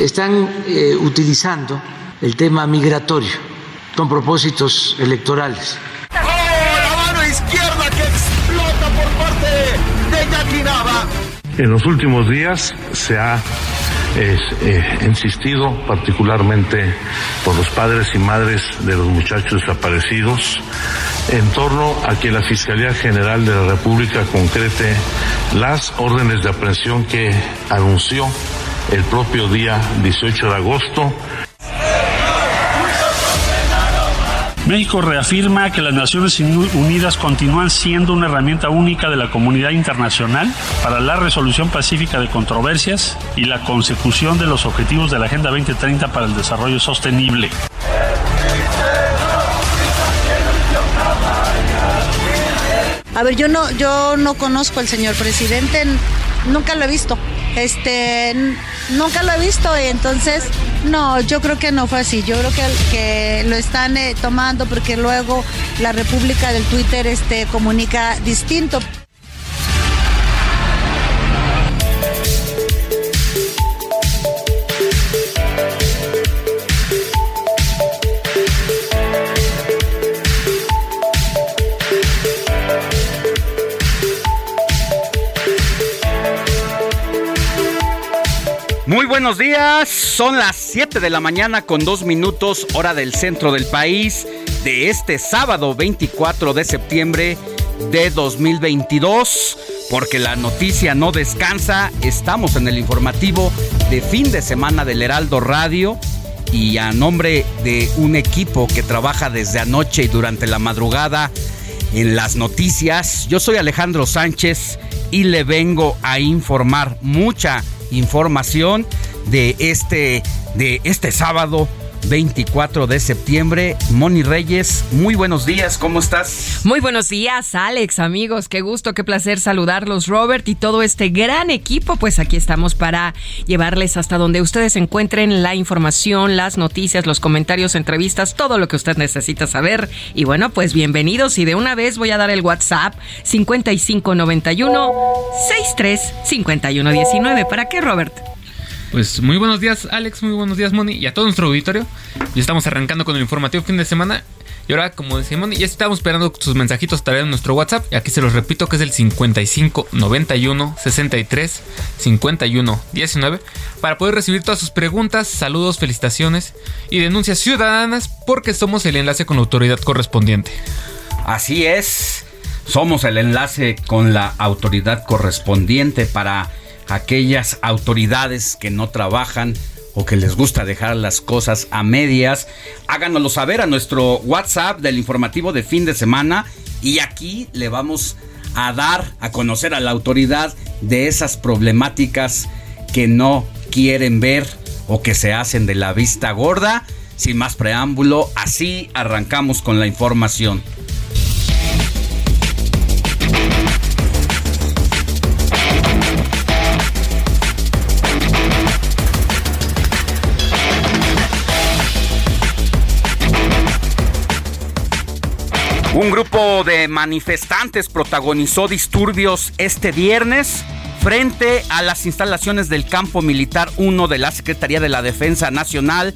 Están eh, utilizando el tema migratorio con propósitos electorales. ¡Oh, la mano izquierda que explota por parte de! En los últimos días se ha eh, eh, insistido particularmente por los padres y madres de los muchachos desaparecidos en torno a que la Fiscalía General de la República concrete las órdenes de aprehensión que anunció el propio día 18 de agosto México reafirma que las Naciones Unidas continúan siendo una herramienta única de la comunidad internacional para la resolución pacífica de controversias y la consecución de los objetivos de la Agenda 2030 para el Desarrollo Sostenible. A ver, yo no, yo no conozco al señor presidente, nunca lo he visto. Este, nunca lo he visto y entonces, no, yo creo que no fue así. Yo creo que, que lo están eh, tomando porque luego la República del Twitter este, comunica distinto. Muy buenos días, son las 7 de la mañana con 2 minutos hora del centro del país de este sábado 24 de septiembre de 2022. Porque la noticia no descansa, estamos en el informativo de fin de semana del Heraldo Radio y a nombre de un equipo que trabaja desde anoche y durante la madrugada en las noticias. Yo soy Alejandro Sánchez y le vengo a informar mucha información de este de este sábado 24 de septiembre. Moni Reyes, muy buenos días, ¿cómo estás? Muy buenos días, Alex, amigos. Qué gusto, qué placer saludarlos, Robert, y todo este gran equipo. Pues aquí estamos para llevarles hasta donde ustedes encuentren la información, las noticias, los comentarios, entrevistas, todo lo que usted necesita saber. Y bueno, pues bienvenidos. Y de una vez voy a dar el WhatsApp 5591 63 5119. ¿Para qué, Robert? Pues muy buenos días, Alex, muy buenos días, Moni, y a todo nuestro auditorio. Ya estamos arrancando con el informativo fin de semana. Y ahora, como decía Moni, ya estamos esperando sus mensajitos también en nuestro WhatsApp. Y aquí se los repito que es el 55 91 63 51 19 para poder recibir todas sus preguntas, saludos, felicitaciones y denuncias ciudadanas porque somos el enlace con la autoridad correspondiente. Así es. Somos el enlace con la autoridad correspondiente para aquellas autoridades que no trabajan o que les gusta dejar las cosas a medias. Háganoslo saber a nuestro WhatsApp del informativo de fin de semana y aquí le vamos a dar a conocer a la autoridad de esas problemáticas que no quieren ver o que se hacen de la vista gorda. Sin más preámbulo, así arrancamos con la información. Un grupo de manifestantes protagonizó disturbios este viernes frente a las instalaciones del Campo Militar 1 de la Secretaría de la Defensa Nacional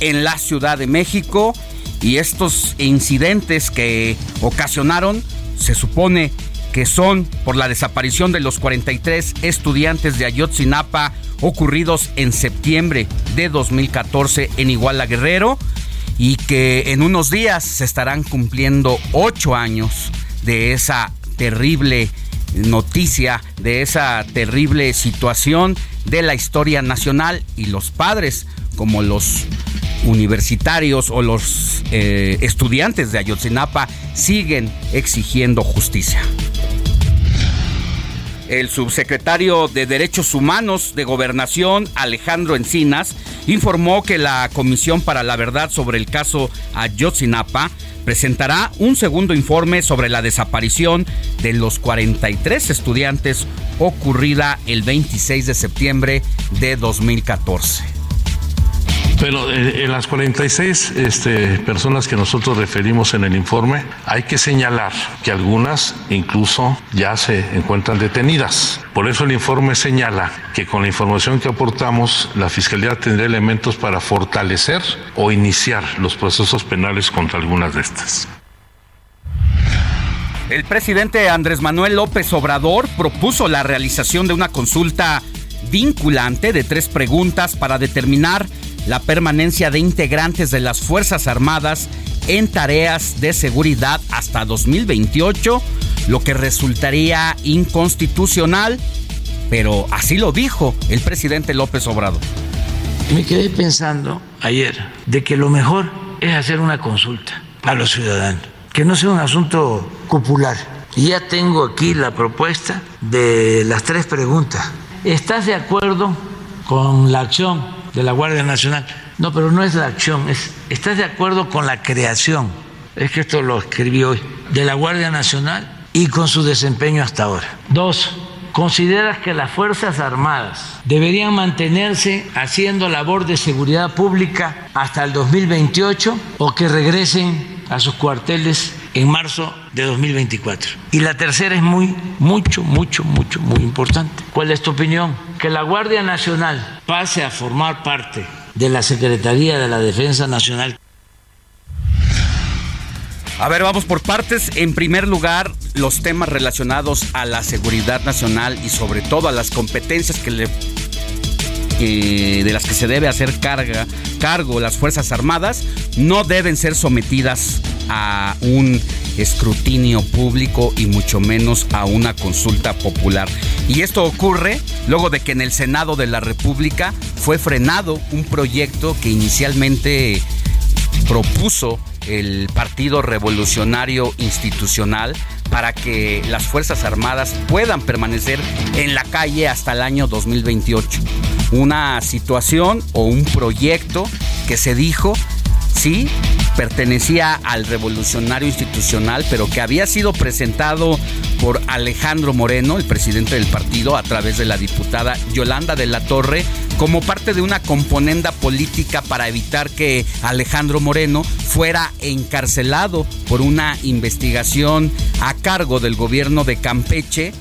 en la Ciudad de México. Y estos incidentes que ocasionaron se supone que son por la desaparición de los 43 estudiantes de Ayotzinapa ocurridos en septiembre de 2014 en Iguala Guerrero y que en unos días se estarán cumpliendo ocho años de esa terrible noticia, de esa terrible situación de la historia nacional y los padres como los universitarios o los eh, estudiantes de Ayotzinapa siguen exigiendo justicia. El subsecretario de Derechos Humanos de Gobernación, Alejandro Encinas, informó que la Comisión para la Verdad sobre el caso Ayotzinapa presentará un segundo informe sobre la desaparición de los 43 estudiantes ocurrida el 26 de septiembre de 2014. Pero eh, en las 46 este, personas que nosotros referimos en el informe, hay que señalar que algunas incluso ya se encuentran detenidas. Por eso el informe señala que con la información que aportamos, la Fiscalía tendrá elementos para fortalecer o iniciar los procesos penales contra algunas de estas. El presidente Andrés Manuel López Obrador propuso la realización de una consulta vinculante de tres preguntas para determinar la permanencia de integrantes de las Fuerzas Armadas en tareas de seguridad hasta 2028, lo que resultaría inconstitucional, pero así lo dijo el presidente López Obrador. Me quedé pensando ayer de que lo mejor es hacer una consulta a los ciudadanos, que no sea un asunto popular. Y ya tengo aquí la propuesta de las tres preguntas. ¿Estás de acuerdo con la acción de la Guardia Nacional. No, pero no es la acción, es, ¿estás de acuerdo con la creación? Es que esto lo escribí hoy, de la Guardia Nacional y con su desempeño hasta ahora. Dos, ¿consideras que las Fuerzas Armadas deberían mantenerse haciendo labor de seguridad pública hasta el 2028 o que regresen a sus cuarteles en marzo de 2024. Y la tercera es muy, mucho, mucho, mucho, muy importante. ¿Cuál es tu opinión? Que la Guardia Nacional pase a formar parte de la Secretaría de la Defensa Nacional. A ver, vamos por partes. En primer lugar, los temas relacionados a la seguridad nacional y sobre todo a las competencias que le de las que se debe hacer carga, cargo las Fuerzas Armadas no deben ser sometidas a un escrutinio público y mucho menos a una consulta popular. Y esto ocurre luego de que en el Senado de la República fue frenado un proyecto que inicialmente propuso el Partido Revolucionario Institucional para que las Fuerzas Armadas puedan permanecer en la calle hasta el año 2028. Una situación o un proyecto que se dijo sí, pertenecía al revolucionario institucional, pero que había sido presentado por Alejandro Moreno, el presidente del partido, a través de la diputada Yolanda de la Torre, como parte de una componenda política para evitar que Alejandro Moreno fuera encarcelado por una investigación a cargo del gobierno de Campeche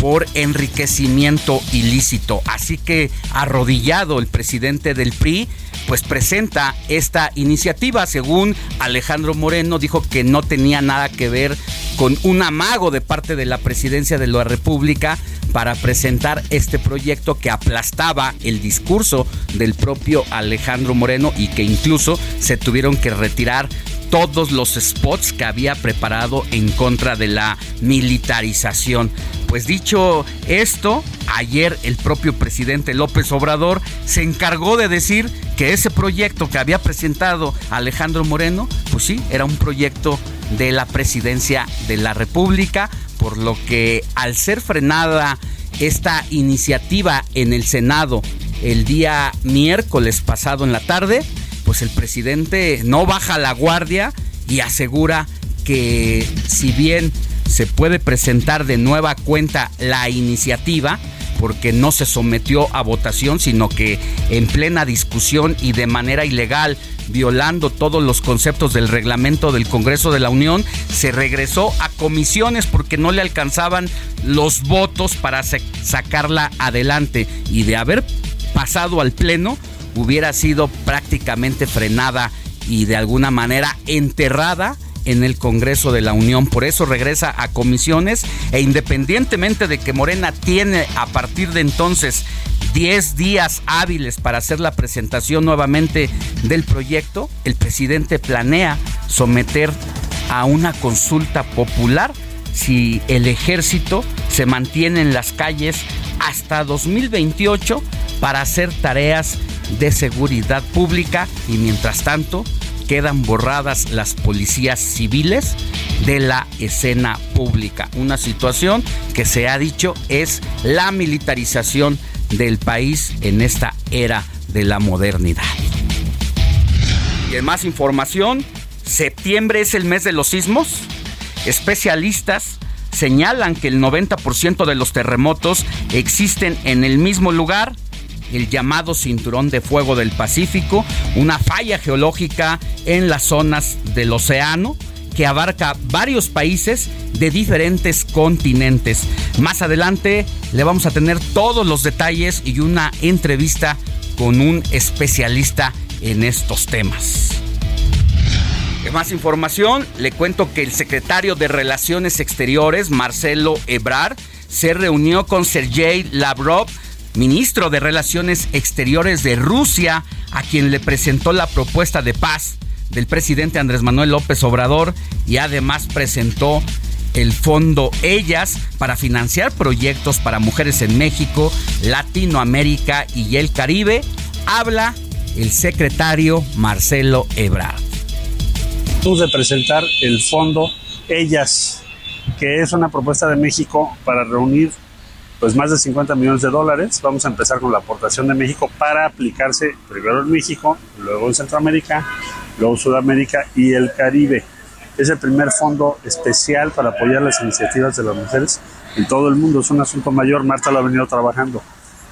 por enriquecimiento ilícito. Así que arrodillado el presidente del PRI, pues presenta esta iniciativa. Según Alejandro Moreno, dijo que no tenía nada que ver con un amago de parte de la presidencia de la República para presentar este proyecto que aplastaba el discurso del propio Alejandro Moreno y que incluso se tuvieron que retirar todos los spots que había preparado en contra de la militarización. Pues dicho esto, ayer el propio presidente López Obrador se encargó de decir que ese proyecto que había presentado Alejandro Moreno, pues sí, era un proyecto de la presidencia de la República, por lo que al ser frenada esta iniciativa en el Senado el día miércoles pasado en la tarde, pues el presidente no baja la guardia y asegura que si bien se puede presentar de nueva cuenta la iniciativa, porque no se sometió a votación, sino que en plena discusión y de manera ilegal, violando todos los conceptos del reglamento del Congreso de la Unión, se regresó a comisiones porque no le alcanzaban los votos para sacarla adelante. Y de haber pasado al Pleno hubiera sido prácticamente frenada y de alguna manera enterrada en el Congreso de la Unión. Por eso regresa a comisiones e independientemente de que Morena tiene a partir de entonces 10 días hábiles para hacer la presentación nuevamente del proyecto, el presidente planea someter a una consulta popular si el ejército se mantiene en las calles hasta 2028 para hacer tareas de seguridad pública y mientras tanto quedan borradas las policías civiles de la escena pública. Una situación que se ha dicho es la militarización del país en esta era de la modernidad. Y más información, septiembre es el mes de los sismos. Especialistas señalan que el 90% de los terremotos existen en el mismo lugar el llamado Cinturón de Fuego del Pacífico, una falla geológica en las zonas del océano que abarca varios países de diferentes continentes. Más adelante le vamos a tener todos los detalles y una entrevista con un especialista en estos temas. Más información, le cuento que el secretario de Relaciones Exteriores, Marcelo Ebrard, se reunió con Sergei Lavrov, ministro de Relaciones Exteriores de Rusia, a quien le presentó la propuesta de paz del presidente Andrés Manuel López Obrador y además presentó el fondo Ellas para financiar proyectos para mujeres en México, Latinoamérica y el Caribe. Habla el secretario Marcelo Ebrard. de presentar el fondo Ellas, que es una propuesta de México para reunir pues más de 50 millones de dólares. Vamos a empezar con la aportación de México para aplicarse primero en México, luego en Centroamérica, luego Sudamérica y el Caribe. Es el primer fondo especial para apoyar las iniciativas de las mujeres en todo el mundo. Es un asunto mayor, Marta lo ha venido trabajando.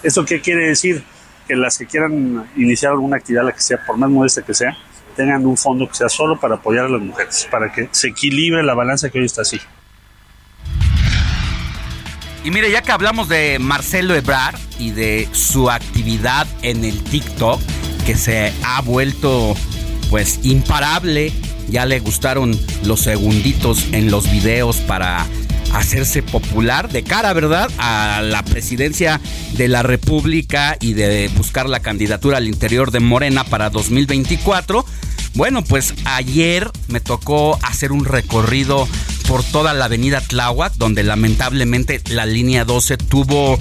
¿Esto qué quiere decir? Que las que quieran iniciar alguna actividad, la que sea, por más modesta que sea, tengan un fondo que sea solo para apoyar a las mujeres, para que se equilibre la balanza que hoy está así. Y mire, ya que hablamos de Marcelo Ebrard y de su actividad en el TikTok, que se ha vuelto pues imparable, ya le gustaron los segunditos en los videos para hacerse popular de cara, ¿verdad?, a la presidencia de la República y de buscar la candidatura al interior de Morena para 2024. Bueno, pues ayer me tocó hacer un recorrido por toda la avenida Tláhuac, donde lamentablemente la línea 12 tuvo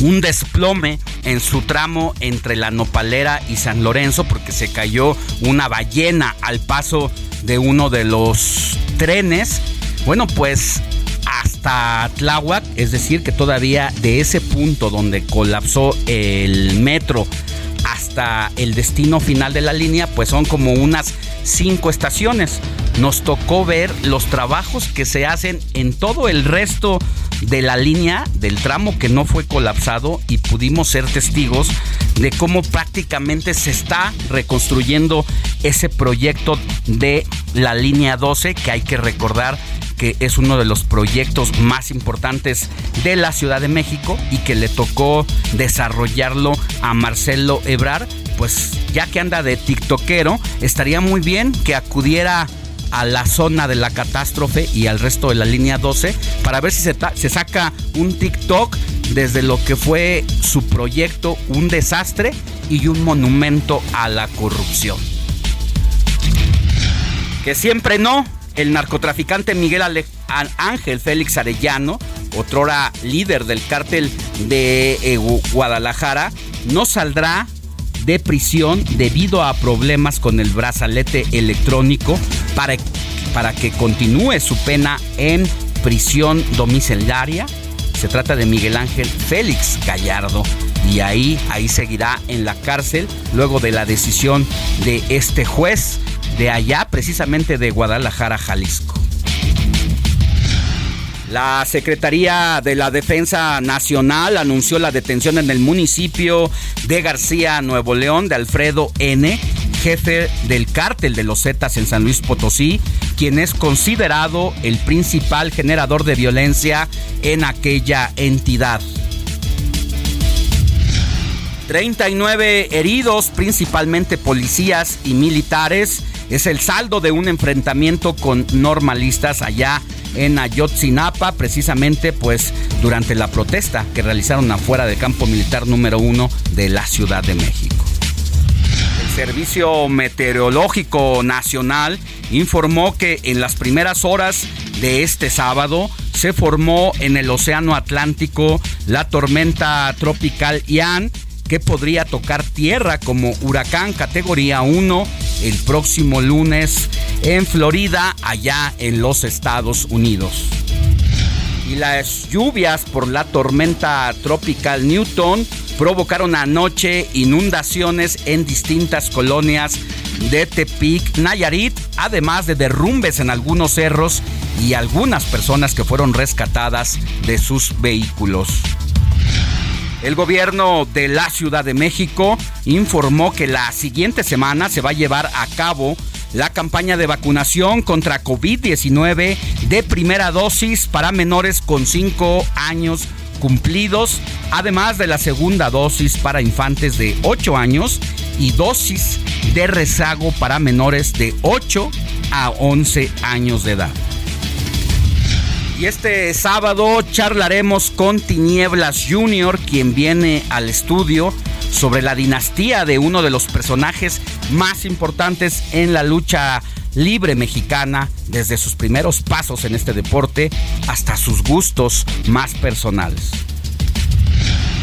un desplome en su tramo entre la Nopalera y San Lorenzo porque se cayó una ballena al paso de uno de los trenes. Bueno, pues hasta Tláhuac, es decir, que todavía de ese punto donde colapsó el metro hasta el destino final de la línea, pues son como unas cinco estaciones. Nos tocó ver los trabajos que se hacen en todo el resto de la línea del tramo que no fue colapsado y pudimos ser testigos de cómo prácticamente se está reconstruyendo ese proyecto de la línea 12 que hay que recordar que es uno de los proyectos más importantes de la Ciudad de México y que le tocó desarrollarlo a Marcelo Ebrar, pues ya que anda de tiktokero, estaría muy bien que acudiera a la zona de la catástrofe y al resto de la línea 12 para ver si se, se, saca un TikTok desde lo que fue su proyecto, un desastre y un monumento a la corrupción. Que siempre no, el narcotraficante Miguel Ángel Félix Arellano, otrora líder del cártel de eh, Guadalajara, no saldrá de prisión debido a problemas con el brazalete electrónico para, para que continúe su pena en prisión domiciliaria. Se trata de Miguel Ángel Félix Gallardo y ahí, ahí seguirá en la cárcel luego de la decisión de este juez de allá, precisamente de Guadalajara, Jalisco. La Secretaría de la Defensa Nacional anunció la detención en el municipio de García, Nuevo León, de Alfredo N., jefe del cártel de los Zetas en San Luis Potosí, quien es considerado el principal generador de violencia en aquella entidad. 39 heridos, principalmente policías y militares. Es el saldo de un enfrentamiento con normalistas allá en Ayotzinapa, precisamente pues durante la protesta que realizaron afuera del campo militar número uno de la Ciudad de México. El Servicio Meteorológico Nacional informó que en las primeras horas de este sábado se formó en el Océano Atlántico la tormenta tropical Ian que podría tocar tierra como huracán categoría 1 el próximo lunes en Florida, allá en los Estados Unidos. Y las lluvias por la tormenta tropical Newton provocaron anoche inundaciones en distintas colonias de Tepic, Nayarit, además de derrumbes en algunos cerros y algunas personas que fueron rescatadas de sus vehículos. El gobierno de la Ciudad de México informó que la siguiente semana se va a llevar a cabo la campaña de vacunación contra COVID-19 de primera dosis para menores con 5 años cumplidos, además de la segunda dosis para infantes de 8 años y dosis de rezago para menores de 8 a 11 años de edad. Y este sábado charlaremos con Tinieblas Jr., quien viene al estudio sobre la dinastía de uno de los personajes más importantes en la lucha libre mexicana, desde sus primeros pasos en este deporte hasta sus gustos más personales.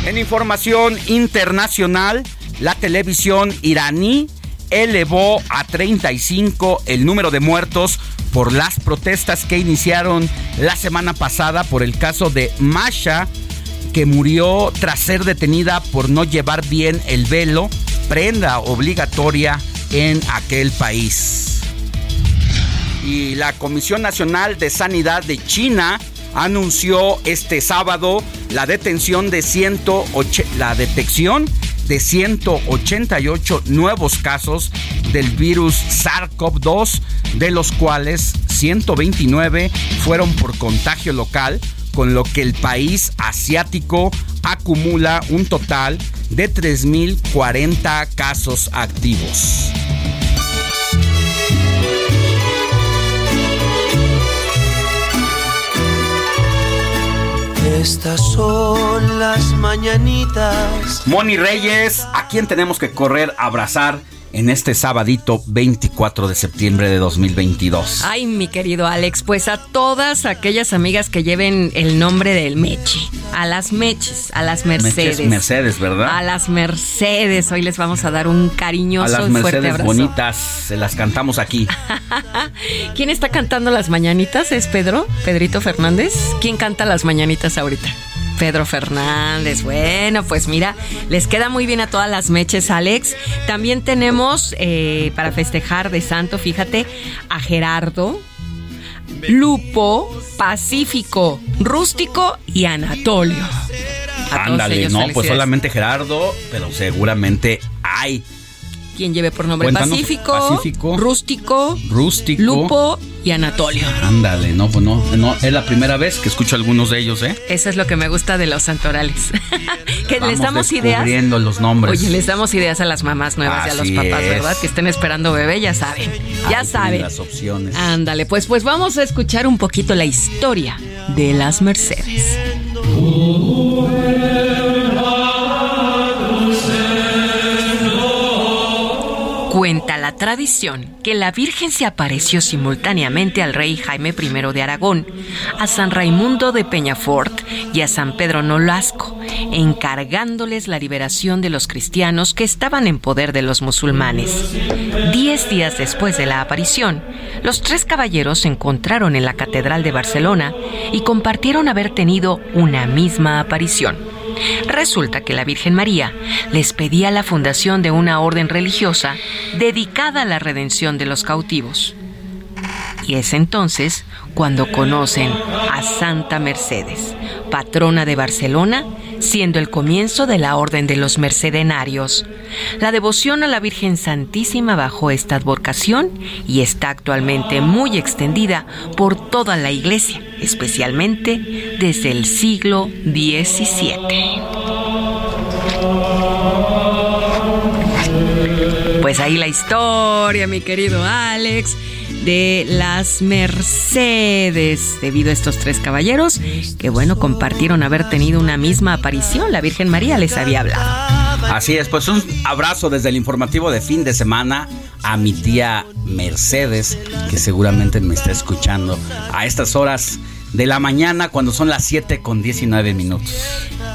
En información internacional, la televisión iraní elevó a 35 el número de muertos por las protestas que iniciaron la semana pasada por el caso de Masha, que murió tras ser detenida por no llevar bien el velo, prenda obligatoria en aquel país. Y la Comisión Nacional de Sanidad de China anunció este sábado la detención de 108, la detección de 188 nuevos casos del virus SARS-CoV-2, de los cuales 129 fueron por contagio local, con lo que el país asiático acumula un total de 3.040 casos activos. Estas son las mañanitas. Moni Reyes, ¿a quién tenemos que correr abrazar en este sabadito 24 de septiembre de 2022? Ay, mi querido Alex, pues a todas aquellas amigas que lleven el nombre del Meche, a las Meches, a las Mercedes. Meches Mercedes, ¿verdad? A las Mercedes, hoy les vamos a dar un cariñoso a las fuerte Mercedes abrazo. bonitas, se las cantamos aquí. ¿Quién está cantando las mañanitas? ¿Es Pedro? ¿Pedrito Fernández? ¿Quién canta las mañanitas ahorita? Pedro Fernández. Bueno, pues mira, les queda muy bien a todas las meches, Alex. También tenemos eh, para festejar de santo, fíjate, a Gerardo, Lupo, Pacífico, Rústico y Anatolio. Ándale, no, pues solamente Gerardo, pero seguramente hay Quien lleve por nombre Cuéntanos, Pacífico, Pacífico, Rústico, Rústico. Lupo y Anatolio. Ándale, no, pues no, no, es la primera vez que escucho algunos de ellos, ¿eh? Eso es lo que me gusta de los santorales. que Vamos les damos ideas. descubriendo los nombres. Oye, les damos ideas a las mamás nuevas y a los papás, es. ¿verdad? Que estén esperando bebé, ya saben. Ya Ahí tienen saben. las opciones. Ándale, pues, pues vamos a escuchar un poquito la historia de las Mercedes. Cuenta la tradición que la Virgen se apareció simultáneamente al rey Jaime I de Aragón, a San Raimundo de Peñafort y a San Pedro Nolasco, encargándoles la liberación de los cristianos que estaban en poder de los musulmanes. Diez días después de la aparición, los tres caballeros se encontraron en la Catedral de Barcelona y compartieron haber tenido una misma aparición. Resulta que la Virgen María les pedía la fundación de una orden religiosa dedicada a la redención de los cautivos. Y es entonces cuando conocen a Santa Mercedes, patrona de Barcelona, siendo el comienzo de la Orden de los Mercedarios. La devoción a la Virgen Santísima bajo esta advocación y está actualmente muy extendida por toda la Iglesia, especialmente desde el siglo XVII. Pues ahí la historia, mi querido Alex de las Mercedes, debido a estos tres caballeros que, bueno, compartieron haber tenido una misma aparición. La Virgen María les había hablado. Así es, pues un abrazo desde el informativo de fin de semana a mi tía Mercedes, que seguramente me está escuchando a estas horas de la mañana cuando son las 7 con 19 minutos.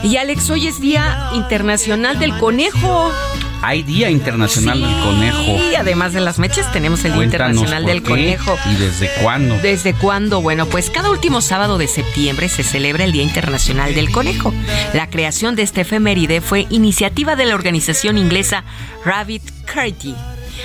Y Alex, hoy es Día Internacional del Conejo. Hay Día Internacional del Conejo. Y además de las mechas tenemos el Día Internacional del qué Conejo. ¿Y desde cuándo? ¿Desde cuándo? Bueno, pues cada último sábado de septiembre se celebra el Día Internacional del Conejo. La creación de este efeméride fue iniciativa de la organización inglesa Rabbit Charity,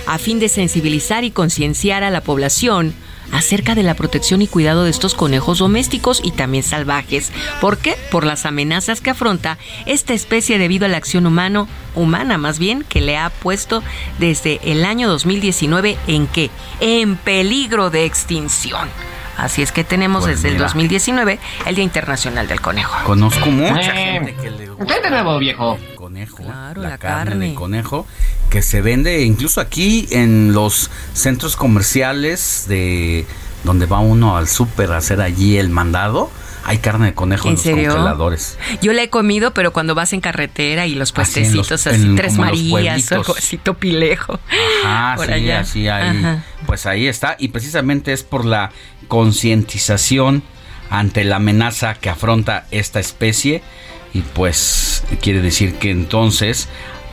a fin de sensibilizar y concienciar a la población acerca de la protección y cuidado de estos conejos domésticos y también salvajes. ¿Por qué? Por las amenazas que afronta esta especie debido a la acción humano, humana más bien, que le ha puesto desde el año 2019 en qué? En peligro de extinción. Así es que tenemos Pues desde el mira. 2019 el Día Internacional del Conejo. Conozco mucha Eh, gente que le gusta ¿qué de nuevo, viejo? Conejo, Claro, la, la carne, carne. de conejo, que se vende incluso aquí en los centros comerciales de donde va uno al súper a hacer allí el mandado. Hay carne de conejo en, ¿En los serio? congeladores. Yo la he comido, pero cuando vas en carretera y los Así los- puestecitos así, en- Tres como en los Marías, así, Topilejo. Ah, por sí, allá. así hay. Ajá. Pues ahí está. Y precisamente es por la concientización ante la amenaza que afronta esta especie. Y pues quiere decir que entonces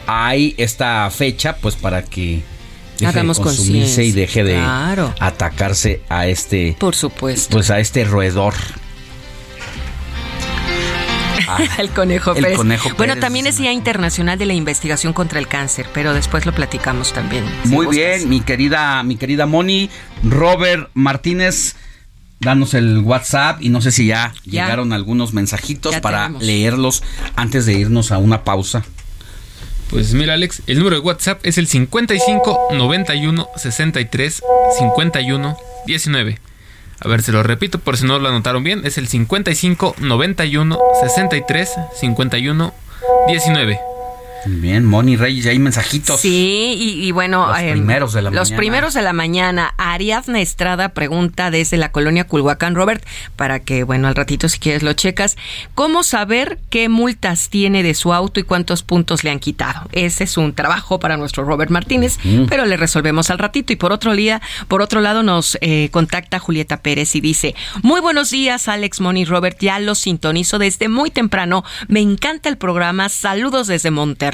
hay esta fecha pues para que deje Hagamos de consumirse y deje de claro. atacarse a este Por supuesto. pues a este roedor. Ah, el conejo el Pérez. conejo Bueno, también es Día Internacional de la Investigación contra el Cáncer, pero después lo platicamos también. Muy bien, mi querida, mi querida Moni, Robert Martínez, danos el WhatsApp y no sé si ya, Ya. llegaron algunos mensajitos Ya para tenemos. leerlos antes de irnos a una pausa. Pues mira, Alex, el número de WhatsApp es el 55 91 63 51 19. A ver, se lo repito por si no lo anotaron bien. Es el 55 91 63 51 19. Bien, Moni Reyes, ya hay mensajitos. Sí, y, y bueno, Los eh, primeros de la los mañana. primeros de la mañana. Ariadna Estrada pregunta desde la colonia Culhuacán, Robert, para que, bueno, al ratito si quieres lo checas. ¿Cómo saber qué multas tiene de su auto y cuántos puntos le han quitado? Ese es un trabajo para nuestro Robert Martínez, pero le resolvemos al ratito. Y por otro día, por otro lado, nos eh, contacta Julieta Pérez y dice: Muy buenos días, Alex Moni Robert. Ya los sintonizo desde muy temprano. Me encanta el programa. Saludos desde Monterrey.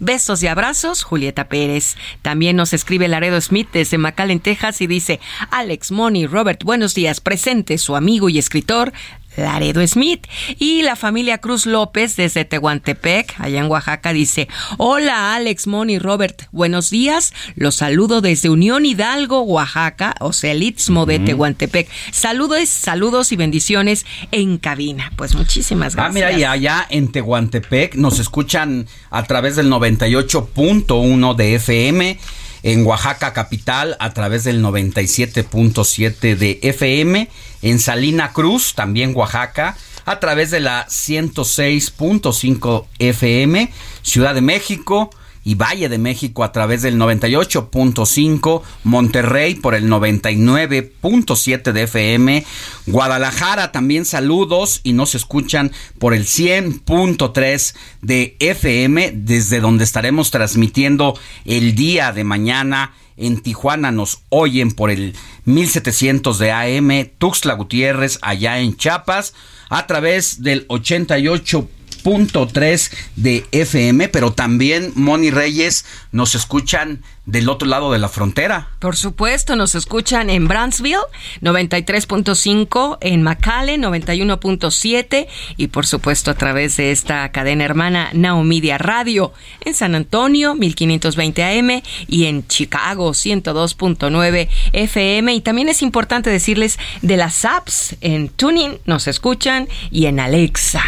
Besos y abrazos, Julieta Pérez. También nos escribe Laredo Smith desde McAllen, Texas y dice: Alex Moni Robert, buenos días. Presente su amigo y escritor. Laredo Smith y la familia Cruz López desde Tehuantepec, allá en Oaxaca, dice, hola Alex, Moni, Robert, buenos días, los saludo desde Unión Hidalgo, Oaxaca, o sea, el Istmo de Tehuantepec. Saludos, saludos y bendiciones en cabina. Pues muchísimas Ah, gracias. mira, y allá en Tehuantepec nos escuchan a través del 98.1 de FM. En Oaxaca capital a través del 97.7 de FM. En Salina Cruz, también Oaxaca, a través de la 106.5 FM. Ciudad de México y Valle de México a través del 98.5, Monterrey por el 99.7 de FM, Guadalajara también saludos y nos escuchan por el 100.3 de FM, desde donde estaremos transmitiendo el día de mañana. En Tijuana nos oyen por el 1700 de AM, Tuxtla Gutiérrez allá en Chiapas a través del 88 .3 de FM, pero también Moni Reyes nos escuchan del otro lado de la frontera. Por supuesto, nos escuchan en Brownsville 93.5, en McAllen 91.7 y por supuesto a través de esta cadena hermana Now Media Radio en San Antonio 1520 AM y en Chicago 102.9 FM y también es importante decirles de las apps en Tuning nos escuchan y en Alexa.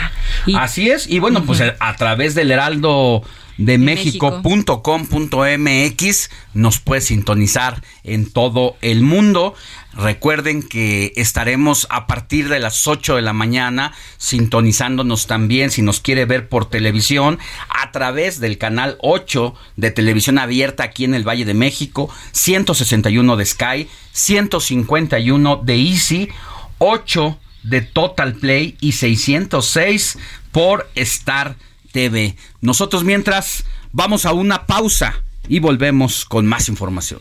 Así es, y bueno, pues a través del Heraldo de México.com.mx nos puede sintonizar en todo el mundo. Recuerden que estaremos a partir de las 8 de la mañana sintonizándonos también si nos quiere ver por televisión a través del canal 8 de televisión abierta aquí en el Valle de México, 161 de Sky, 151 de Easy, 8 de Total Play y 606 por Star TV. Nosotros mientras vamos a una pausa y volvemos con más información.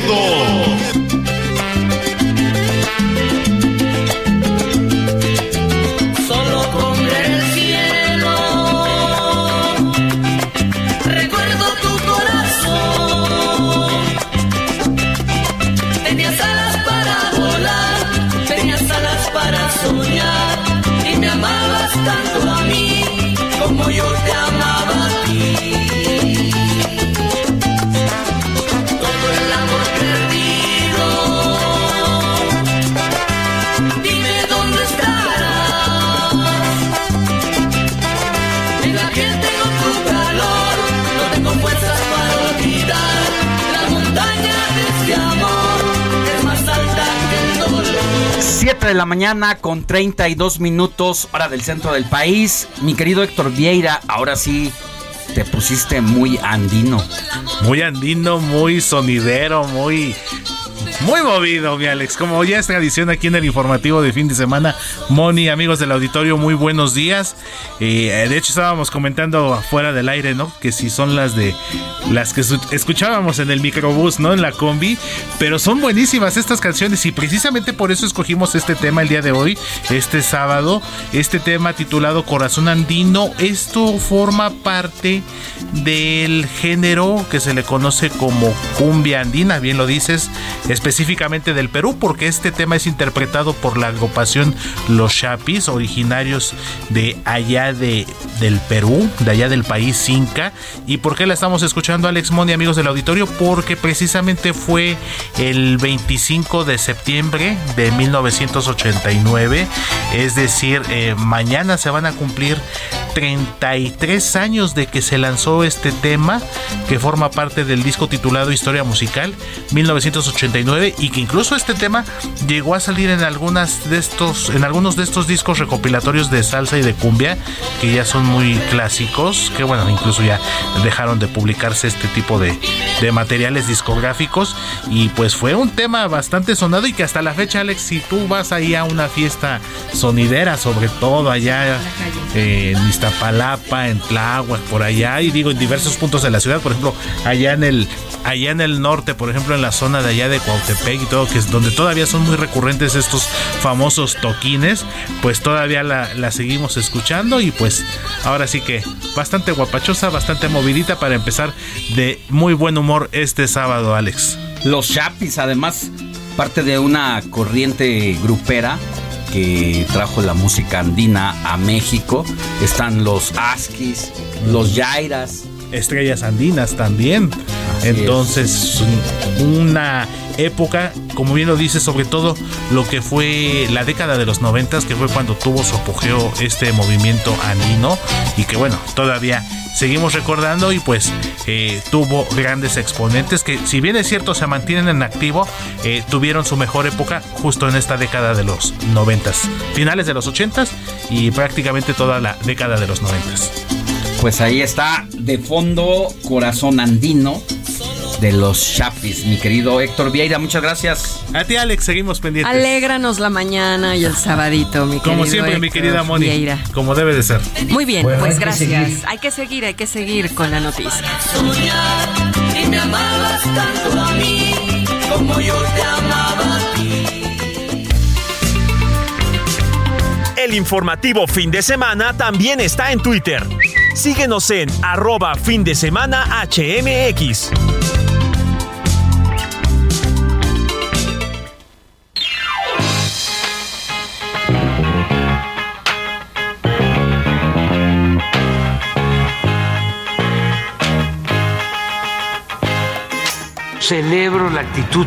miedo. De la mañana con 32 minutos, hora del centro del país. Mi querido Héctor Vieira, ahora sí te pusiste muy andino. Muy andino, muy sonidero, muy muy movido, mi Alex. Como ya es tradición aquí en el informativo de fin de semana, Moni, amigos del auditorio, muy buenos días. Eh, de hecho, estábamos comentando afuera del aire, ¿no? Que si son las de las que escuchábamos en el microbús, ¿no? En la combi. Pero son buenísimas estas canciones y precisamente por eso escogimos este tema el día de hoy, este sábado. Este tema titulado Corazón Andino. Esto forma parte del género que se le conoce como cumbia andina, bien lo dices específicamente del Perú, porque este tema es interpretado por la agrupación Los Chapis, originarios de allá de, del Perú, de allá del país Inca. ¿Y por qué la estamos escuchando, Alex Moni, amigos del auditorio? Porque precisamente fue el 25 de septiembre de 1989, es decir, eh, mañana se van a cumplir 33 años de que se lanzó este tema, que forma parte del disco titulado Historia Musical 1989 y que incluso este tema llegó a salir en algunas de estos en algunos de estos discos recopilatorios de salsa y de cumbia que ya son muy clásicos, que bueno, incluso ya dejaron de publicarse este tipo de, de materiales discográficos. Y pues fue un tema bastante sonado y que hasta la fecha Alex, si tú vas ahí a una fiesta sonidera, sobre todo allá eh, en Iztapalapa, en Tláhuac, por allá, y digo en diversos puntos de la ciudad, por ejemplo, allá en el allá en el norte, por ejemplo, en la zona de allá de Cuautepec y todo, que es donde todavía son muy recurrentes estos famosos toquines, pues todavía la, la seguimos escuchando y pues ahora sí que bastante guapachosa, bastante movidita para empezar de muy buen humor este sábado, Alex. Los Chapis, además, parte de una corriente grupera que trajo la música andina a México. Están los Askis, los Yairas. Estrellas andinas también. Entonces, una época, como bien lo dice, sobre todo lo que fue la década de los noventas, que fue cuando tuvo su apogeo este movimiento andino y que bueno, todavía seguimos recordando y pues eh, tuvo grandes exponentes que si bien es cierto se mantienen en activo, eh, tuvieron su mejor época justo en esta década de los noventas, finales de los ochentas y prácticamente toda la década de los noventas. Pues ahí está de fondo Corazón Andino de los Chapis, mi querido Héctor Vieira, muchas gracias. A ti Alex, seguimos pendientes. Alégranos la mañana y el sabadito, mi querido Como siempre, mi querida Moni, Vieira. como debe de ser. Muy bien, Bueno, pues hay gracias. Hay que seguir, hay que seguir con la noticia. Y me amabas tanto a mí como yo te amaba a ti. El informativo fin de semana también está en Twitter. Síguenos en arroba fin de semana HMX. Celebro la actitud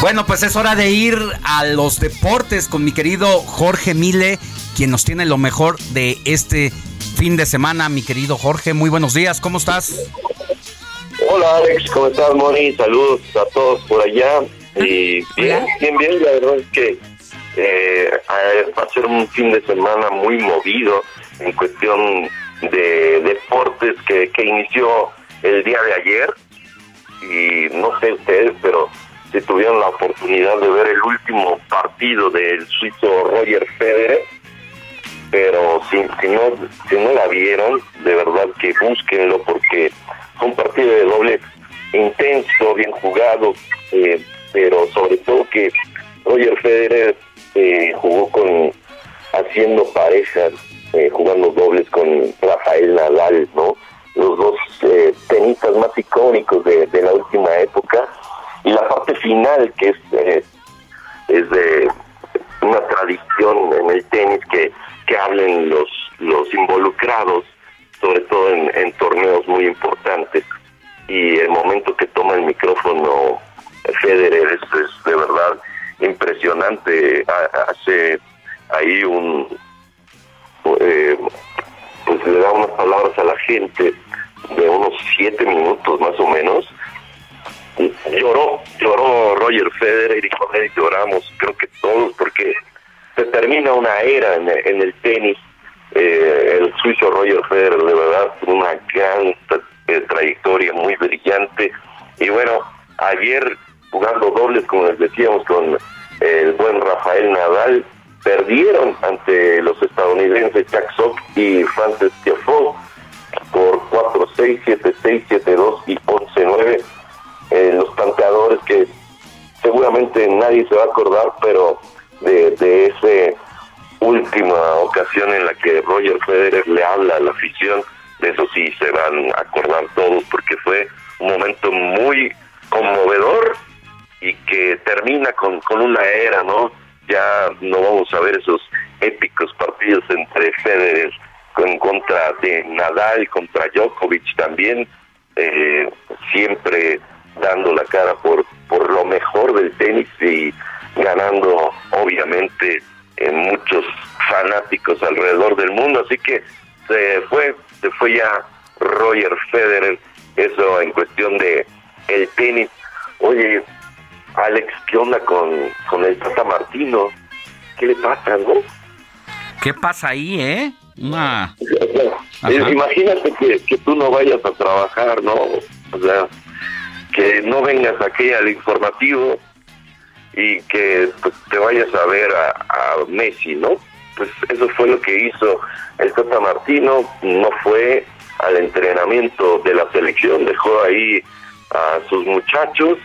Bueno, pues es hora de ir a los deportes con mi querido Jorge Mile, quien nos tiene lo mejor de este fin de semana. Mi querido Jorge, muy buenos días, ¿cómo estás? Hola Alex, ¿cómo estás Moni? Saludos a todos por allá. Y bien, bien, bien, la verdad es que eh, va a ser un fin de semana muy movido en cuestión de deportes que, que inició el día de ayer. Y no sé ustedes, pero si tuvieron la oportunidad de ver el último partido del suizo Roger Federer, pero si, si no si no la vieron, de verdad que búsquenlo porque fue un partido de doble intenso, bien jugado, eh, pero sobre todo que Roger Federer eh, jugó con haciendo parejas, eh, jugando dobles con Rafael Nadal, ¿no? Los dos eh, tenistas más icónicos de la última época y la parte final que es eh, es de una tradición en el tenis que, que hablen los los involucrados sobre todo en, torneos muy importantes. Y el momento que toma el micrófono Federer es, de verdad impresionante. Ha- hace ahí un eh, pues le da unas palabras a la gente de unos siete minutos más o menos lloró, lloró Roger Federer y con lloramos, creo que todos, porque se termina una era en, en el tenis. Eh, el suizo Roger Federer, de verdad, una gran eh, trayectoria muy brillante. Y bueno, ayer jugando dobles, como les decíamos, con el buen Rafael Nadal, perdieron ante los estadounidenses Jack Sock y Frances Tiafoe por 4-6, 7-6, 7-2 y 11-9 seguramente nadie se va a acordar, pero de, de esa última ocasión en la que Roger Federer le habla a la afición, de eso sí se van a acordar todos, porque fue un momento muy conmovedor y que termina con, con una era, ¿no? Ya no vamos a ver esos épicos partidos entre Federer en contra de Nadal, contra Djokovic también, eh, siempre dando la cara por, por lo mejor del tenis y ganando obviamente en muchos fanáticos alrededor del mundo, así que se fue, se fue ya Roger Federer, eso en cuestión de el tenis. Oye, Alex, ¿qué onda con, con el Tata Martino? ¿Qué le pasa, no? ¿Qué pasa ahí, eh? Una... Imagínate que, que tú no vayas a trabajar, ¿no? O sea, que no vengas aquí al informativo y que pues, te vayas a ver a, a, Messi, ¿no? Pues eso fue lo que hizo el Tata Martino, no fue al entrenamiento de la selección, dejó ahí a sus muchachos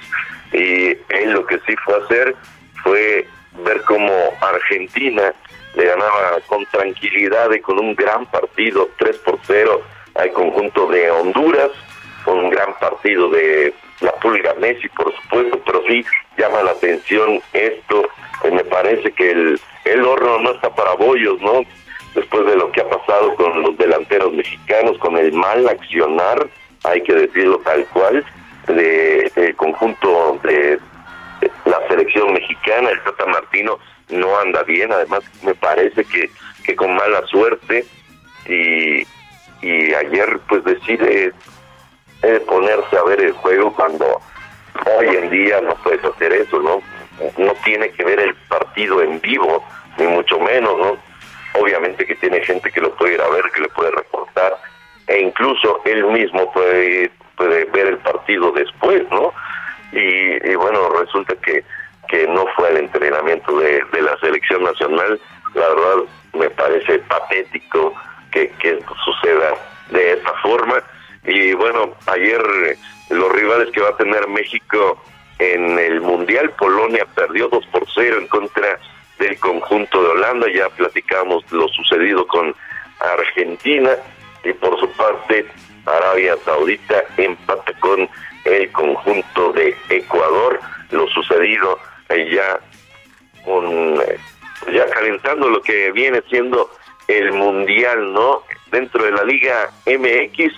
y él lo que sí fue hacer fue ver cómo Argentina le ganaba con tranquilidad y con un gran partido, 3 por 0 al conjunto de Honduras, con un gran partido de la Pulga Messi, por supuesto, pero sí llama la atención esto, me parece que el, el horno no está para bollos, ¿no? Después de lo que ha pasado con los delanteros mexicanos, con el mal accionar, hay que decirlo tal cual, de, del conjunto de, de la selección mexicana, el Tata Martino no anda bien, además me parece que, que con mala suerte y, y ayer pues decide eh, ponerse a ver el juego cuando hoy en día no puedes hacer eso, ¿no? No tiene que ver el partido en vivo, ni mucho menos, ¿no? Obviamente que tiene gente que lo puede ir a ver, que le puede reportar, e incluso él mismo puede, puede ver el partido después, ¿no? Y, y bueno, resulta que, que no fue el entrenamiento de, de la selección nacional, la verdad me parece patético que, que suceda de esta forma. Y bueno, ayer los rivales que va a tener México en el Mundial, Polonia perdió 2 por 0 en contra del conjunto de Holanda, ya platicamos lo sucedido con Argentina. Y por su parte Arabia Saudita empata con el conjunto de Ecuador, lo sucedido ya con ya calentando lo que viene siendo el mundial, ¿no? Dentro de la Liga MX,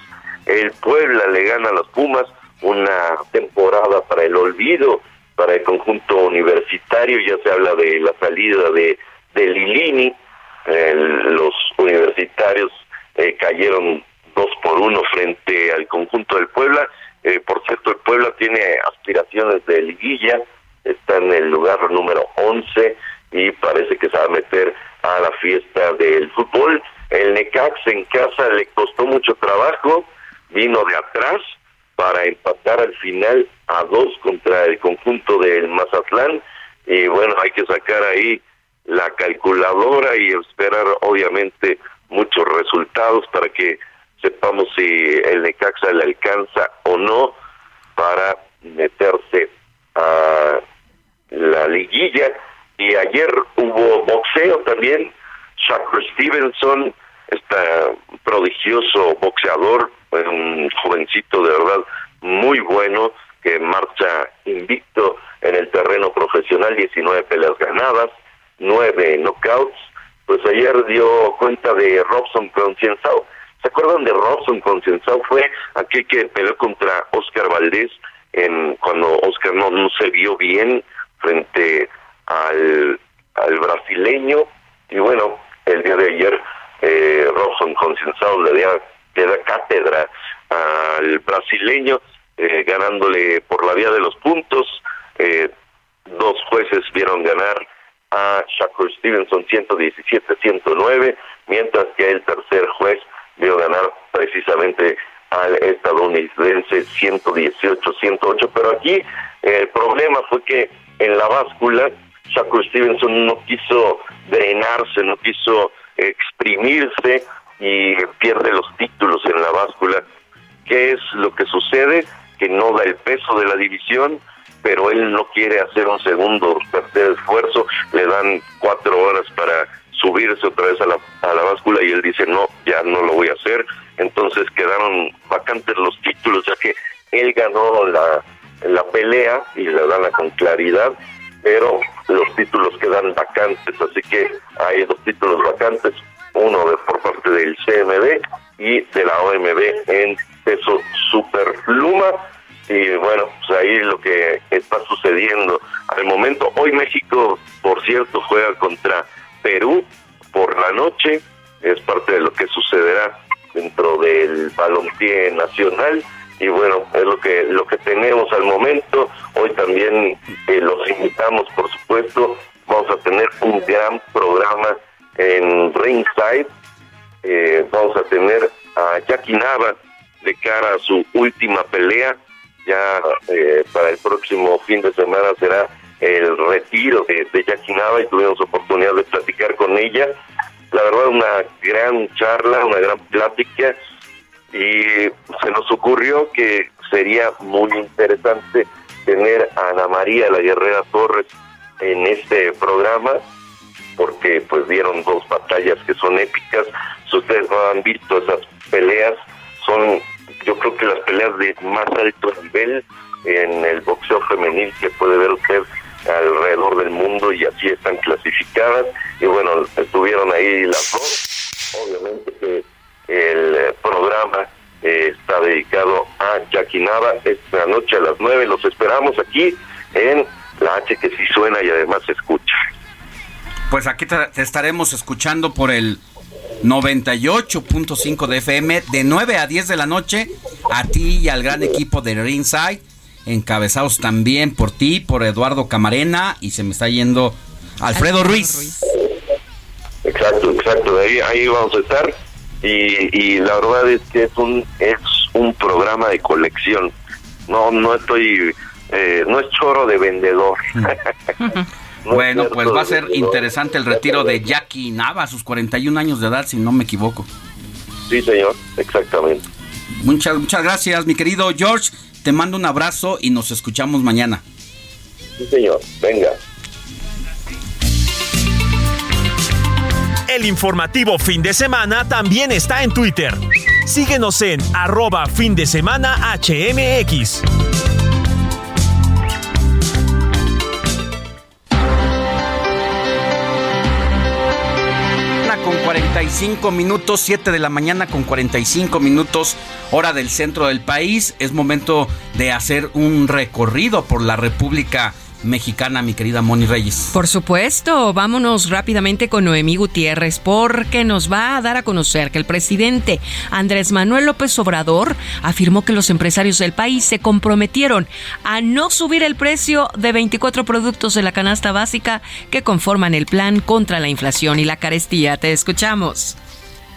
el Puebla le gana a los Pumas, una temporada para el olvido, para el conjunto universitario, ya se habla de la salida de, Lilini, los universitarios eh, cayeron dos por uno frente al conjunto del Puebla, eh, por cierto el Puebla tiene aspiraciones de liguilla, está en el lugar número 11 y parece que se va a meter a la fiesta del fútbol. El Necax en casa le costó mucho trabajo, vino de atrás para empatar al final a dos contra el conjunto del Mazatlán. Y bueno, hay que sacar ahí la calculadora y esperar obviamente muchos resultados para que sepamos si el Necaxa le alcanza o no para meterse a la liguilla. Y ayer hubo boxeo también. Shakur Stevenson este prodigioso boxeador un jovencito de verdad muy bueno que marcha invicto en el terreno profesional 19 peleas ganadas 9 knockouts pues ayer dio cuenta de Robson Concienzao ¿se acuerdan de Robson Concienzao? fue aquel que peleó contra Oscar Valdés en cuando Oscar no, no se vio bien frente al, al brasileño y bueno, el día de ayer eh, Robson Concienzado le da, le da cátedra al brasileño eh, ganándole por la vía de los puntos. Eh, dos jueces vieron ganar a Shakur Stevenson 117-109 mientras que el tercer juez vio ganar precisamente al estadounidense 118-108 pero aquí el problema fue que en la báscula, Shakur Stevenson no quiso drenarse, no quiso exprimirse y pierde los títulos en la báscula. ¿Qué es lo que sucede? Que no da el peso de la división, pero él no quiere hacer un segundo tercer esfuerzo, le dan cuatro horas para subirse otra vez a la, a la báscula y él dice no, ya no lo voy a hacer. Entonces quedaron vacantes los títulos, ya que él ganó la, la pelea y la gana con claridad, pero los títulos quedan vacantes, así que hay dos títulos vacantes, uno de, por parte del CMB y de la OMB en peso superpluma. y bueno, pues ahí lo que está sucediendo al momento. Hoy México, por cierto, juega contra Perú por la noche, es parte de lo que sucederá dentro del balompié nacional y bueno, es lo que lo que tenemos al momento. Hoy también eh, los invitamos, por supuesto, vamos a tener un gran programa en Ringside. Eh, vamos a tener a Jackie Nava de cara a su última pelea. Ya eh, para el próximo fin de semana será el retiro de, de Jackie Nava y tuvimos oportunidad de platicar con ella. La verdad, una gran charla, una gran plática y se nos ocurrió que sería muy interesante tener a Ana María la Guerrera Torres en este programa porque pues dieron dos batallas que son épicas si ustedes no han visto esas peleas son yo creo que las peleas de más alto nivel en el boxeo femenil que puede ver usted alrededor del mundo y así están clasificadas y bueno estuvieron ahí las dos obviamente que el eh, programa eh, está dedicado a Yaquinaba esta noche a las 9. Los esperamos aquí en la H que sí suena y además se escucha. Pues aquí te, te estaremos escuchando por el 98.5 de FM de 9 a 10 de la noche a ti y al gran equipo de Ringside encabezados también por ti, por Eduardo Camarena y se me está yendo Alfredo Ruiz. Exacto, exacto, ahí, ahí vamos a estar y, y la verdad es que es un es un programa de colección. No no estoy eh, no es choro de vendedor. bueno, pues va a ser interesante el retiro de Jackie Nava a sus 41 años de edad, si no me equivoco. Sí, señor, exactamente. Muchas muchas gracias, mi querido George. Te mando un abrazo y nos escuchamos mañana. Sí, señor. Venga. El informativo fin de semana también está en Twitter. Síguenos en arroba fin de semana HMX. Con 45 minutos, 7 de la mañana con 45 minutos, hora del centro del país. Es momento de hacer un recorrido por la República Mexicana, mi querida Moni Reyes. Por supuesto, vámonos rápidamente con Noemí Gutiérrez porque nos va a dar a conocer que el presidente Andrés Manuel López Obrador afirmó que los empresarios del país se comprometieron a no subir el precio de 24 productos de la canasta básica que conforman el plan contra la inflación y la carestía. Te escuchamos.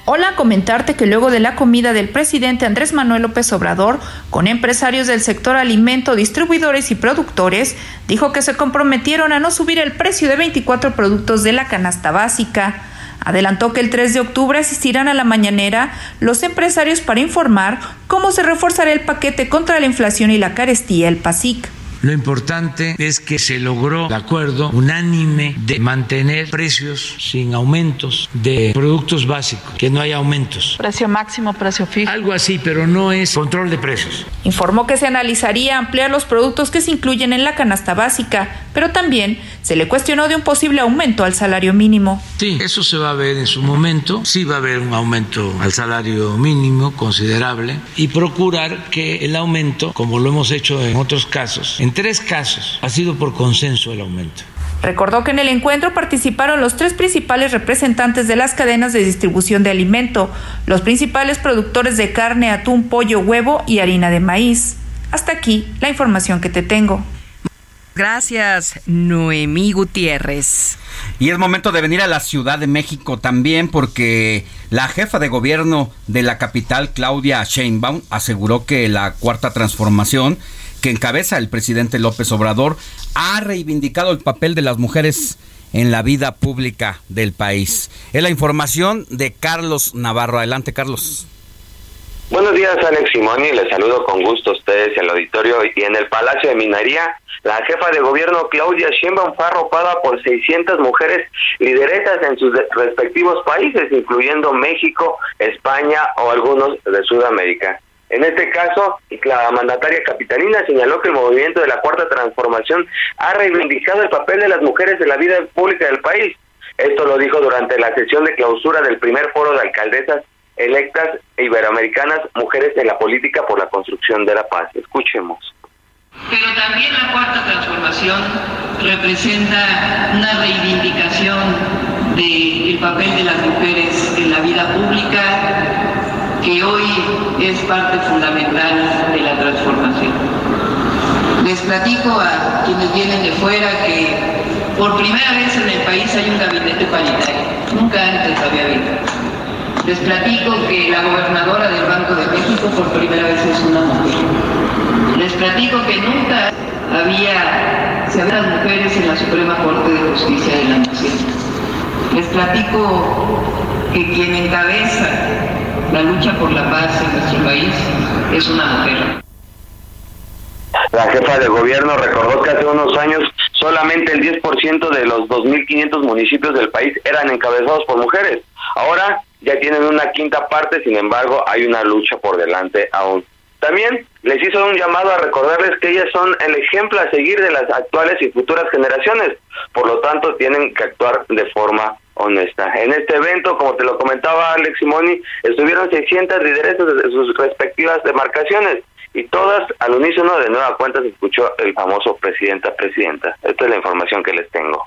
Hola, comentarte que luego de la comida del presidente Andrés Manuel López Obrador con empresarios del sector alimento, distribuidores y productores, dijo que se comprometieron a no subir el precio de 24 productos de la canasta básica. Adelantó que el 3 de octubre asistirán a la mañanera los empresarios para informar cómo se reforzará el paquete contra la inflación y la carestía, el PASIC. Lo importante es que se logró el acuerdo unánime de mantener precios sin aumentos de productos básicos, que no haya aumentos. Precio máximo, precio fijo. Algo así, pero no es control de precios. Informó que se analizaría ampliar los productos que se incluyen en la canasta básica, pero también se le cuestionó de un posible aumento al salario mínimo. Sí, eso se va a ver en su momento. Sí va a haber un aumento al salario mínimo considerable y procurar que el aumento, como lo hemos hecho en otros casos, en tres casos ha sido por consenso el aumento. Recordó que en el encuentro participaron los tres principales representantes de las cadenas de distribución de alimento, los principales productores de carne, atún, pollo, huevo y harina de maíz. Hasta aquí la información que te tengo. Gracias, Noemí Gutiérrez. Y es momento de venir a la Ciudad de México también porque la jefa de gobierno de la capital, Claudia Sheinbaum, aseguró que la cuarta transformación que encabeza el presidente López Obrador ha reivindicado el papel de las mujeres en la vida pública del país. Es la información de Carlos Navarro. Adelante, Carlos. Buenos días, Alex Simoni. Les saludo con gusto a ustedes y al auditorio. Y en el Palacio de Minería, la jefa de gobierno Claudia Sheinbaum fue arropada por 600 mujeres lideresas en sus respectivos países, incluyendo México, España o algunos de Sudamérica. En este caso, la mandataria capitalina señaló que el movimiento de la Cuarta Transformación ha reivindicado el papel de las mujeres en la vida pública del país. Esto lo dijo durante la sesión de clausura del primer foro de alcaldesas electas iberoamericanas Mujeres en la Política por la Construcción de la Paz. Escuchemos. Pero también la cuarta transformación representa una reivindicación del papel de las mujeres en la vida pública, que hoy es parte fundamental de la transformación. Les platico a quienes vienen de fuera que por primera vez en el país hay un gabinete paritario. Nunca antes había habido. Les platico que la gobernadora del Banco de México por primera vez es una mujer. Les platico que nunca había se habían mujeres en la Suprema Corte de Justicia de la Nación. Les platico que quien encabeza la lucha por la paz en nuestro país es una mujer. La jefa de gobierno recordó que hace unos años solamente el 10% de los 2.500 municipios del país eran encabezados por mujeres. Ahora ya tienen una quinta parte, sin embargo hay una lucha por delante aún. También les hizo un llamado a recordarles que ellas son el ejemplo a seguir de las actuales y futuras generaciones, por lo tanto tienen que actuar de forma honesta. En este evento, como te lo comentaba Alex Simoni, estuvieron 600 lideresas de sus respectivas demarcaciones y todas al unísono de nueva cuenta se escuchó el famoso presidenta, presidenta. Esta es la información que les tengo.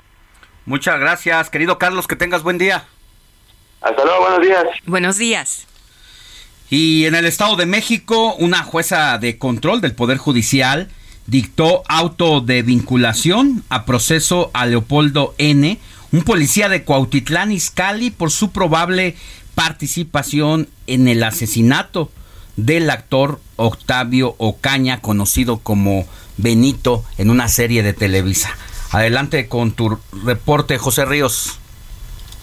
Muchas gracias, querido Carlos, que tengas buen día. Hasta luego, buenos días. Buenos días. Y en el Estado de México, una jueza de control del Poder Judicial dictó auto de vinculación a proceso a Leopoldo N., un policía de Cuautitlán Izcalli, por su probable participación en el asesinato del actor Octavio Ocaña, conocido como Benito, en una serie de Televisa. Adelante con tu reporte, José Ríos.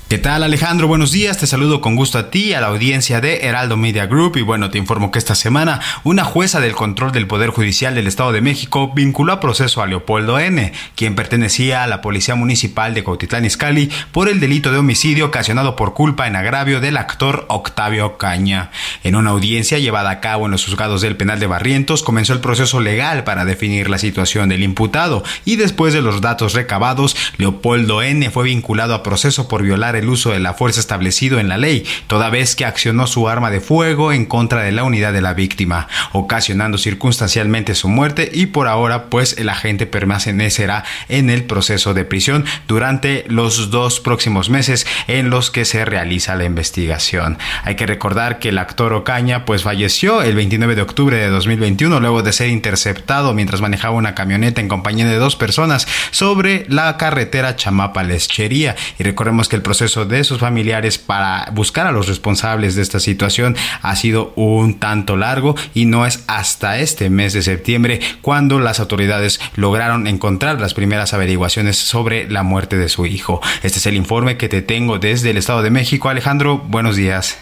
¿Qué tal Alejandro? Buenos días, te saludo con gusto a ti a la audiencia de Heraldo Media Group y bueno, te informo que esta semana una jueza del control del Poder Judicial del Estado de México vinculó a proceso a Leopoldo N., quien pertenecía a la Policía Municipal de Cautitlán Izcalli por el delito de homicidio ocasionado por culpa en agravio del actor Octavio Caña. En una audiencia llevada a cabo en los juzgados del penal de Barrientos comenzó el proceso legal para definir la situación del imputado y después de los datos recabados, Leopoldo N. fue vinculado a proceso por violar el uso de la fuerza establecido en la ley, toda vez que accionó su arma de fuego en contra de la unidad de la víctima, ocasionando circunstancialmente su muerte y por ahora pues el agente permanecerá en el proceso de prisión durante los dos próximos meses en los que se realiza la investigación. Hay que recordar que el actor Ocaña pues falleció el 29 de octubre de 2021 luego de ser interceptado mientras manejaba una camioneta en compañía de dos personas sobre la carretera Chamapa-Leschería y recordemos que el proceso de sus familiares para buscar a los responsables de esta situación ha sido un tanto largo y no es hasta este mes de septiembre cuando las autoridades lograron encontrar las primeras averiguaciones sobre la muerte de su hijo. Este es el informe que te tengo desde el Estado de México. Alejandro, buenos días.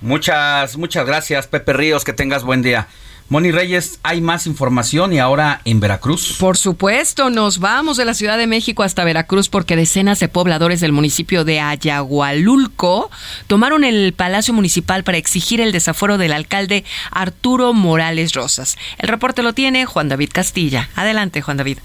Muchas, muchas gracias, Pepe Ríos, que tengas buen día. Moni Reyes, hay más información y ahora en Veracruz. Por supuesto, nos vamos de la Ciudad de México hasta Veracruz porque decenas de pobladores del municipio de Ayagualulco tomaron el Palacio Municipal para exigir el desafuero del alcalde Arturo Morales Rosas. El reporte lo tiene Juan David Castilla. Adelante, Juan David.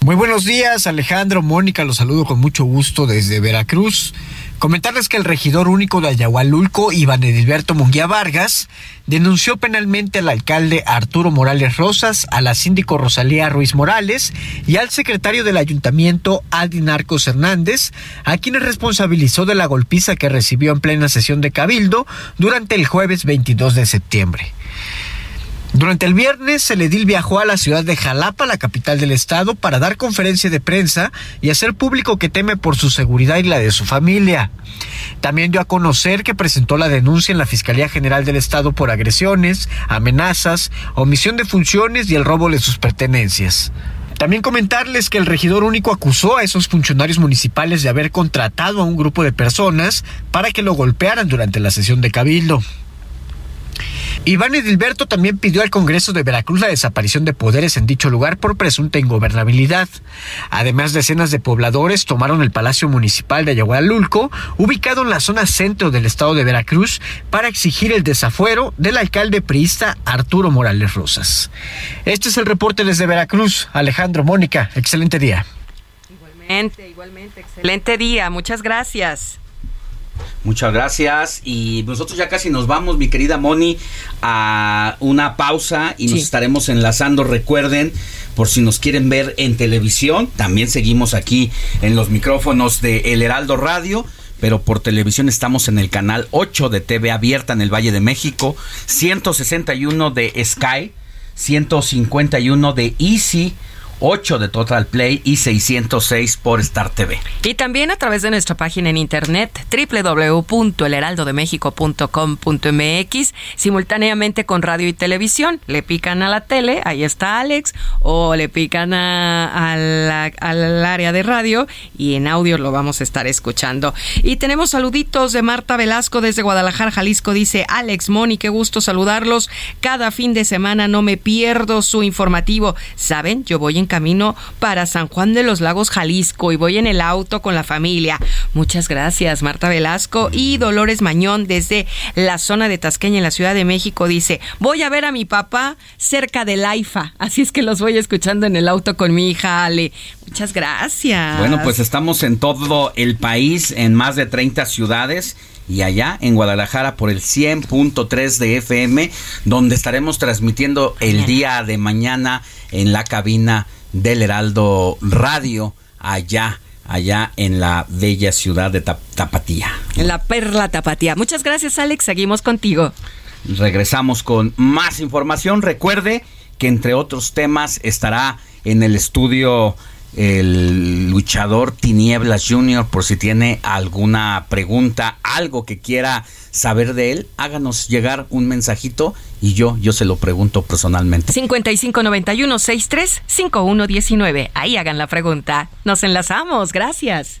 Muy buenos días, Alejandro, Mónica, los saludo con mucho gusto desde Veracruz. Comentarles que el regidor único de Ayahualulco, Iván Edilberto Munguía Vargas, denunció penalmente al alcalde Arturo Morales Rosas, a la síndico Rosalía Ruiz Morales y al secretario del ayuntamiento Aldin Arcos Hernández, a quienes responsabilizó de la golpiza que recibió en plena sesión de Cabildo durante el jueves 22 de septiembre. Durante el viernes, el edil viajó a la ciudad de Jalapa, la capital del estado, para dar conferencia de prensa y hacer público que teme por su seguridad y la de su familia. También dio a conocer que presentó la denuncia en la Fiscalía General del Estado por agresiones, amenazas, omisión de funciones y el robo de sus pertenencias. También comentarles que el regidor único acusó a esos funcionarios municipales de haber contratado a un grupo de personas para que lo golpearan durante la sesión de Cabildo. Iván Edilberto también pidió al Congreso de Veracruz la desaparición de poderes en dicho lugar por presunta ingobernabilidad. Además, decenas de pobladores tomaron el Palacio Municipal de Ayahualulco, ubicado en la zona centro del estado de Veracruz, para exigir el desafuero del alcalde priista Arturo Morales Rosas. Este es el reporte desde Veracruz. Alejandro, Mónica, excelente día. Igualmente, igualmente, excelente día. Muchas gracias. Muchas gracias. Y nosotros ya casi nos vamos, mi querida Moni, a una pausa y nos estaremos enlazando. Recuerden, por si nos quieren ver en televisión, también seguimos aquí en los micrófonos de El Heraldo Radio pero por televisión estamos en el canal 8 de TV abierta en el Valle de México, 161 de Sky, 151 de Easy, 8 de Total Play y 606 por Star TV. Y también a través de nuestra página en internet www.elheraldodemexico.com.mx, simultáneamente con radio y televisión. Le pican a la tele, ahí está Alex, o le pican al área de radio y en audio lo vamos a estar escuchando. Y tenemos saluditos de Marta Velasco desde Guadalajara, Jalisco. Dice Alex, Moni, qué gusto saludarlos. Cada fin de semana no me pierdo su informativo. ¿Saben? Yo voy en camino para San Juan de los Lagos, Jalisco, y voy en el auto con la familia. Muchas gracias, Marta Velasco. Y Dolores Mañón, desde la zona de Tasqueña, en la Ciudad de México, dice, voy a ver a mi papá cerca de Laifa. Así es que los voy escuchando en el auto con mi hija Ale. Muchas gracias. Bueno, pues estamos en todo el país, en más de 30 ciudades y allá en Guadalajara por el 100.3 de FM, donde estaremos transmitiendo el día de mañana en la cabina del Heraldo Radio allá allá en la bella ciudad de Tapatía. En la perla Tapatía. Muchas gracias Alex, seguimos contigo. Regresamos con más información. Recuerde que entre otros temas estará en el estudio el luchador Tinieblas Jr. por si tiene alguna pregunta, algo que quiera saber de él, háganos llegar un mensajito y yo yo se lo pregunto personalmente. 5591 63 5119. Ahí hagan la pregunta. Nos enlazamos. Gracias.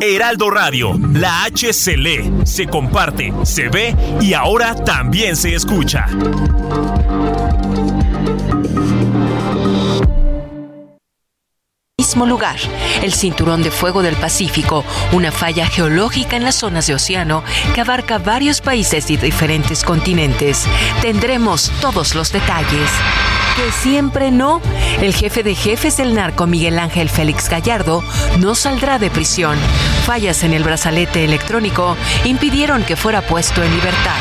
Heraldo Radio, la H se lee, se comparte, se ve y ahora también se escucha. Mismo lugar, el Cinturón de Fuego del Pacífico, una falla geológica en las zonas de océano que abarca varios países y diferentes continentes. Tendremos todos los detalles que siempre no. El jefe de jefes del narco, Miguel Ángel Félix Gallardo, no saldrá de prisión. Fallas en el brazalete electrónico impidieron que fuera puesto en libertad.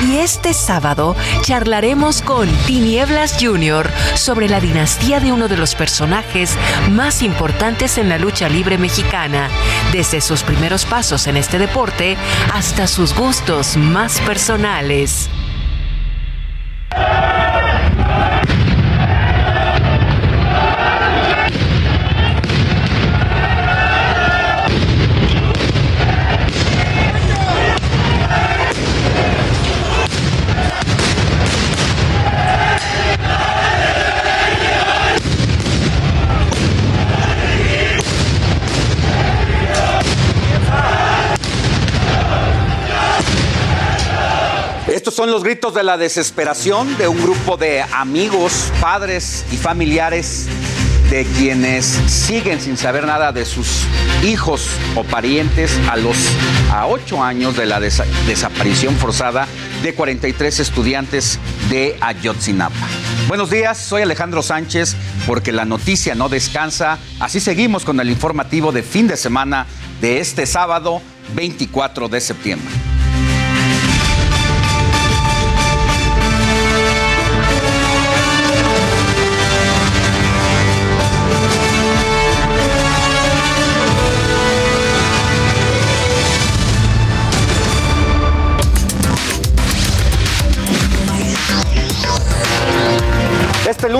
Y este sábado charlaremos con Tinieblas Jr. sobre la dinastía de uno de los personajes más importantes en la lucha libre mexicana, desde sus primeros pasos en este deporte hasta sus gustos más personales. Son los gritos de la desesperación de un grupo de amigos, padres y familiares de quienes siguen sin saber nada de sus hijos o parientes a los a ocho años de la desaparición forzada de 43 estudiantes de Ayotzinapa. Buenos días, soy Alejandro Sánchez, porque la noticia no descansa. Así seguimos con el informativo de fin de semana de este sábado 24 de septiembre.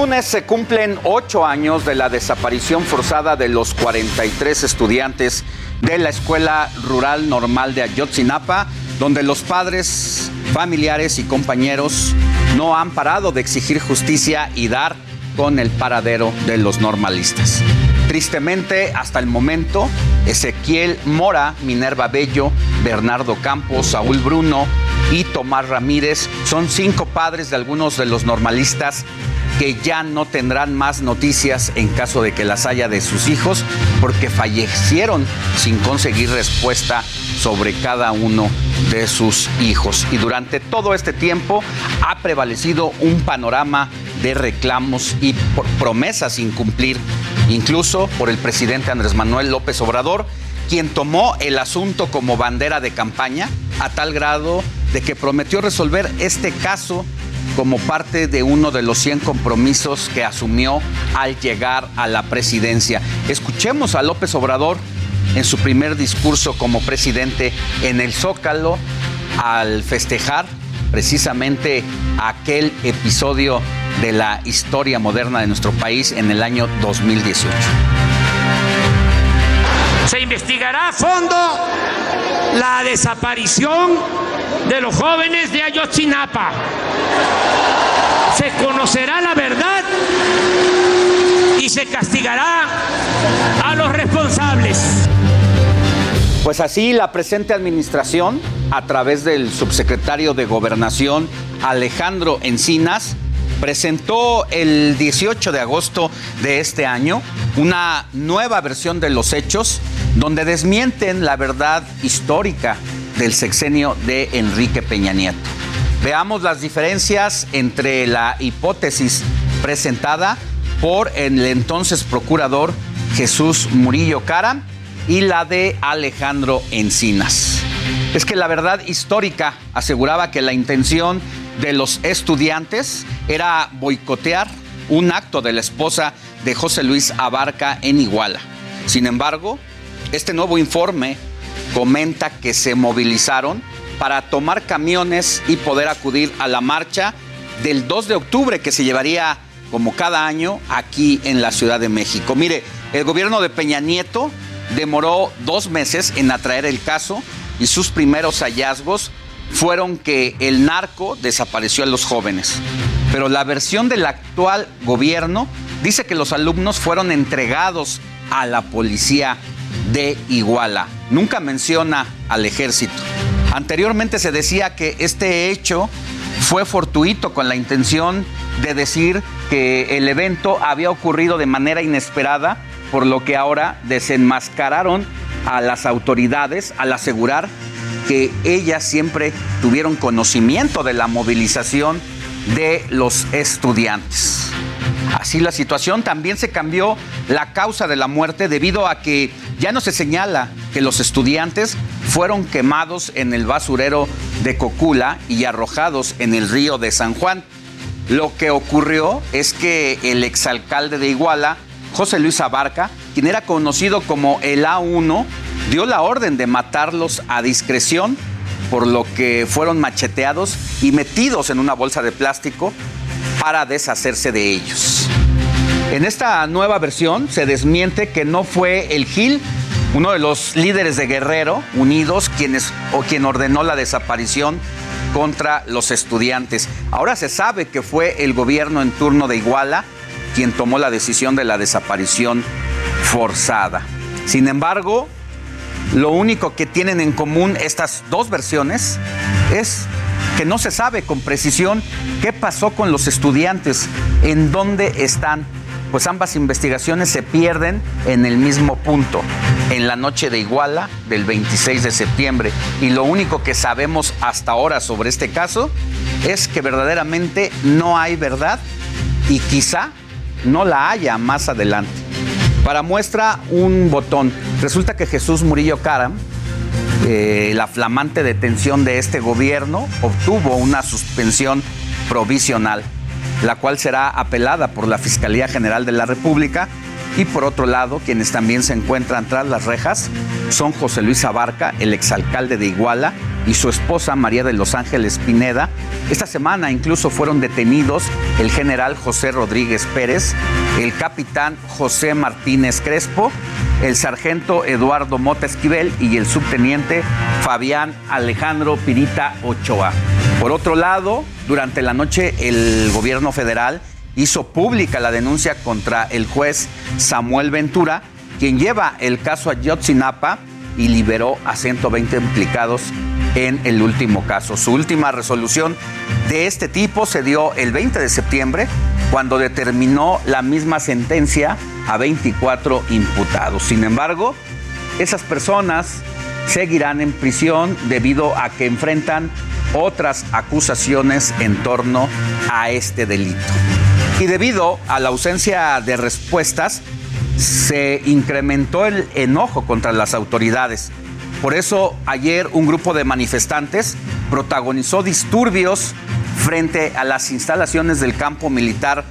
Lunes se cumplen ocho años de la desaparición forzada de los 43 estudiantes de la Escuela Rural Normal de Ayotzinapa, donde los padres, familiares y compañeros no han parado de exigir justicia y dar con el paradero de los normalistas. Tristemente, hasta el momento, Ezequiel Mora, Minerva Bello, Bernardo Campos, Saúl Bruno y Tomás Ramírez son cinco padres de algunos de los normalistas que ya no tendrán más noticias en caso de que las haya de sus hijos, porque fallecieron sin conseguir respuesta sobre cada uno de sus hijos. Y durante todo este tiempo ha prevalecido un panorama de reclamos y promesas sin cumplir, incluso por el presidente Andrés Manuel López Obrador, quien tomó el asunto como bandera de campaña a tal grado de que prometió resolver este caso como parte de uno de los 100 compromisos que asumió al llegar a la presidencia. Escuchemos a López Obrador en su primer discurso como presidente en el Zócalo al festejar precisamente aquel episodio de la historia moderna de nuestro país en el año 2018. Se investigará a fondo la desaparición de los jóvenes de Ayotzinapa. Se conocerá la verdad y se castigará a los responsables. Pues así la presente administración, a través del subsecretario de Gobernación Alejandro Encinas, presentó el 18 de agosto de este año una nueva versión de los hechos donde desmienten la verdad histórica del sexenio de Enrique Peña Nieto. Veamos las diferencias entre la hipótesis presentada por el entonces procurador Jesús Murillo Cara y la de Alejandro Encinas. Es que la verdad histórica aseguraba que la intención de los estudiantes era boicotear un acto de la esposa de José Luis Abarca en Iguala. Sin embargo, este nuevo informe comenta que se movilizaron para tomar camiones y poder acudir a la marcha del 2 de octubre que se llevaría como cada año aquí en la Ciudad de México. Mire, el gobierno de Peña Nieto demoró dos meses en atraer el caso y sus primeros hallazgos fueron que el narco desapareció a los jóvenes. Pero la versión del actual gobierno dice que los alumnos fueron entregados a la policía de Iguala. Nunca menciona al ejército. Anteriormente se decía que este hecho fue fortuito con la intención de decir que el evento había ocurrido de manera inesperada, por lo que ahora desenmascararon a las autoridades al asegurar que ellas siempre tuvieron conocimiento de la movilización de los estudiantes. Así la situación también se cambió la causa de la muerte debido a que ya no se señala que los estudiantes fueron quemados en el basurero de Cocula y arrojados en el río de San Juan. Lo que ocurrió es que el exalcalde de Iguala, José Luis Abarca, quien era conocido como el A1, dio la orden de matarlos a discreción, por lo que fueron macheteados y metidos en una bolsa de plástico para deshacerse de ellos. En esta nueva versión se desmiente que no fue el Gil, uno de los líderes de Guerrero Unidos, quienes, o quien ordenó la desaparición contra los estudiantes. Ahora se sabe que fue el gobierno en turno de Iguala quien tomó la decisión de la desaparición forzada. Sin embargo, lo único que tienen en común estas dos versiones es que no se sabe con precisión qué pasó con los estudiantes, en dónde están, pues ambas investigaciones se pierden en el mismo punto, en la noche de Iguala del 26 de septiembre. Y lo único que sabemos hasta ahora sobre este caso es que verdaderamente no hay verdad y quizá no la haya más adelante. Para muestra un botón. Resulta que Jesús Murillo Cara, eh, la flamante detención de este gobierno, obtuvo una suspensión provisional, la cual será apelada por la Fiscalía General de la República y por otro lado, quienes también se encuentran tras las rejas son José Luis Abarca, el exalcalde de Iguala, y su esposa María de Los Ángeles Pineda. Esta semana incluso fueron detenidos el general José Rodríguez Pérez, el capitán José Martínez Crespo, el sargento Eduardo Mota Esquivel y el subteniente Fabián Alejandro Pirita Ochoa. Por otro lado, durante la noche el gobierno federal hizo pública la denuncia contra el juez Samuel Ventura, quien lleva el caso Ayotzinapa y liberó a 120 implicados en el último caso. Su última resolución de este tipo se dio el 20 de septiembre, cuando determinó la misma sentencia a 24 imputados. Sin embargo, esas personas seguirán en prisión debido a que enfrentan otras acusaciones en torno a este delito. Y debido a la ausencia de respuestas, se incrementó el enojo contra las autoridades. Por eso ayer un grupo de manifestantes protagonizó disturbios frente a las instalaciones del campo militar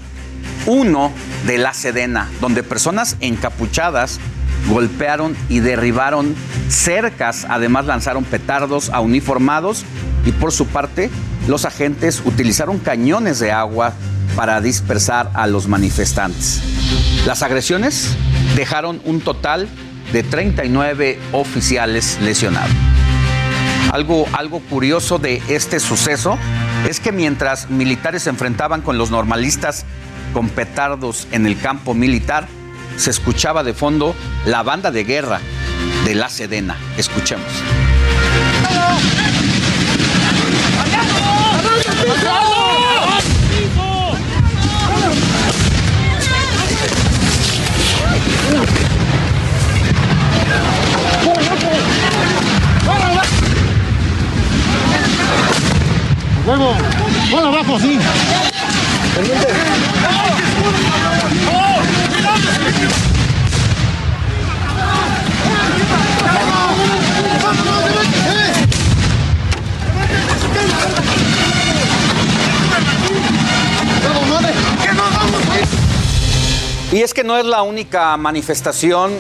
1 de la Sedena, donde personas encapuchadas golpearon y derribaron cercas, además lanzaron petardos a uniformados y por su parte los agentes utilizaron cañones de agua para dispersar a los manifestantes. Las agresiones dejaron un total de 39 oficiales lesionados. Algo, algo curioso de este suceso es que mientras militares se enfrentaban con los normalistas con petardos en el campo militar, se escuchaba de fondo la banda de guerra de la Sedena. Escuchemos. Luego, bueno, abajo, sí. Y es que no es la única manifestación,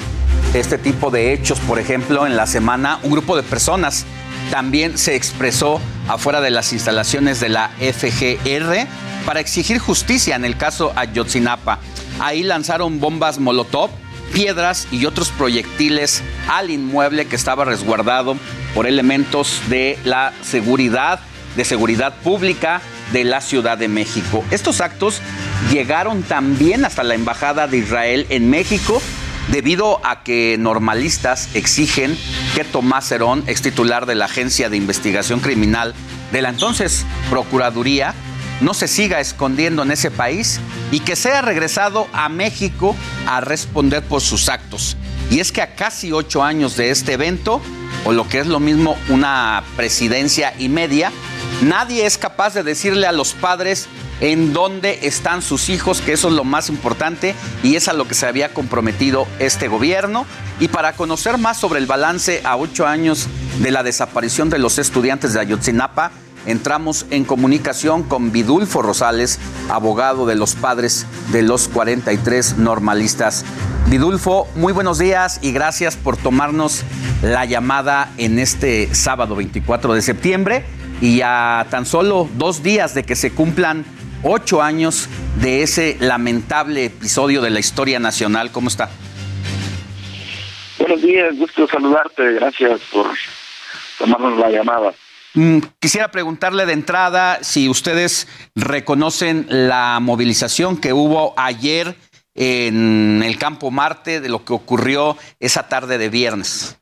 este tipo de hechos, por ejemplo, en la semana, un grupo de personas también se expresó afuera de las instalaciones de la FGR para exigir justicia en el caso Ayotzinapa. Ahí lanzaron bombas Molotov, piedras y otros proyectiles al inmueble que estaba resguardado por elementos de la seguridad, de seguridad pública de la Ciudad de México. Estos actos llegaron también hasta la Embajada de Israel en México debido a que normalistas exigen que Tomás Herón, ex titular de la Agencia de Investigación Criminal de la entonces Procuraduría, no se siga escondiendo en ese país y que sea regresado a México a responder por sus actos. Y es que a casi ocho años de este evento, o lo que es lo mismo una presidencia y media, nadie es capaz de decirle a los padres en dónde están sus hijos, que eso es lo más importante y es a lo que se había comprometido este gobierno. Y para conocer más sobre el balance a ocho años de la desaparición de los estudiantes de Ayotzinapa, entramos en comunicación con Vidulfo Rosales, abogado de los padres de los 43 normalistas. Vidulfo, muy buenos días y gracias por tomarnos la llamada en este sábado 24 de septiembre y a tan solo dos días de que se cumplan ocho años de ese lamentable episodio de la historia nacional. ¿Cómo está? Buenos días, gusto saludarte, gracias por tomarnos la llamada. Mm, quisiera preguntarle de entrada si ustedes reconocen la movilización que hubo ayer en el Campo Marte de lo que ocurrió esa tarde de viernes.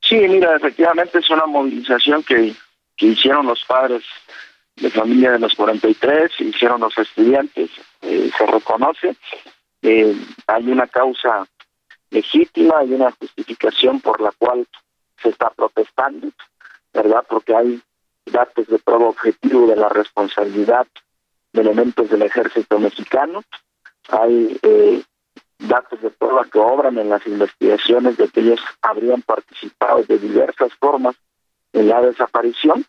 Sí, mira, efectivamente es una movilización que, que hicieron los padres de familia de los 43, hicieron los estudiantes, eh, se reconoce, hay una causa legítima, hay una justificación por la cual se está protestando, ¿verdad? Porque hay datos de prueba objetivo de la responsabilidad de elementos del ejército mexicano, hay eh, datos de prueba que obran en las investigaciones de que ellos habrían participado de diversas formas en la desaparición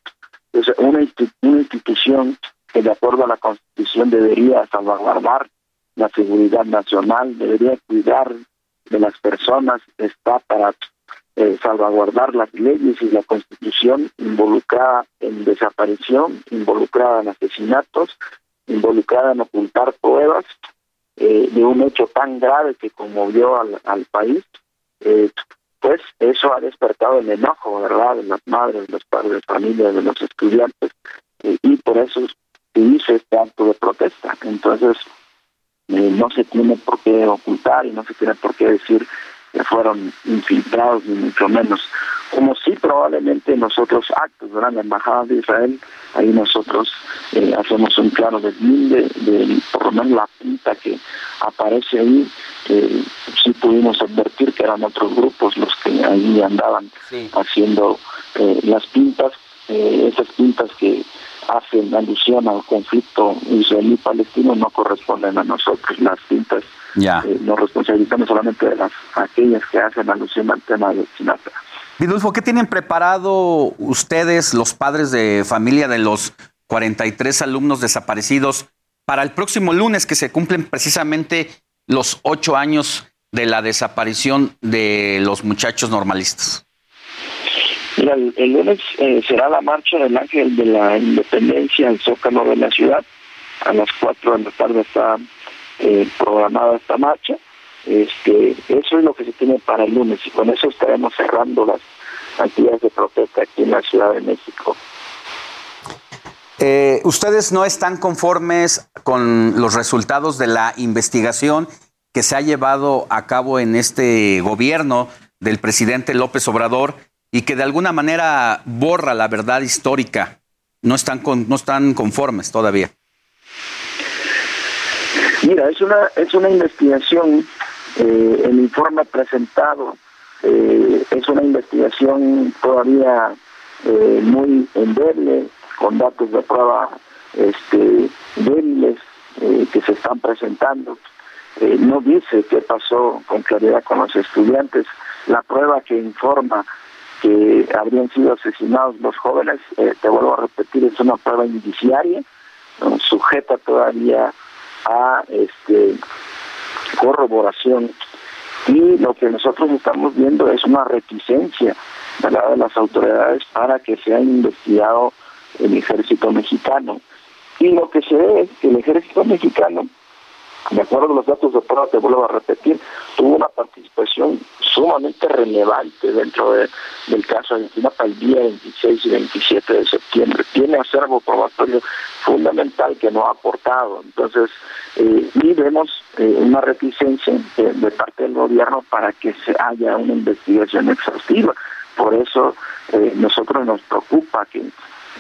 una, institución que de acuerdo a la Constitución debería salvaguardar la seguridad nacional, debería cuidar de las personas, está para eh, salvaguardar las leyes y la Constitución involucrada en desaparición, involucrada en asesinatos, involucrada en ocultar pruebas eh, de un hecho tan grave que conmovió al, al país. Eh, pues eso ha despertado el enojo, ¿verdad?, de las madres, de los padres de familia, de los estudiantes, y por eso hizo este acto de protesta. Entonces, eh, no se tiene por qué ocultar y no se tiene por qué decir que fueron infiltrados, ni mucho menos. Como si probablemente en nosotros actos, ¿verdad? la Embajada de Israel, ahí nosotros eh, hacemos un claro deslinde de, por lo menos la pinta que aparece ahí. Eh, sí pudimos advertir que eran otros grupos los que ahí andaban haciendo eh, las pintas, eh, esas pintas que hacen alusión al conflicto israelí-palestino no corresponden a nosotros. Las pintas Ya. eh, nos responsabilizamos solamente de las aquellas que hacen alusión al tema de Sinatra. Vidulfo, ¿qué tienen preparado ustedes, los padres de familia de los 43 alumnos desaparecidos, para el próximo lunes que se cumplen precisamente los ocho años de la desaparición de los muchachos normalistas? Mira, el, lunes eh, será la marcha del Ángel de la Independencia al Zócalo de la ciudad. A las 4 de la tarde está eh, programada esta marcha. Este, eso es lo que se tiene para el lunes y con eso estaremos cerrando las actividades de protesta aquí en la Ciudad de México. Eh, ¿Ustedes no están conformes con los resultados de la investigación que se ha llevado a cabo en este gobierno del presidente López Obrador y que de alguna manera borra la verdad histórica? No están, con- no están conformes todavía. Mira, es una es una investigación, eh, el informe presentado eh, es una investigación todavía eh, muy endeble, con datos de prueba este, débiles eh, que se están presentando. Eh, no dice qué pasó con claridad con los estudiantes. La prueba que informa que habrían sido asesinados los jóvenes, eh, te vuelvo a repetir, es una prueba indiciaria, sujeta todavía a este corroboración. Y lo que nosotros estamos viendo es una reticencia ¿verdad? de las autoridades para que sea investigado el ejército mexicano. Y lo que se ve es que el ejército mexicano de acuerdo a los datos de prueba, te vuelvo a repetir, tuvo una participación sumamente relevante dentro de- del caso de Ayotzinapa el día 26 y 27 de septiembre. Tiene acervo probatorio fundamental que no ha aportado. Entonces, eh, y vemos eh, una reticencia de, de parte del gobierno para que se haya una investigación exhaustiva. Por eso, eh, nosotros nos preocupa que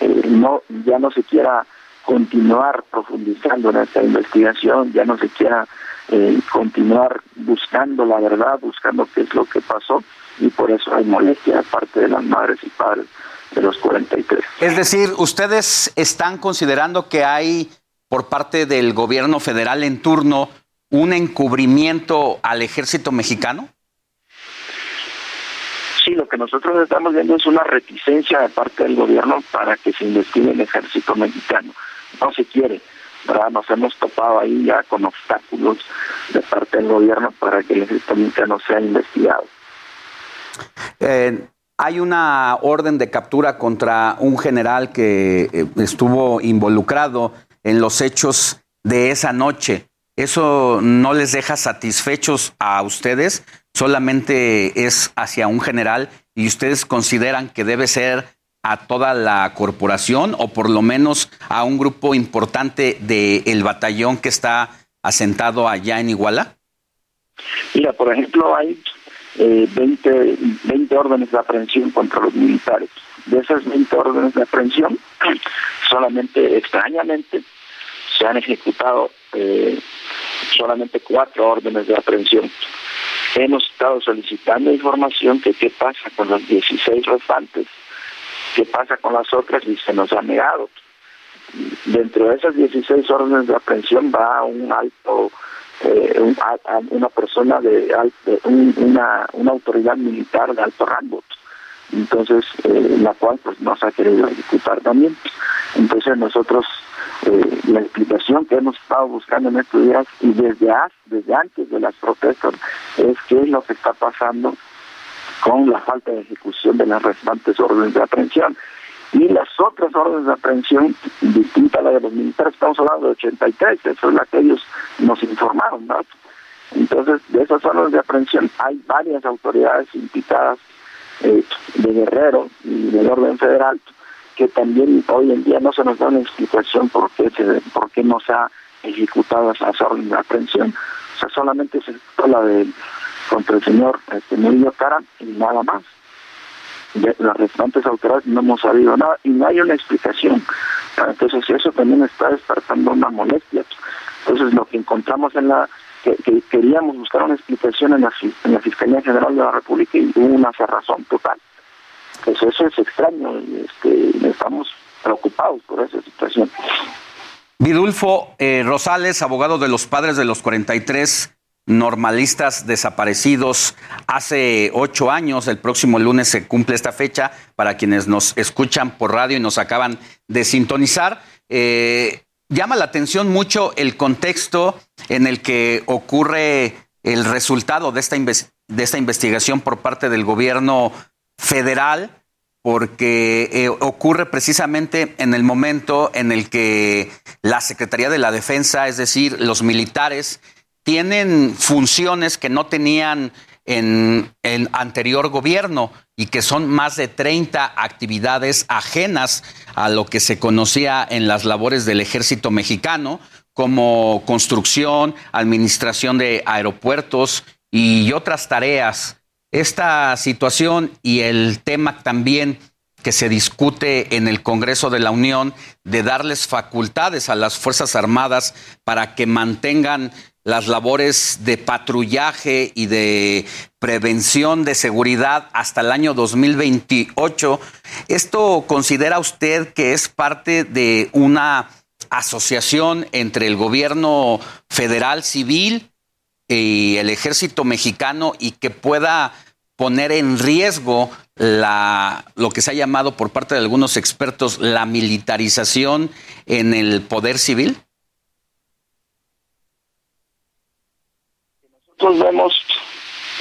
eh, no ya no se quiera continuar profundizando en esta investigación, ya no se quiera eh, continuar buscando la verdad, buscando qué es lo que pasó, y por eso hay molestia de parte de las madres y padres de los 43. Es decir, ¿ustedes están considerando que hay por parte del gobierno federal en turno un encubrimiento al ejército mexicano? Sí, lo que nosotros estamos viendo es una reticencia de parte del gobierno para que se investigue el ejército mexicano. No se quiere, ¿verdad? Nos hemos topado ahí ya con obstáculos de parte del gobierno para que el ejército mexicano sea investigado. Eh, hay una orden de captura contra un general que eh, estuvo involucrado en los hechos de esa noche. ¿Eso no les deja satisfechos a ustedes? Solamente es hacia un general y ustedes consideran que debe ser a toda la corporación o por lo menos a un grupo importante del batallón que está asentado allá en Iguala? Mira, por ejemplo, hay eh, 20, 20 órdenes de aprehensión contra los militares. De esas 20 órdenes de aprehensión, solamente extrañamente se han ejecutado eh, solamente cuatro órdenes de aprehensión. Hemos estado solicitando información de qué pasa con las 16 restantes, qué pasa con las otras y se nos ha negado. Dentro de esas 16 órdenes de aprehensión va un alto eh, un- a- una persona de alto, un- una, una autoridad militar de alto rango entonces eh, la cual pues no se ha querido ejecutar también entonces nosotros eh, la explicación que hemos estado buscando en estos días y desde desde antes de las protestas es qué es lo que está pasando con la falta de ejecución de las restantes órdenes de aprehensión y las otras órdenes de aprehensión, distinta a la de los militares, estamos hablando de 83, eso es la que ellos nos informaron, ¿no? Entonces, de esas órdenes de aprehensión hay varias autoridades implicadas eh, de Guerrero y del orden federal que también hoy en día no se nos da una explicación por qué, se, por no se ha ejecutado esa orden de aprehensión. O sea, solamente se ejecutó la de contra el señor este, Murillo Cara y nada más. Las restantes autoridades no hemos sabido nada y no hay una explicación. Entonces eso también está despertando una molestia. Entonces lo que encontramos en la que, que queríamos buscar una explicación en la, en la Fiscalía General de la República y hubo una cerrazón total. Pues eso es extraño y este, estamos preocupados por esa situación. Vidulfo eh, Rosales, abogado de los padres de los 43 normalistas desaparecidos hace ocho años. El próximo lunes se cumple esta fecha para quienes nos escuchan por radio y nos acaban de sintonizar. Eh, llama la atención mucho el contexto en el que ocurre el resultado de esta, de esta investigación por parte del gobierno federal porque eh, ocurre precisamente en el momento en el que la Secretaría de la Defensa, es decir, los militares, tienen funciones que no tenían en el anterior gobierno y que son más de 30 actividades ajenas a lo que se conocía en las labores del ejército mexicano, como construcción, administración de aeropuertos y otras tareas. Esta situación y el tema también que se discute en el Congreso de la Unión de darles facultades a las Fuerzas Armadas para que mantengan las labores de patrullaje y de prevención de seguridad hasta el año 2028. ¿Esto considera usted que es parte de una asociación entre el gobierno federal civil y el ejército mexicano y que pueda poner en riesgo lo que se ha llamado por parte de algunos expertos la militarización en el poder civil? Nosotros vemos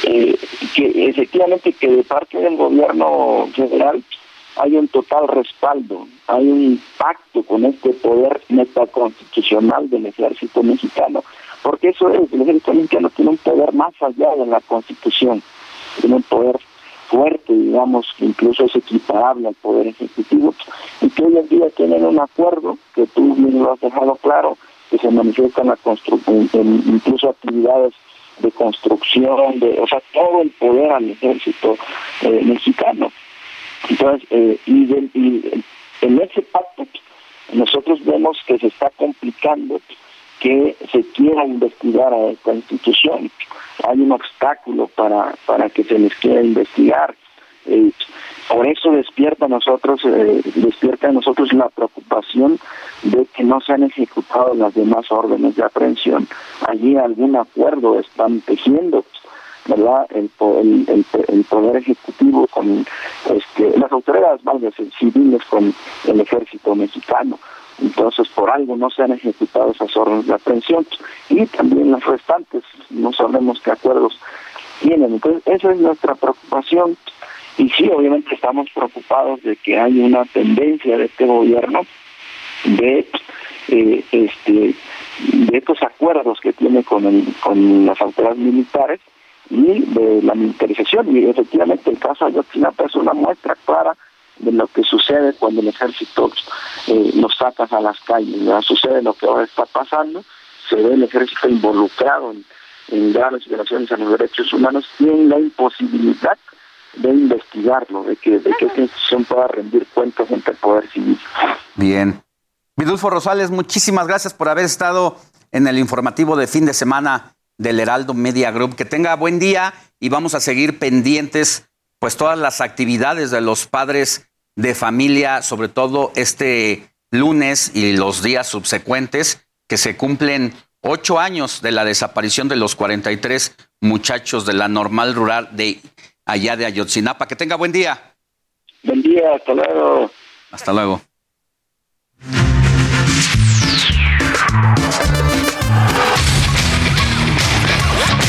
eh, que efectivamente que de parte del gobierno federal hay un total respaldo, hay un pacto con este poder metaconstitucional del ejército mexicano porque eso es, el ejército mexicano tiene un poder más allá de la constitución, tiene un poder fuerte, digamos, que incluso es equiparable al poder ejecutivo, y que hoy en día tienen un acuerdo, que tú bien lo has dejado claro, que se manifiesta en la construcción, incluso actividades de construcción, de, o sea, todo el poder al ejército eh, mexicano. Entonces, eh, y, y en ese pacto nosotros vemos que se está complicando que se quiera investigar a esta institución. Hay un obstáculo para, para que se les quiera investigar. Eh, por eso despierta a nosotros, eh, despierta a nosotros la preocupación de que no se han ejecutado las demás órdenes de aprehensión. Allí algún acuerdo están tejiendo, ¿verdad? El, el, el, poder ejecutivo con este, las autoridades civiles con el ejército mexicano. Entonces, por algo no se han ejecutado esas órdenes de aprehensión y también las restantes, no sabemos qué acuerdos tienen. Entonces, esa es nuestra preocupación. Y sí, obviamente estamos preocupados de que hay una tendencia de este gobierno de eh, este de estos acuerdos que tiene con, con las autoridades militares y de la militarización. Y efectivamente el caso de Ayotzinapa es una muestra clara de lo que sucede cuando el ejército eh, los saca a las calles. ¿verdad? Sucede lo que ahora está pasando, se ve el ejército involucrado en, graves violaciones a los derechos humanos y en la imposibilidad de investigarlo, de que, de que esta institución pueda rendir cuentas ante el Poder Civil. Bien. Vidulfo Rosales, muchísimas gracias por haber estado en el informativo de fin de semana del Heraldo Media Group. Que tenga buen día y vamos a seguir pendientes pues todas las actividades de los padres de familia, sobre todo este lunes y los días subsecuentes, que se cumplen ocho años de la desaparición de los 43 muchachos de la normal rural de allá de Ayotzinapa. Que tenga buen día. Buen día, hasta luego. Hasta luego.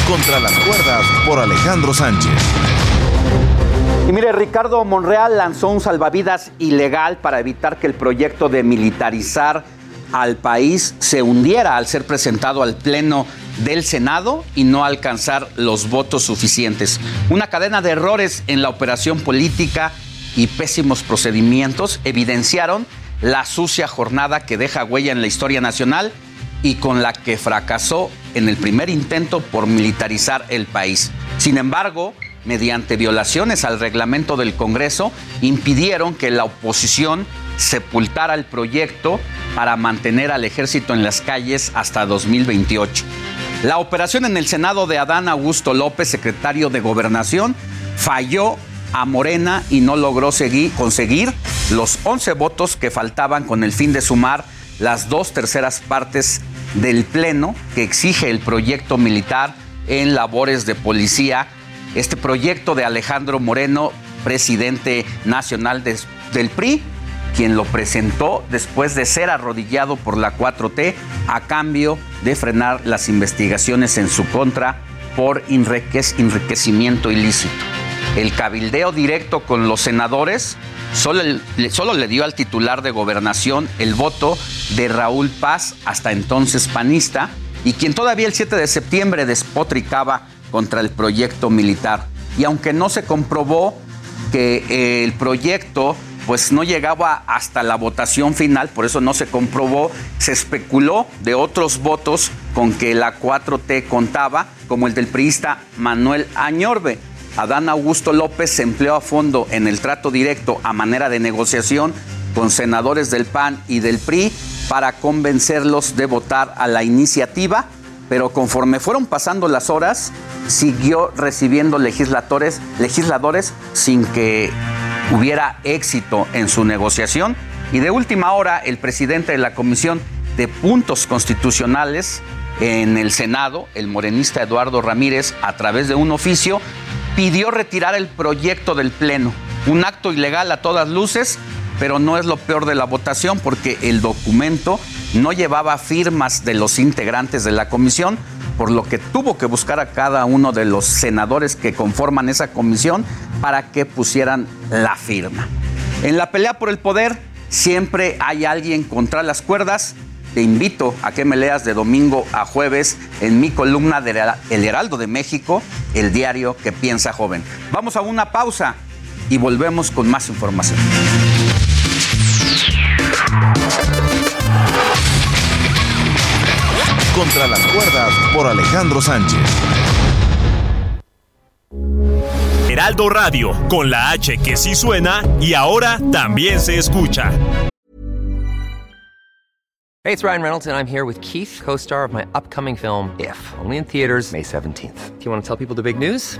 Contra las cuerdas por Alejandro Sánchez. Y mire, Ricardo Monreal lanzó un salvavidas ilegal para evitar que el proyecto de militarizar al país se hundiera al ser presentado al Pleno del Senado y no alcanzar los votos suficientes. Una cadena de errores en la operación política y pésimos procedimientos evidenciaron la sucia jornada que deja huella en la historia nacional y con la que fracasó en el primer intento por militarizar el país. Sin embargo, mediante violaciones al reglamento del Congreso, impidieron que la oposición sepultara el proyecto para mantener al ejército en las calles hasta 2028. La operación en el Senado de Adán Augusto López, secretario de Gobernación, falló a Morena y no logró seguir, conseguir los 11 votos que faltaban con el fin de sumar las dos terceras partes del Pleno que exige el proyecto militar en labores de policía. Este proyecto de Alejandro Moreno, presidente nacional de, del PRI, quien lo presentó después de ser arrodillado por la 4T a cambio de frenar las investigaciones en su contra por enriquecimiento ilícito. El cabildeo directo con los senadores solo, le dio al titular de gobernación el voto de Raúl Paz, hasta entonces panista, y quien todavía el 7 de septiembre despotricaba contra el proyecto militar. Y aunque no se comprobó que el proyecto pues no llegaba hasta la votación final, por eso no se comprobó, se especuló de otros votos con que la 4T contaba, como el del priista Manuel Añorbe. Adán Augusto López se empleó a fondo en el trato directo a manera de negociación con senadores del PAN y del PRI para convencerlos de votar a la iniciativa, pero conforme fueron pasando las horas, siguió recibiendo legisladores, legisladores sin que hubiera éxito en su negociación y de última hora el presidente de la Comisión de Puntos Constitucionales en el Senado, el morenista Eduardo Ramírez, a través de un oficio, pidió retirar el proyecto del Pleno. Un acto ilegal a todas luces, pero no es lo peor de la votación porque el documento no llevaba firmas de los integrantes de la comisión, por lo que tuvo que buscar a cada uno de los senadores que conforman esa comisión para que pusieran la firma. En la pelea por el poder siempre hay alguien contra las cuerdas. Te invito a que me leas de domingo a jueves en mi columna de El Heraldo de México, el diario que piensa joven. Vamos a una pausa y volvemos con más información. Contra las cuerdas por Alejandro Sánchez. Heraldo Radio, con la H que sí suena y ahora también se escucha. Hey, it's Ryan Reynolds, and I'm here with Keith, co star of my upcoming film, If, only in theaters, May 17th. Do you want to tell people the big news?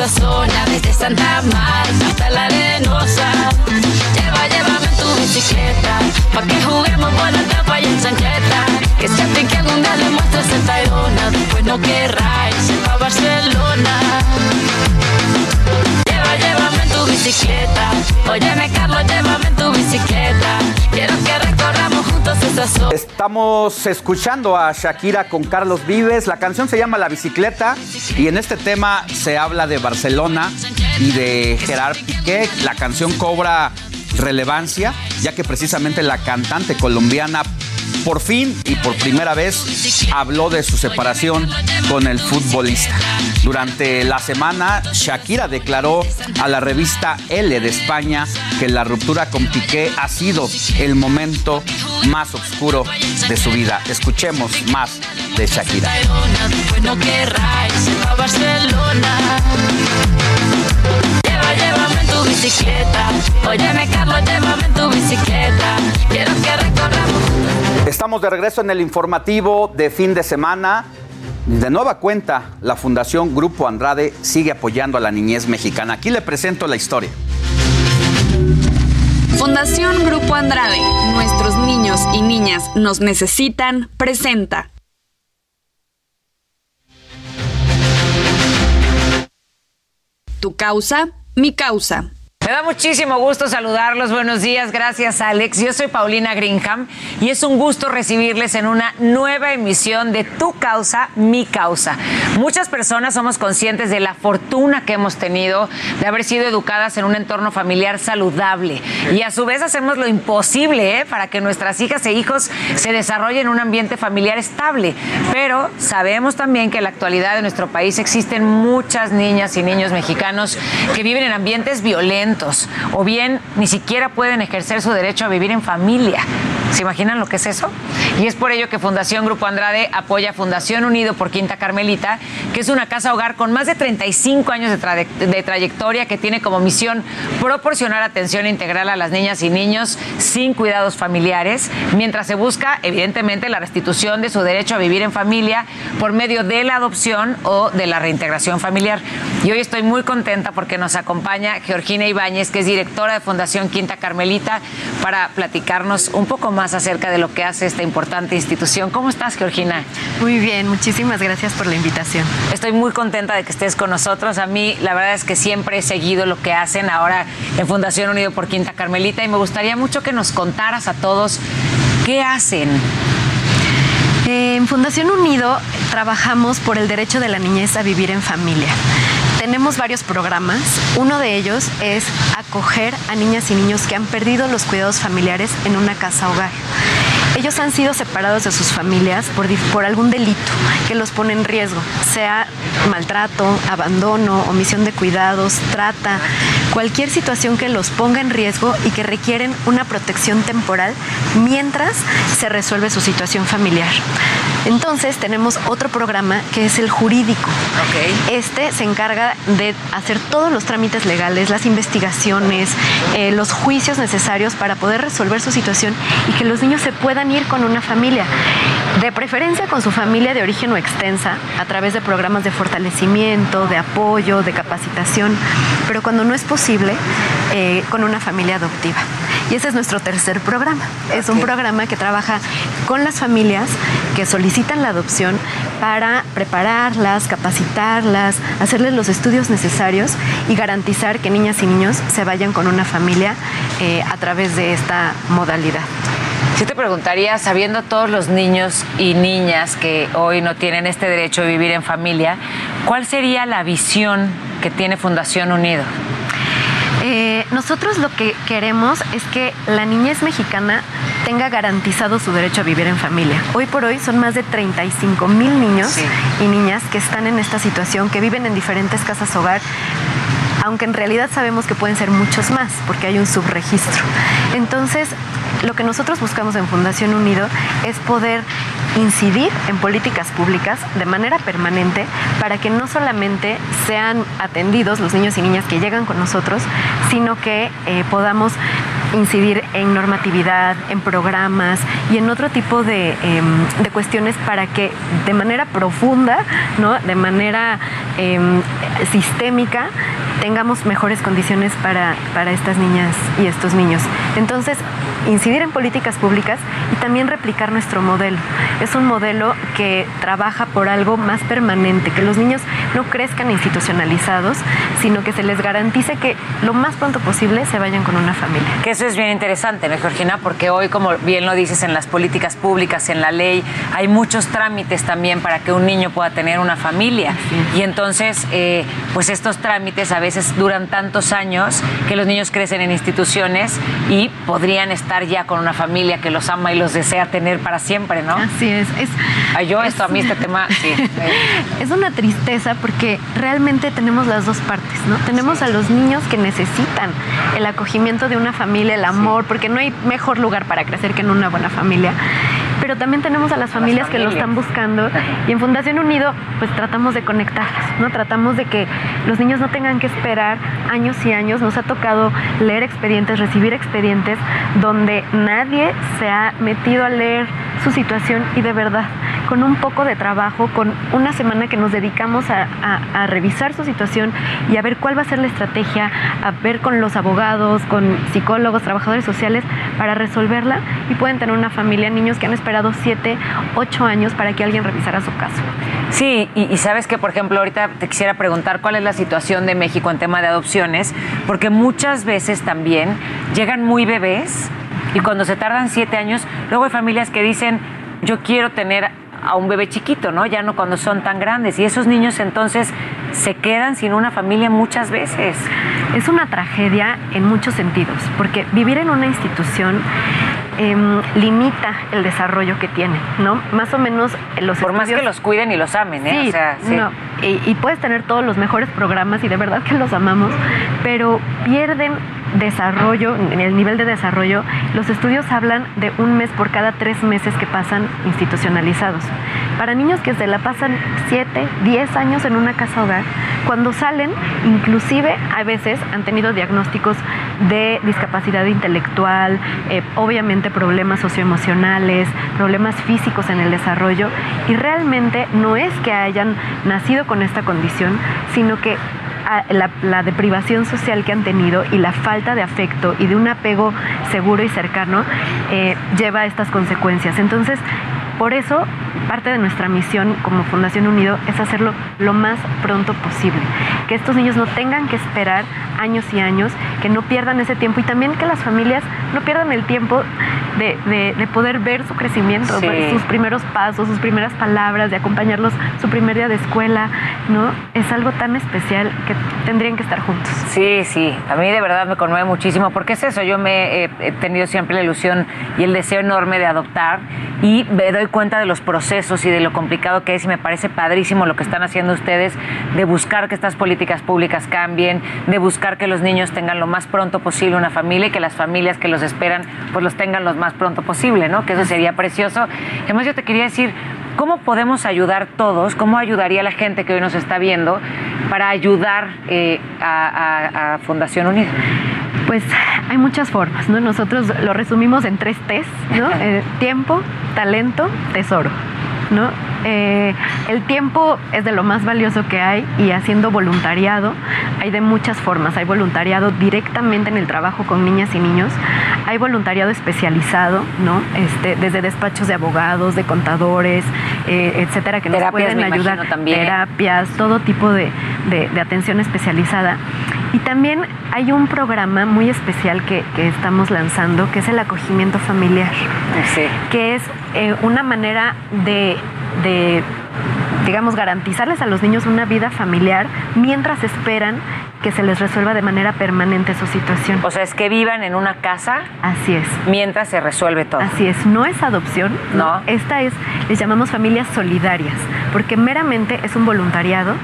Desde Santa Marta hasta la Arenosa. Lleva, llévame en tu bicicleta, pa' que juguemos por la tapa y en chancleta. Que se ti que algún día le muestres el Tayrona, después no querráis ir pa' Barcelona. Óyeme Carlos, llévame tu bicicleta. Quiero que recorramos juntos. Estamos escuchando a Shakira con Carlos Vives. La canción se llama La Bicicleta y en este tema se habla de Barcelona y de Gerard Piqué. La canción cobra relevancia ya que precisamente la cantante colombiana por fin y por primera vez habló de su separación con el futbolista. Durante la semana, Shakira declaró a la revista L de España que la ruptura con Piqué ha sido el momento más oscuro de su vida. Escuchemos más de Shakira. Estamos de regreso en el informativo de fin de semana. De nueva cuenta, la Fundación Grupo Andrade sigue apoyando a la niñez mexicana. Aquí le presento la historia. Fundación Grupo Andrade, nuestros niños y niñas nos necesitan, presenta. Tu causa, mi causa. Me da muchísimo gusto saludarlos. Buenos días. Gracias, Alex. Yo soy Paulina Greenham y es un gusto recibirles en una nueva emisión de Tu causa, mi causa. Muchas personas somos conscientes de la fortuna que hemos tenido de haber sido educadas en un entorno familiar saludable y a su vez hacemos lo imposible ¿eh? para que nuestras hijas e hijos se desarrollen en un ambiente familiar estable. Pero sabemos también que en la actualidad de nuestro país existen muchas niñas y niños mexicanos que viven en ambientes violentos o bien ni siquiera pueden ejercer su derecho a vivir en familia. ¿Se imaginan lo que es eso? Y es por ello que Fundación Grupo Andrade apoya Fundación Unido por Quinta Carmelita, que es una casa hogar con más de 35 años de, trayectoria que tiene como misión proporcionar atención integral a las niñas y niños sin cuidados familiares, mientras se busca, evidentemente, la restitución de su derecho a vivir en familia por medio de la adopción o de la reintegración familiar. Y hoy estoy muy contenta porque nos acompaña Georgina Ibáñez, que es directora de Fundación Quinta Carmelita, para platicarnos un poco más acerca de lo que hace esta importante institución. ¿Cómo estás, Georgina? Muy bien, muchísimas gracias por la invitación. Estoy muy contenta de que estés con nosotros. A mí, la verdad es que siempre he seguido lo que hacen ahora en Fundación Unido por Quinta Carmelita y me gustaría mucho que nos contaras a todos qué hacen. En Fundación Unido trabajamos por el derecho de la niñez a vivir en familia. Tenemos varios programas. Uno de ellos es acoger a niñas y niños que han perdido los cuidados familiares en una casa hogar. Ellos han sido separados de sus familias por, por algún delito que los pone en riesgo, sea maltrato, abandono, omisión de cuidados, trata, cualquier situación que los ponga en riesgo y que requieren una protección temporal mientras se resuelve su situación familiar. Entonces tenemos otro programa que es el jurídico. Este se encarga de hacer todos los trámites legales, las investigaciones, eh, los juicios necesarios para poder resolver su situación y que los niños se puedan ir con una familia. De preferencia con su familia de origen o extensa, a través de programas de fortalecimiento, de apoyo, de capacitación, pero cuando no es posible, eh, con una familia adoptiva. Y ese es nuestro tercer programa. Es un programa que trabaja con las familias que solicitan la adopción para prepararlas, capacitarlas, hacerles los estudios necesarios y garantizar que niñas y niños se vayan con una familia eh, a través de esta modalidad. Yo te preguntaría, sabiendo todos los niños y niñas que hoy no tienen este derecho de vivir en familia, ¿cuál sería la visión que tiene Fundación Unido? Nosotros lo que queremos es que la niñez mexicana tenga garantizado su derecho a vivir en familia. Hoy por hoy son más de 35 mil niños y niñas que están en esta situación, que viven en diferentes casas hogar aunque en realidad sabemos que pueden ser muchos más, porque hay un subregistro. Entonces, lo que nosotros buscamos en Fundación Unido es poder incidir en políticas públicas de manera permanente para que no solamente sean atendidos los niños y niñas que llegan con nosotros, sino que eh, podamos incidir en normatividad, en programas y en otro tipo de, em, cuestiones para que de manera profunda, ¿no? de manera em, sistémica, tengamos mejores condiciones para, para estas niñas y estos niños. Entonces, incidir en políticas públicas y también replicar nuestro modelo. Es un modelo que trabaja por algo más permanente, que los niños no crezcan institucionalizados, sino que se les garantice que lo más pronto posible se vayan con una familia. Que eso es bien interesante, ¿no, Georgina? Porque hoy, como bien lo dices, en las políticas públicas, en la ley, hay muchos trámites también para que un niño pueda tener una familia. Y entonces, eh, pues estos trámites a veces duran tantos años que los niños crecen en instituciones y podrían estar ya con una familia que los ama y los desea tener para siempre, ¿no? Así es. es yo esto, a mí este tema, sí. es una tristeza porque realmente tenemos las dos partes, ¿no? Tenemos a los niños que necesitan el acogimiento de una familia, el amor, porque no hay mejor lugar para crecer que en una buena familia pero también tenemos a las familias que lo están buscando y en Fundación Unido pues tratamos de conectarlas, ¿no? Tratamos de que los niños no tengan que esperar años y años. Nos ha tocado leer expedientes, recibir expedientes donde nadie se ha metido a leer su situación y de verdad con un poco de trabajo, con una semana que nos dedicamos a, a, revisar su situación y a ver cuál va a ser la estrategia, a ver con los abogados, con psicólogos, trabajadores sociales para resolverla y pueden tener una familia, niños que han esperado 7, 8 años para que alguien revisara su caso. Sí, y, y sabes que, por ejemplo, ahorita te quisiera preguntar cuál es la situación de México en tema de adopciones, porque muchas veces también llegan muy bebés y cuando se tardan siete años, luego hay familias que dicen, yo quiero tener a un bebé chiquito, ¿no? Ya no cuando son tan grandes. Y esos niños entonces se quedan sin una familia muchas veces. Es una tragedia en muchos sentidos, porque vivir en una institución em, limita el desarrollo que tienen, ¿no? Más o menos los Por más que los cuiden y los amen, ¿eh? Sí, o sea, sí. no, y, y puedes tener todos los mejores programas y de verdad que los amamos, pero pierden desarrollo, en el nivel de desarrollo, los estudios hablan de un mes por cada tres meses que pasan institucionalizados. Para niños que se la pasan 7, 10 años en una casa hogar, cuando salen, inclusive a veces han tenido diagnósticos de discapacidad intelectual, eh, obviamente problemas socioemocionales, problemas físicos en el desarrollo, y realmente no es que hayan nacido con esta condición, sino que la, la, deprivación social que han tenido y la falta de afecto y de un apego seguro y cercano eh, lleva a estas consecuencias. Entonces, por eso, parte de nuestra misión como Fundación Unido es hacerlo lo más pronto posible. Que estos niños no tengan que esperar años y años, que no pierdan ese tiempo y también que las familias no pierdan el tiempo de, de, de poder ver su crecimiento, Sí. sus primeros pasos, sus primeras palabras, de acompañarlos su primer día de escuela, ¿no? Es algo tan especial que tendrían que estar juntos. Sí, sí, a mí de verdad me conmueve muchísimo porque es eso, yo me he tenido siempre la ilusión y el deseo enorme de adoptar y me doy cuenta de los procesos y de lo complicado que es y me parece padrísimo lo que están haciendo ustedes de buscar que estas políticas públicas cambien, de buscar que los niños tengan lo más pronto posible una familia y que las familias que los esperan pues los tengan lo más pronto posible, ¿no? Que eso sería precioso. Además yo te quería decir, ¿cómo podemos ayudar todos? ¿Cómo ayudaría la gente que hoy nos está viendo para ayudar eh, a, a- a Fundación Unida? Pues hay muchas formas, ¿no? Nosotros lo resumimos en tres T's, ¿no? Eh, tiempo, talento, tesoro, ¿no? Eh, el tiempo es de lo más valioso que hay y haciendo voluntariado hay de muchas formas. Hay voluntariado directamente en el trabajo con niñas y niños, hay voluntariado especializado, ¿no? Este, desde despachos de abogados, de contadores, eh, etcétera, que nos Terapias, pueden ayudar. también. Terapias, todo tipo de, de- de atención especializada. Y también hay un programa muy especial que, que estamos lanzando, que es el acogimiento familiar, que es eh, una manera de, de, digamos, garantizarles a los niños una vida familiar mientras esperan que se les resuelva de manera permanente su situación. O sea, es que vivan en una casa. Así es. Mientras se resuelve todo. Así es, no es adopción, no. Esta es, les llamamos familias solidarias, porque meramente es un voluntariado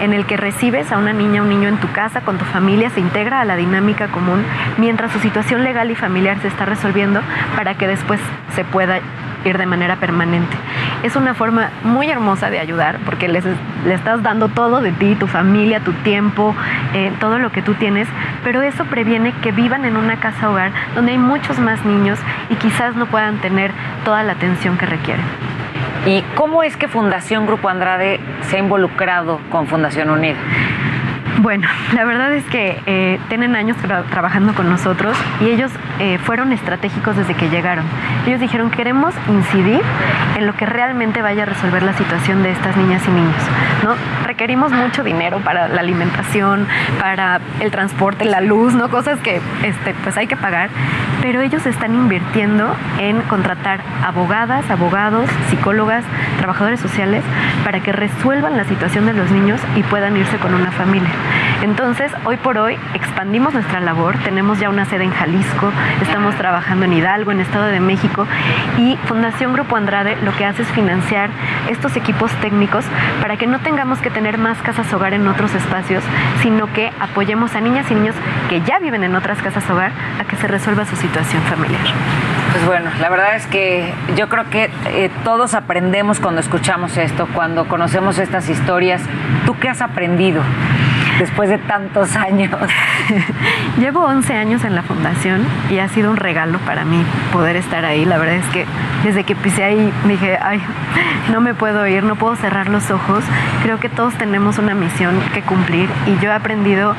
en el que recibes a una niña o un niño en tu casa con tu familia, se integra a la dinámica común mientras su situación legal y familiar se está resolviendo para que después se pueda de manera permanente. Es una forma muy hermosa de ayudar porque les, le estás dando todo de ti, tu familia, tu tiempo, eh, todo lo que tú tienes, pero eso previene que vivan en una casa hogar donde hay muchos más niños y quizás no puedan tener toda la atención que requieren. ¿Y cómo es que Fundación Grupo Andrade se ha involucrado con Fundación Unida? Bueno, la verdad es que eh, tienen años tra- trabajando con nosotros y ellos eh, fueron estratégicos desde que llegaron. Ellos dijeron, queremos incidir en lo que realmente vaya a resolver la situación de estas niñas y niños. ¿no? Requerimos mucho dinero para la alimentación, para el transporte, la luz, ¿no? cosas que este, pues hay que pagar, pero ellos están invirtiendo en contratar abogadas, abogados, psicólogas, trabajadores sociales para que resuelvan la situación de los niños y puedan irse con una familia. Entonces, hoy por hoy expandimos nuestra labor, tenemos ya una sede en Jalisco, estamos trabajando en Hidalgo, en Estado de México y Fundación Grupo Andrade lo que hace es financiar estos equipos técnicos para que no tengamos que tener más casas hogar en otros espacios, sino que apoyemos a niñas y niños que ya viven en otras casas hogar a que se resuelva su situación familiar. Pues bueno, la verdad es que yo creo que eh, todos aprendemos cuando escuchamos esto, cuando conocemos estas historias. ¿Tú qué has aprendido después de tantos años? Llevo 11 años en la fundación y ha sido un regalo para mí poder estar ahí. La verdad es que desde que pisé ahí dije, ay, no me puedo ir, no puedo cerrar los ojos. Creo que todos tenemos una misión que cumplir y yo he aprendido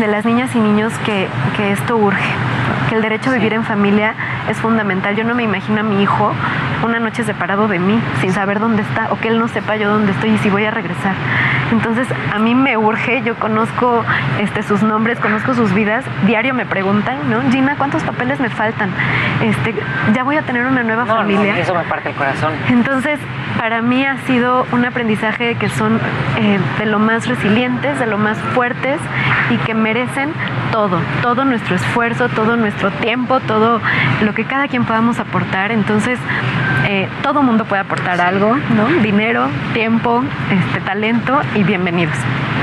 de las niñas y niños que, que esto urge, que el derecho a vivir en familia es fundamental. Yo no me imagino a mi hijo una noche separado de mí, sin saber dónde está, o que él no sepa yo dónde estoy y si voy a regresar. Entonces, a mí me urge, yo conozco este, sus nombres, conozco sus vidas, diario me preguntan, ¿no? Gina, ¿cuántos papeles me faltan? Este, ya voy a tener una nueva No, no, familia. eso me parte el corazón. Entonces, para mí ha sido un aprendizaje de que son eh, de lo más resilientes, de lo más fuertes y que merecen todo, todo nuestro esfuerzo, todo nuestro tiempo, todo lo que cada quien podamos aportar. Entonces, eh, todo mundo puede aportar algo, ¿no? Dinero, tiempo, este, talento y bienvenidos.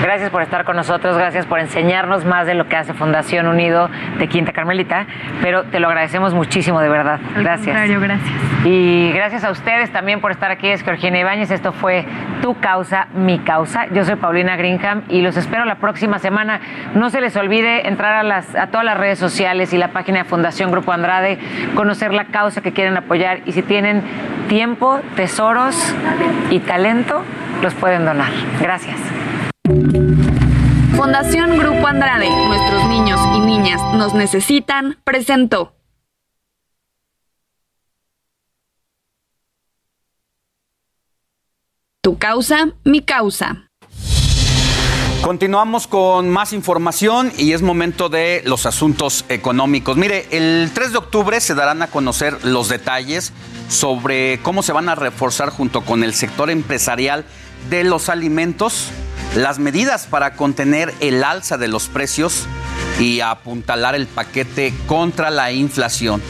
Gracias por estar con nosotros, gracias por enseñarnos más de lo que hace Fundación Unido de Quinta Carmelita, pero te lo agradecemos muchísimo, de verdad. Al Gracias. contrario, gracias. Y gracias a ustedes también por estar aquí. Es Georgina Ibáñez. Esto fue Tu Causa, Mi Causa. Yo soy Paulina Greenham y los espero la próxima semana. No se les olvide entrar a todas las redes sociales y la página de Fundación Grupo Andrade, conocer la causa que quieren apoyar y si tienen tiempo, tesoros y talento, los pueden donar. Gracias. Fundación Grupo Andrade, nuestros niños y niñas nos necesitan, presentó. Tu causa, mi causa. Continuamos con más información y es momento de los asuntos económicos. Mire, el 3 de octubre se darán a conocer los detalles sobre cómo se van a reforzar junto con el sector empresarial de los alimentos las medidas para contener el alza de los precios y apuntalar el paquete contra la inflación.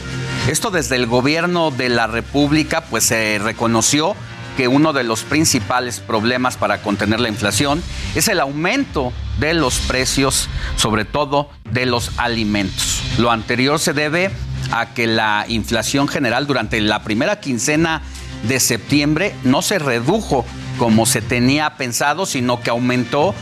Esto desde el gobierno de la República pues se reconoció que uno de los principales problemas para contener la inflación es el aumento de los precios, sobre todo de los alimentos. Lo anterior se debe a que la inflación general durante la primera quincena de septiembre no se redujo como se tenía pensado, sino que aumentó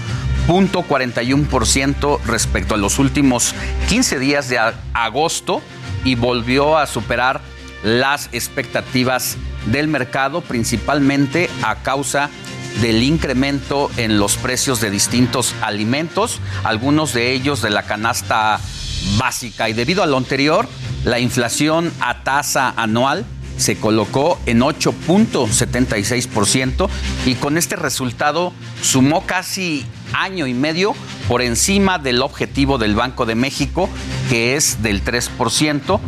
0.41% respecto a los últimos 15 días de agosto y volvió a superar las expectativas del mercado, principalmente a causa del incremento en los precios de distintos alimentos, algunos de ellos de la canasta básica. Y debido a lo anterior, la inflación a tasa anual se colocó en 8.76% y con este resultado sumó casi año y medio por encima del objetivo del Banco de México, que es del 3%,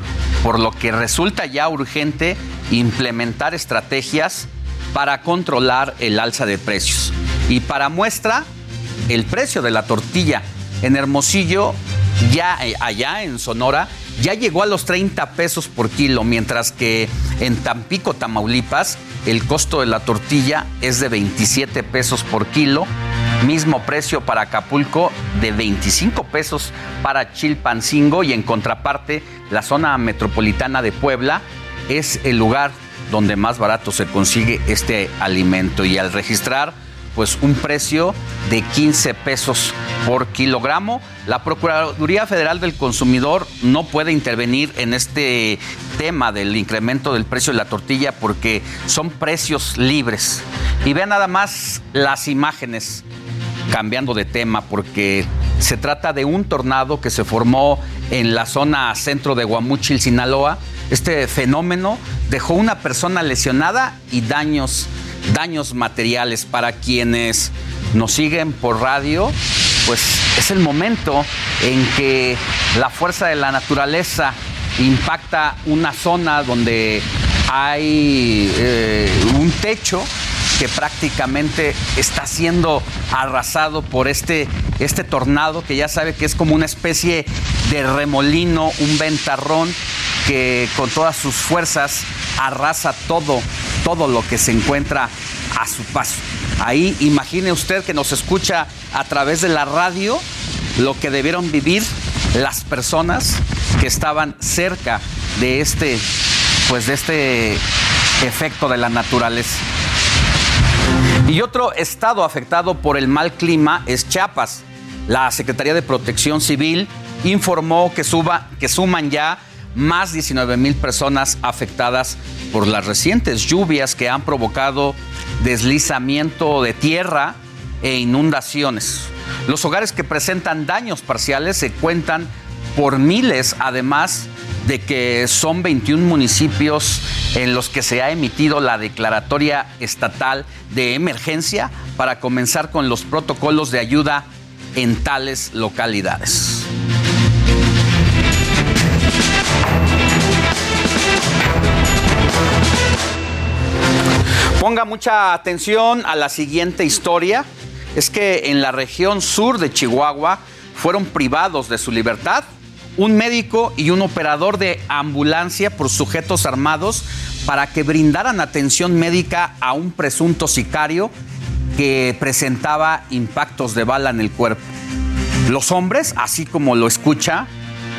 por lo que resulta ya urgente implementar estrategias para controlar el alza de precios. Y para muestra, el precio de la tortilla en Hermosillo, ya eh, allá en Sonora, ya llegó a los 30 pesos por kilo, mientras que en Tampico, Tamaulipas, el costo de la tortilla es de 27 pesos por kilo. Mismo precio para Acapulco de 25 pesos para Chilpancingo y en contraparte la zona metropolitana de Puebla es el lugar donde más barato se consigue este alimento y al registrar pues un precio de 15 pesos por kilogramo. La Procuraduría Federal del Consumidor no puede intervenir en este tema del incremento del precio de la tortilla porque son precios libres. Y vean nada más las imágenes cambiando de tema porque se trata de un tornado que se formó en la zona centro de Guamúchil, Sinaloa. Este fenómeno dejó una persona lesionada y daños, daños materiales para quienes nos siguen por radio. Pues es el momento en que la fuerza de la naturaleza impacta una zona donde hay eh, un techo que prácticamente está siendo arrasado por este, este tornado que ya sabe que es como una especie de remolino, un ventarrón que con todas sus fuerzas arrasa todo, todo lo que se encuentra a su paso. Ahí imagine usted que nos escucha a través de la radio lo que debieron vivir las personas que estaban cerca de este, pues de este efecto de la naturaleza. Y otro estado afectado por el mal clima es Chiapas. La Secretaría de Protección Civil informó que, suba, que suman ya más 19 mil personas afectadas por las recientes lluvias que han provocado deslizamiento de tierra e inundaciones. Los hogares que presentan daños parciales se cuentan por miles, además de que son 21 municipios en los que se ha emitido la declaratoria estatal de emergencia para comenzar con los protocolos de ayuda en tales localidades. Ponga mucha atención a la siguiente historia. Es que en la región sur de Chihuahua fueron privados de su libertad un médico y un operador de ambulancia por sujetos armados para que brindaran atención médica a un presunto sicario que presentaba impactos de bala en el cuerpo. Los hombres, así como lo escucha,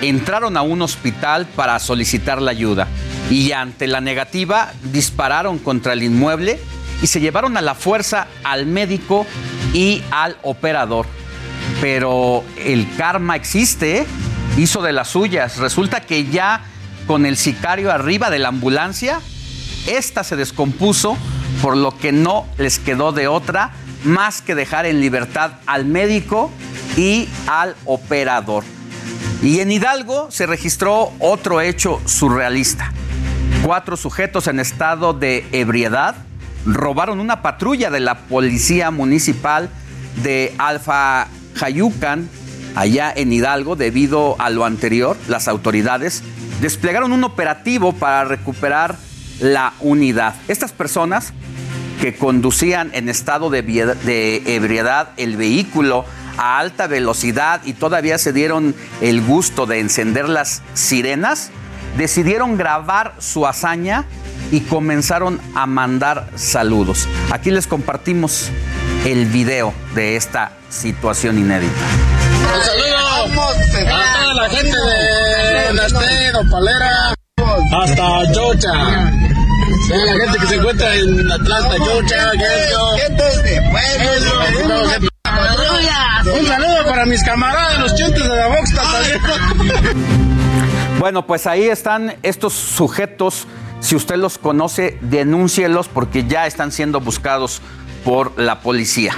entraron a un hospital para solicitar la ayuda y ante la negativa dispararon contra el inmueble y se llevaron a la fuerza al médico y al operador. Pero el karma existe, ¿eh? Hizo de las suyas. Resulta que ya con el sicario arriba de la ambulancia, esta se descompuso, por lo que no les quedó de otra más que dejar en libertad al médico y al operador. Y en Hidalgo se registró otro hecho surrealista. Cuatro sujetos en estado de ebriedad robaron una patrulla de la policía municipal de Alfa Jayucan, allá en Hidalgo. Debido a lo anterior, las autoridades desplegaron un operativo para recuperar la unidad. Estas personas que conducían en estado de, ebriedad el vehículo a alta velocidad y todavía se dieron el gusto de encender las sirenas, decidieron grabar su hazaña y comenzaron a mandar saludos. Aquí les compartimos el video de esta situación inédita. Un saludo a toda la gente de Nastero, Palera, hasta Chocha. Toda la gente que se encuentra en Atlanta, de pueblo. Un saludo para mis camaradas, los chentes de la Vox Bueno, pues ahí están estos sujetos. Si usted los conoce, denúncielos porque ya están siendo buscados por la policía.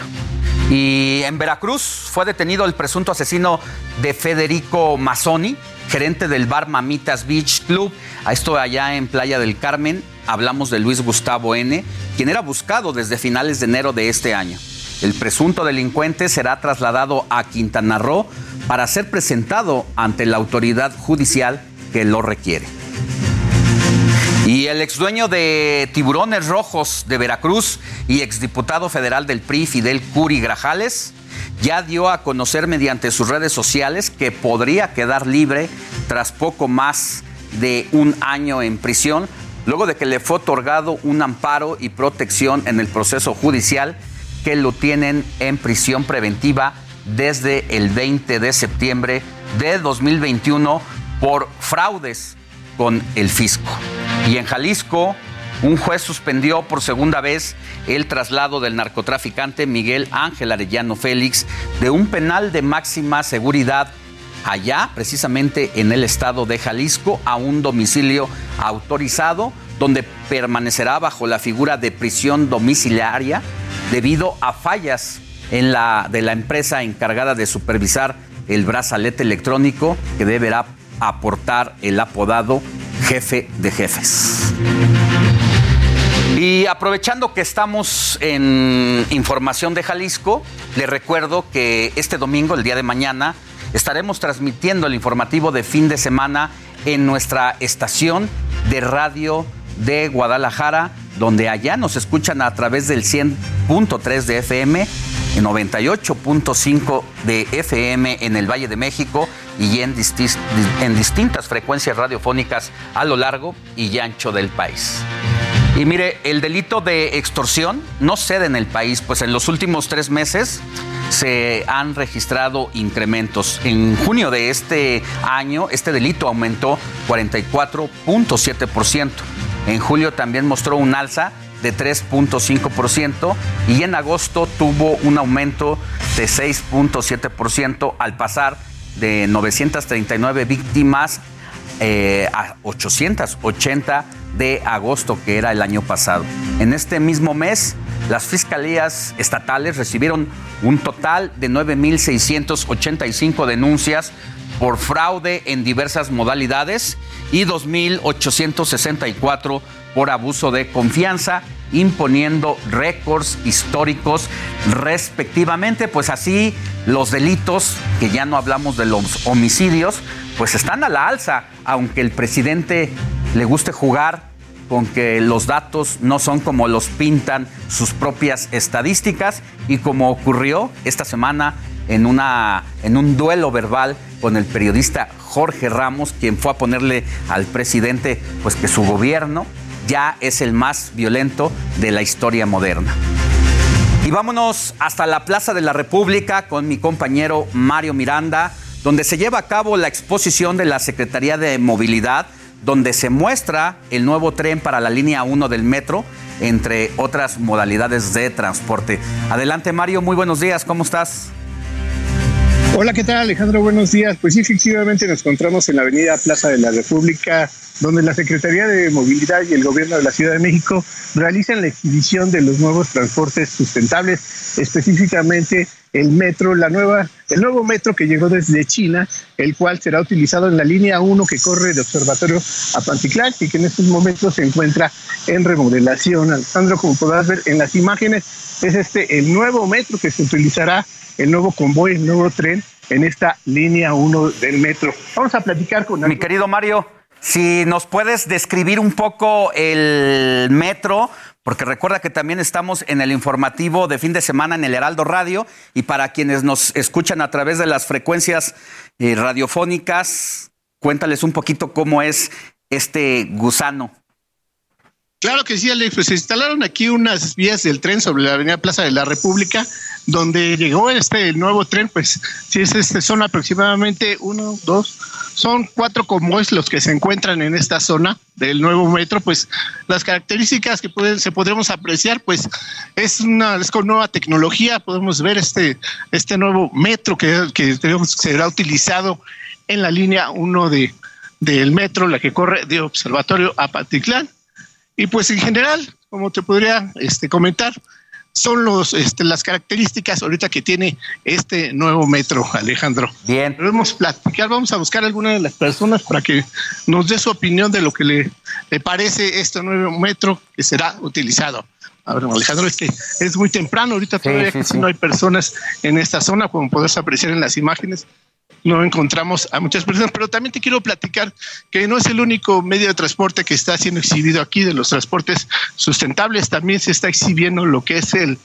Y en Veracruz fue detenido el presunto asesino de Federico Mazzoni, gerente del bar Mamitas Beach Club. A esto allá en Playa del Carmen hablamos de Luis Gustavo N., quien era buscado desde finales de enero de este año. El presunto delincuente será trasladado a Quintana Roo para ser presentado ante la autoridad judicial que lo requiere. Y el exdueño de Tiburones Rojos de Veracruz y exdiputado federal del PRI, Fidel Curi Grajales, ya dio a conocer mediante sus redes sociales que podría quedar libre tras poco más de un año en prisión, luego de que le fue otorgado un amparo y protección en el proceso judicial que lo tienen en prisión preventiva desde el 20 de septiembre de 2021 por fraudes con el fisco. Y en Jalisco, un juez suspendió por segunda vez el traslado del narcotraficante Miguel Ángel Arellano Félix de un penal de máxima seguridad allá, precisamente en el estado de Jalisco, a un domicilio autorizado donde permanecerá bajo la figura de prisión domiciliaria debido a fallas en la, de la empresa encargada de supervisar el brazalete electrónico que deberá aportar el apodado jefe de jefes. Y aprovechando que estamos en información de Jalisco, les recuerdo que este domingo, el día de mañana, estaremos transmitiendo el informativo de fin de semana en nuestra estación de radio de Guadalajara, donde allá nos escuchan a través del 100.3 de FM, y 98.5 de FM en el Valle de México y en, en distintas frecuencias radiofónicas a lo largo y ancho del país. Y mire, el delito de extorsión no cede en el país, pues en los últimos tres meses se han registrado incrementos. En junio de este año, este delito aumentó 44.7%. En julio también mostró un alza de 3.5% y en agosto tuvo un aumento de 6.7% al pasar de 939 víctimas eh, a 880 de agosto, que era el año pasado. En este mismo mes, las fiscalías estatales recibieron un total de 9.685 denuncias por fraude en diversas modalidades y 2.864 por abuso de confianza, imponiendo récords históricos respectivamente. Pues así los delitos, que ya no hablamos de los homicidios, pues están a la alza, aunque el presidente le guste jugar con que los datos no son como los pintan sus propias estadísticas y como ocurrió esta semana en, una, en un duelo verbal con el periodista Jorge Ramos, quien fue a ponerle al presidente pues que su gobierno ya es el más violento de la historia moderna. Y vámonos hasta la Plaza de la República con mi compañero Mario Miranda, donde se lleva a cabo la exposición de la Secretaría de Movilidad donde se muestra el nuevo tren para la línea 1 del metro, entre otras modalidades de transporte. Adelante Mario, muy buenos días, ¿cómo estás? Hola, ¿qué tal Alejandro? Buenos días. Pues sí, efectivamente nos encontramos en la avenida Plaza de la República, donde la Secretaría de Movilidad y el Gobierno de la Ciudad de México realizan la exhibición de los nuevos transportes sustentables, específicamente el metro, la nueva, el nuevo metro que llegó desde China, el cual será utilizado en la línea 1 que corre de Observatorio a Panticlán y que en estos momentos se encuentra en remodelación. Alejandro, como podrás ver en las imágenes, es este el nuevo metro que se utilizará, el nuevo convoy, el nuevo tren en esta línea 1 del metro. Vamos a platicar con... Mi querido Mario, si nos puedes describir un poco el metro, porque recuerda que también estamos en el informativo de fin de semana en el Heraldo Radio y para quienes nos escuchan a través de las frecuencias eh, radiofónicas, cuéntales un poquito cómo es este gusano. Claro que sí, Alex. Pues se instalaron aquí unas vías del tren sobre la Avenida Plaza de la República, donde llegó este nuevo tren. Pues sí, es este, son aproximadamente uno, dos, son cuatro convoys los que se encuentran en esta zona del nuevo metro. Pues las características que pueden, se podremos apreciar, pues es una es con nueva tecnología. Podemos ver este, este nuevo metro que, que será utilizado en la línea 1 de, del metro, la que corre de Observatorio a Patitlán y pues en general, como te podría este, comentar, son los, este, las características ahorita que tiene este nuevo metro, Alejandro. Bien. Podemos platicar, vamos a buscar a alguna de las personas para que nos dé su opinión de lo que le, le parece este nuevo metro que será utilizado. A ver, Alejandro, es que es muy temprano, ahorita todavía casi no hay personas en esta zona, como podés apreciar en las imágenes no encontramos a muchas personas, pero también te quiero platicar que no es el único medio de transporte que está siendo exhibido aquí de los transportes sustentables, también se está exhibiendo lo que es el,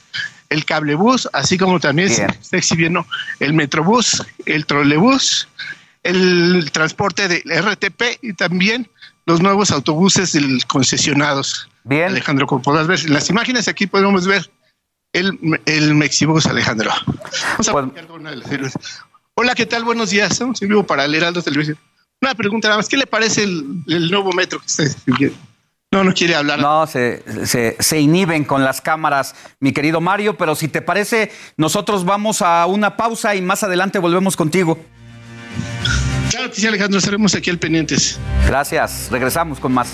el cablebús, así como también se está exhibiendo el metrobús, el trolebús, el transporte de RTP y también los nuevos autobuses del concesionados. Bien. Alejandro, como podrás ver en las imágenes aquí podemos ver el, el Mexibus, Alejandro. Vamos a pues una de las Hola, ¿qué tal? Buenos días. Estamos en vivo para el Heraldo Televisión. Una pregunta nada más. ¿Qué le parece el, nuevo metro que está No, no quiere hablar. No, se, se, inhiben con las cámaras, mi querido Mario, pero si te parece, nosotros vamos a una pausa y más adelante volvemos contigo. Claro que sí, Alejandro, estaremos aquí al pendientes. Gracias, regresamos con más.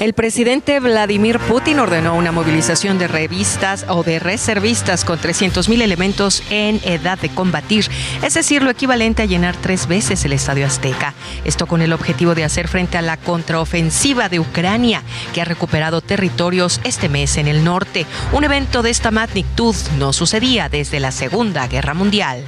El presidente Vladimir Putin ordenó una movilización de revistas o de reservistas con 300.000 elementos en edad de combatir, es decir, lo equivalente a llenar tres veces el Estadio Azteca. Esto con el objetivo de hacer frente a la contraofensiva de Ucrania, que ha recuperado territorios este mes en el norte. Un evento de esta magnitud no sucedía desde la Segunda Guerra Mundial.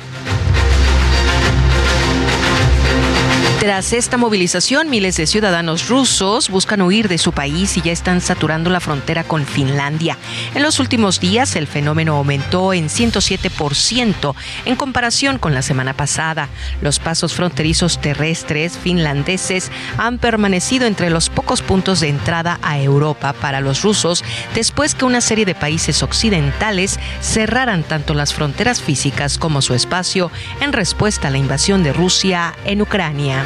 Tras esta movilización, miles de ciudadanos rusos buscan huir de su país y ya están saturando la frontera con Finlandia. En los últimos días, el fenómeno aumentó en 107% en comparación con la semana pasada. Los pasos fronterizos terrestres finlandeses han permanecido entre los pocos puntos de entrada a Europa para los rusos después que una serie de países occidentales cerraran tanto las fronteras físicas como su espacio en respuesta a la invasión de Rusia en Ucrania.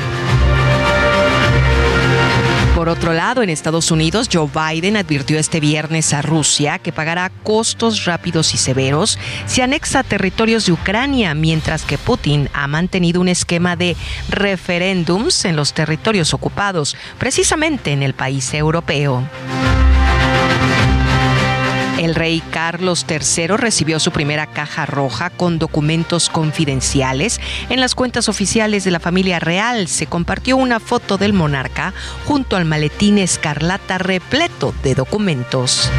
Por otro lado, en Estados Unidos, Joe Biden advirtió este viernes a Rusia que pagará costos rápidos y severos si anexa territorios de Ucrania, mientras que Putin ha mantenido un esquema de referéndums en los territorios ocupados, precisamente en el país europeo. El rey Carlos III recibió su primera caja roja con documentos confidenciales. En las cuentas oficiales de la familia real se compartió una foto del monarca junto al maletín escarlata repleto de documentos.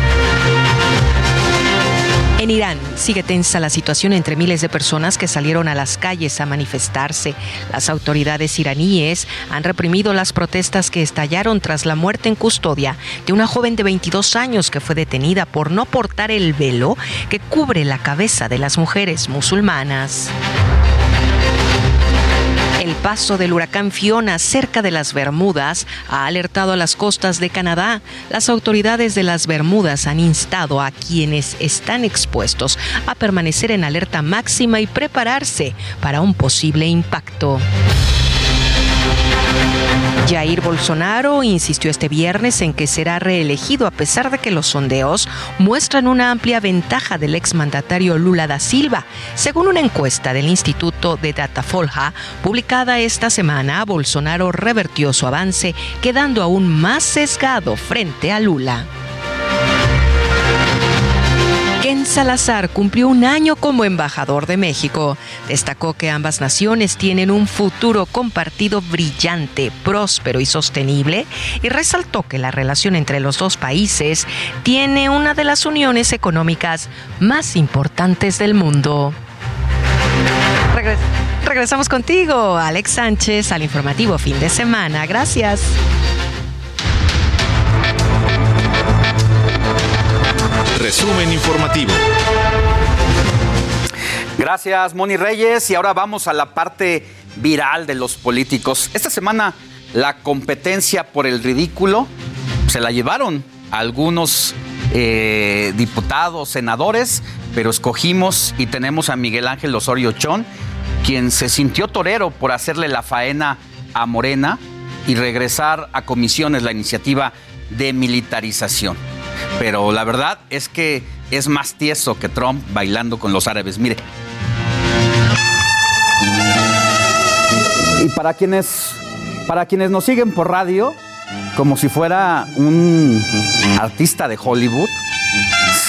En Irán sigue tensa la situación entre miles de personas que salieron a las calles a manifestarse. Las autoridades iraníes han reprimido las protestas que estallaron tras la muerte en custodia de una joven de 22 años que fue detenida por no portar el velo que cubre la cabeza de las mujeres musulmanas. El paso del huracán Fiona cerca de las Bermudas ha alertado a las costas de Canadá. Las autoridades de las Bermudas han instado a quienes están expuestos a permanecer en alerta máxima y prepararse para un posible impacto. Jair Bolsonaro insistió este viernes en que será reelegido a pesar de que los sondeos muestran una amplia ventaja del exmandatario Lula da Silva. Según una encuesta del Instituto de Datafolha publicada esta semana, Bolsonaro revertió su avance, quedando aún más sesgado frente a Lula. Ken Salazar cumplió un año como embajador de México. Destacó que ambas naciones tienen un futuro compartido brillante, próspero y sostenible y resaltó que la relación entre los dos países tiene una de las uniones económicas más importantes del mundo. Regres regresamos contigo, Alex Sánchez, al informativo fin de semana. Gracias. Resumen informativo. Gracias, Moni Reyes. Y ahora vamos a la parte viral de los políticos. Esta semana la competencia por el ridículo se la llevaron algunos eh, diputados, senadores, pero escogimos y tenemos a Miguel Ángel Osorio Chón, quien se sintió torero por hacerle la faena a Morena y regresar a comisiones la iniciativa de militarización. Pero la verdad es que es más tieso que Trump bailando con los árabes. Mire. Y para quienes, para quienes nos siguen por radio, como si fuera un artista de Hollywood,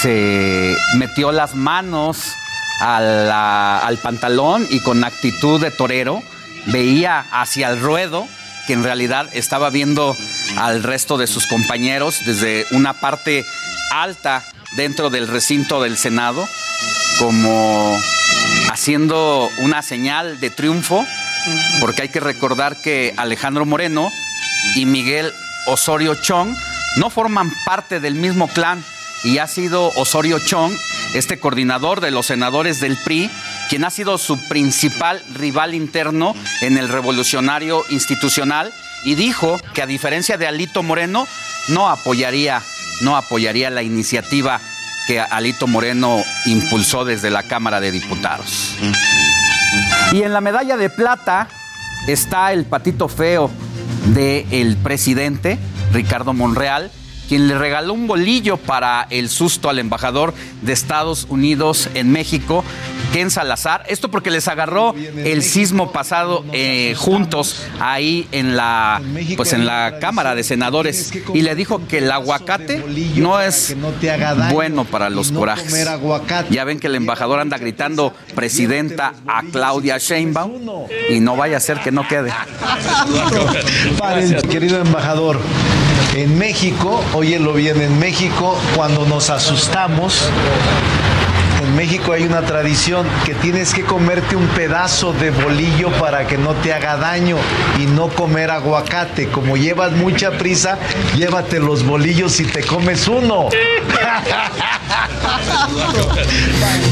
se metió las manos al pantalón y con actitud de torero veía hacia el ruedo que en realidad estaba viendo al resto de sus compañeros desde una parte alta dentro del recinto del Senado, como haciendo una señal de triunfo, porque hay que recordar que Alejandro Moreno y Miguel Osorio Chong no forman parte del mismo clan y ha sido Osorio Chong, este coordinador de los senadores del PRI, quien ha sido su principal rival interno en el revolucionario institucional y dijo que a diferencia de Alito Moreno no apoyaría no apoyaría la iniciativa que Alito Moreno impulsó desde la Cámara de Diputados. Y en la medalla de plata está el patito feo del presidente, Ricardo Monreal, quien le regaló un bolillo para el susto al embajador de Estados Unidos en México, Ken Salazar. Esto porque les agarró el sismo pasado eh, juntos ahí en la, pues en la Cámara de Senadores y le dijo que el aguacate no es bueno para los corajes. Ya ven que el embajador anda gritando presidenta a Claudia Sheinbaum y no vaya a ser que no quede. querido embajador. En México, óyelo bien, en México, cuando nos asustamos, En México hay una tradición que tienes que comerte un pedazo de bolillo para que no te haga daño y no comer aguacate. Como llevas mucha prisa, llévate los bolillos y te comes uno.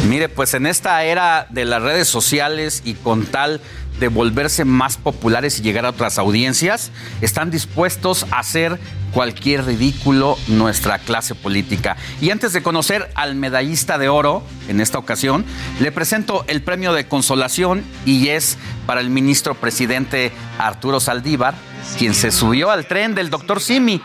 Mire, pues en esta era de las redes sociales y con tal de volverse más populares y llegar a otras audiencias, están dispuestos a hacer cualquier ridículo nuestra clase política. Y antes de conocer al medallista de oro, en esta ocasión, le presento el premio de consolación y es para el ministro presidente Arturo Saldívar, quien se subió al tren del doctor Simi.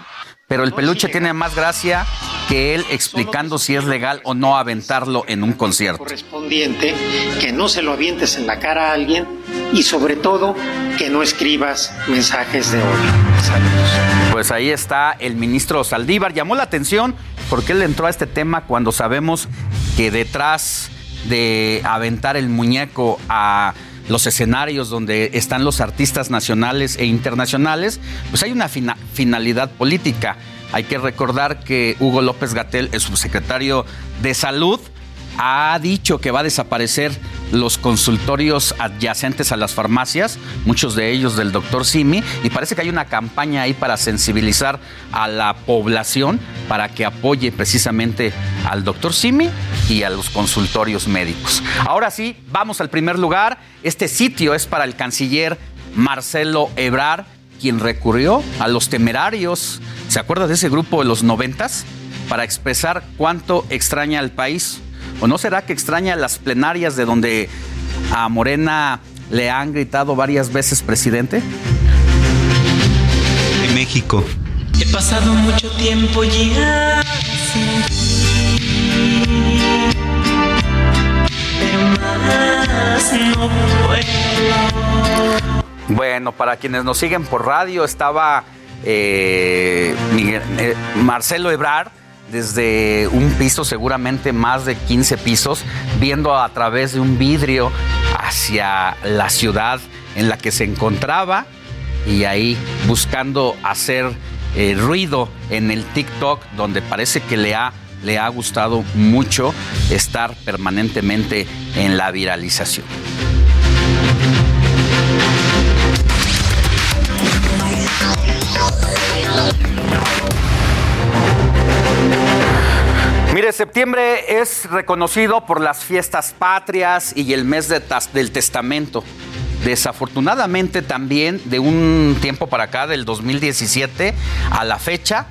Pero el peluche tiene más gracia que él explicando si es legal o no aventarlo en un concierto. correspondiente, que no se lo avientes en la cara a alguien y sobre todo que no escribas mensajes de odio. Pues ahí está el ministro Saldívar. Llamó la atención porque él entró a este tema cuando sabemos que detrás de aventar el muñeco a los escenarios donde están los artistas nacionales e internacionales, pues hay una fina- finalidad política. Hay que recordar que Hugo López Gatel, el subsecretario de Salud, ha dicho que va a desaparecer los consultorios adyacentes a las farmacias, muchos de ellos del doctor Simi, y parece que hay una campaña ahí para sensibilizar a la población para que apoye precisamente al doctor Simi y a los consultorios médicos. Ahora sí, vamos al primer lugar. Este sitio es para el canciller Marcelo Ebrar, quien recurrió a los temerarios, ¿se acuerda de ese grupo de los noventas? Para expresar cuánto extraña al país. ¿O no será que extraña las plenarias de donde a Morena le han gritado varias veces presidente? de México. He pasado mucho tiempo ya sin ti, pero más no puedo. Bueno, para quienes nos siguen por radio, estaba eh, Miguel- eh, Marcelo Ebrar desde un piso, seguramente más de 15 pisos, viendo a través de un vidrio hacia la ciudad en la que se encontraba y ahí buscando hacer eh, ruido en el TikTok, donde parece que le ha, le ha gustado mucho estar permanentemente en la viralización. Septiembre es reconocido por las fiestas patrias y el mes del testamento. Desafortunadamente también de un tiempo para acá, del 2017 a la fecha,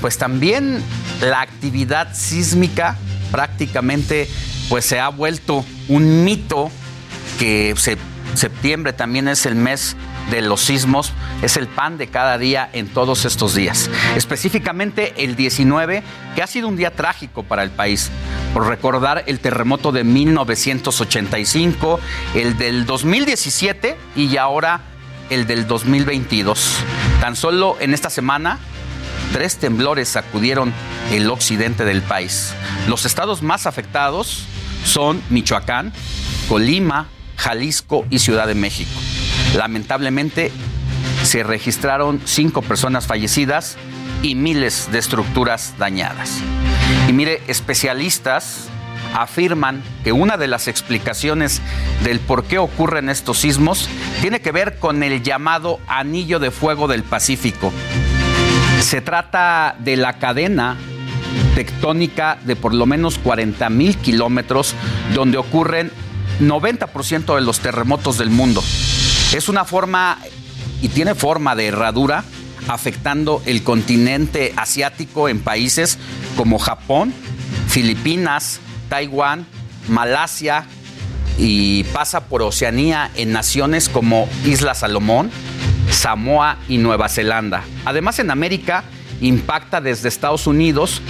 pues también la actividad sísmica prácticamente pues se ha vuelto un mito que se- septiembre también es el mes de los sismos, es el pan de cada día en todos estos días. Específicamente el 19, que ha sido un día trágico para el país, por recordar el terremoto de 1985, el del 2017 y ahora el del 2022. Tan solo en esta semana Tres temblores sacudieron el occidente del país. Los estados más afectados son Michoacán, Colima, Jalisco y Ciudad de México. Lamentablemente se registraron cinco personas fallecidas y miles de estructuras dañadas. Y mire, especialistas afirman que una de las explicaciones del por qué ocurren estos sismos tiene que ver con el llamado anillo de fuego del Pacífico. Se trata de la cadena tectónica de por lo menos 40 mil kilómetros donde ocurren 90% de los terremotos del mundo. Es una forma y tiene forma de herradura afectando el continente asiático en países como Japón, Filipinas, Taiwán, Malasia y pasa por Oceanía en naciones como Isla Salomón, Samoa y Nueva Zelanda. Además, en América impacta desde Estados Unidos,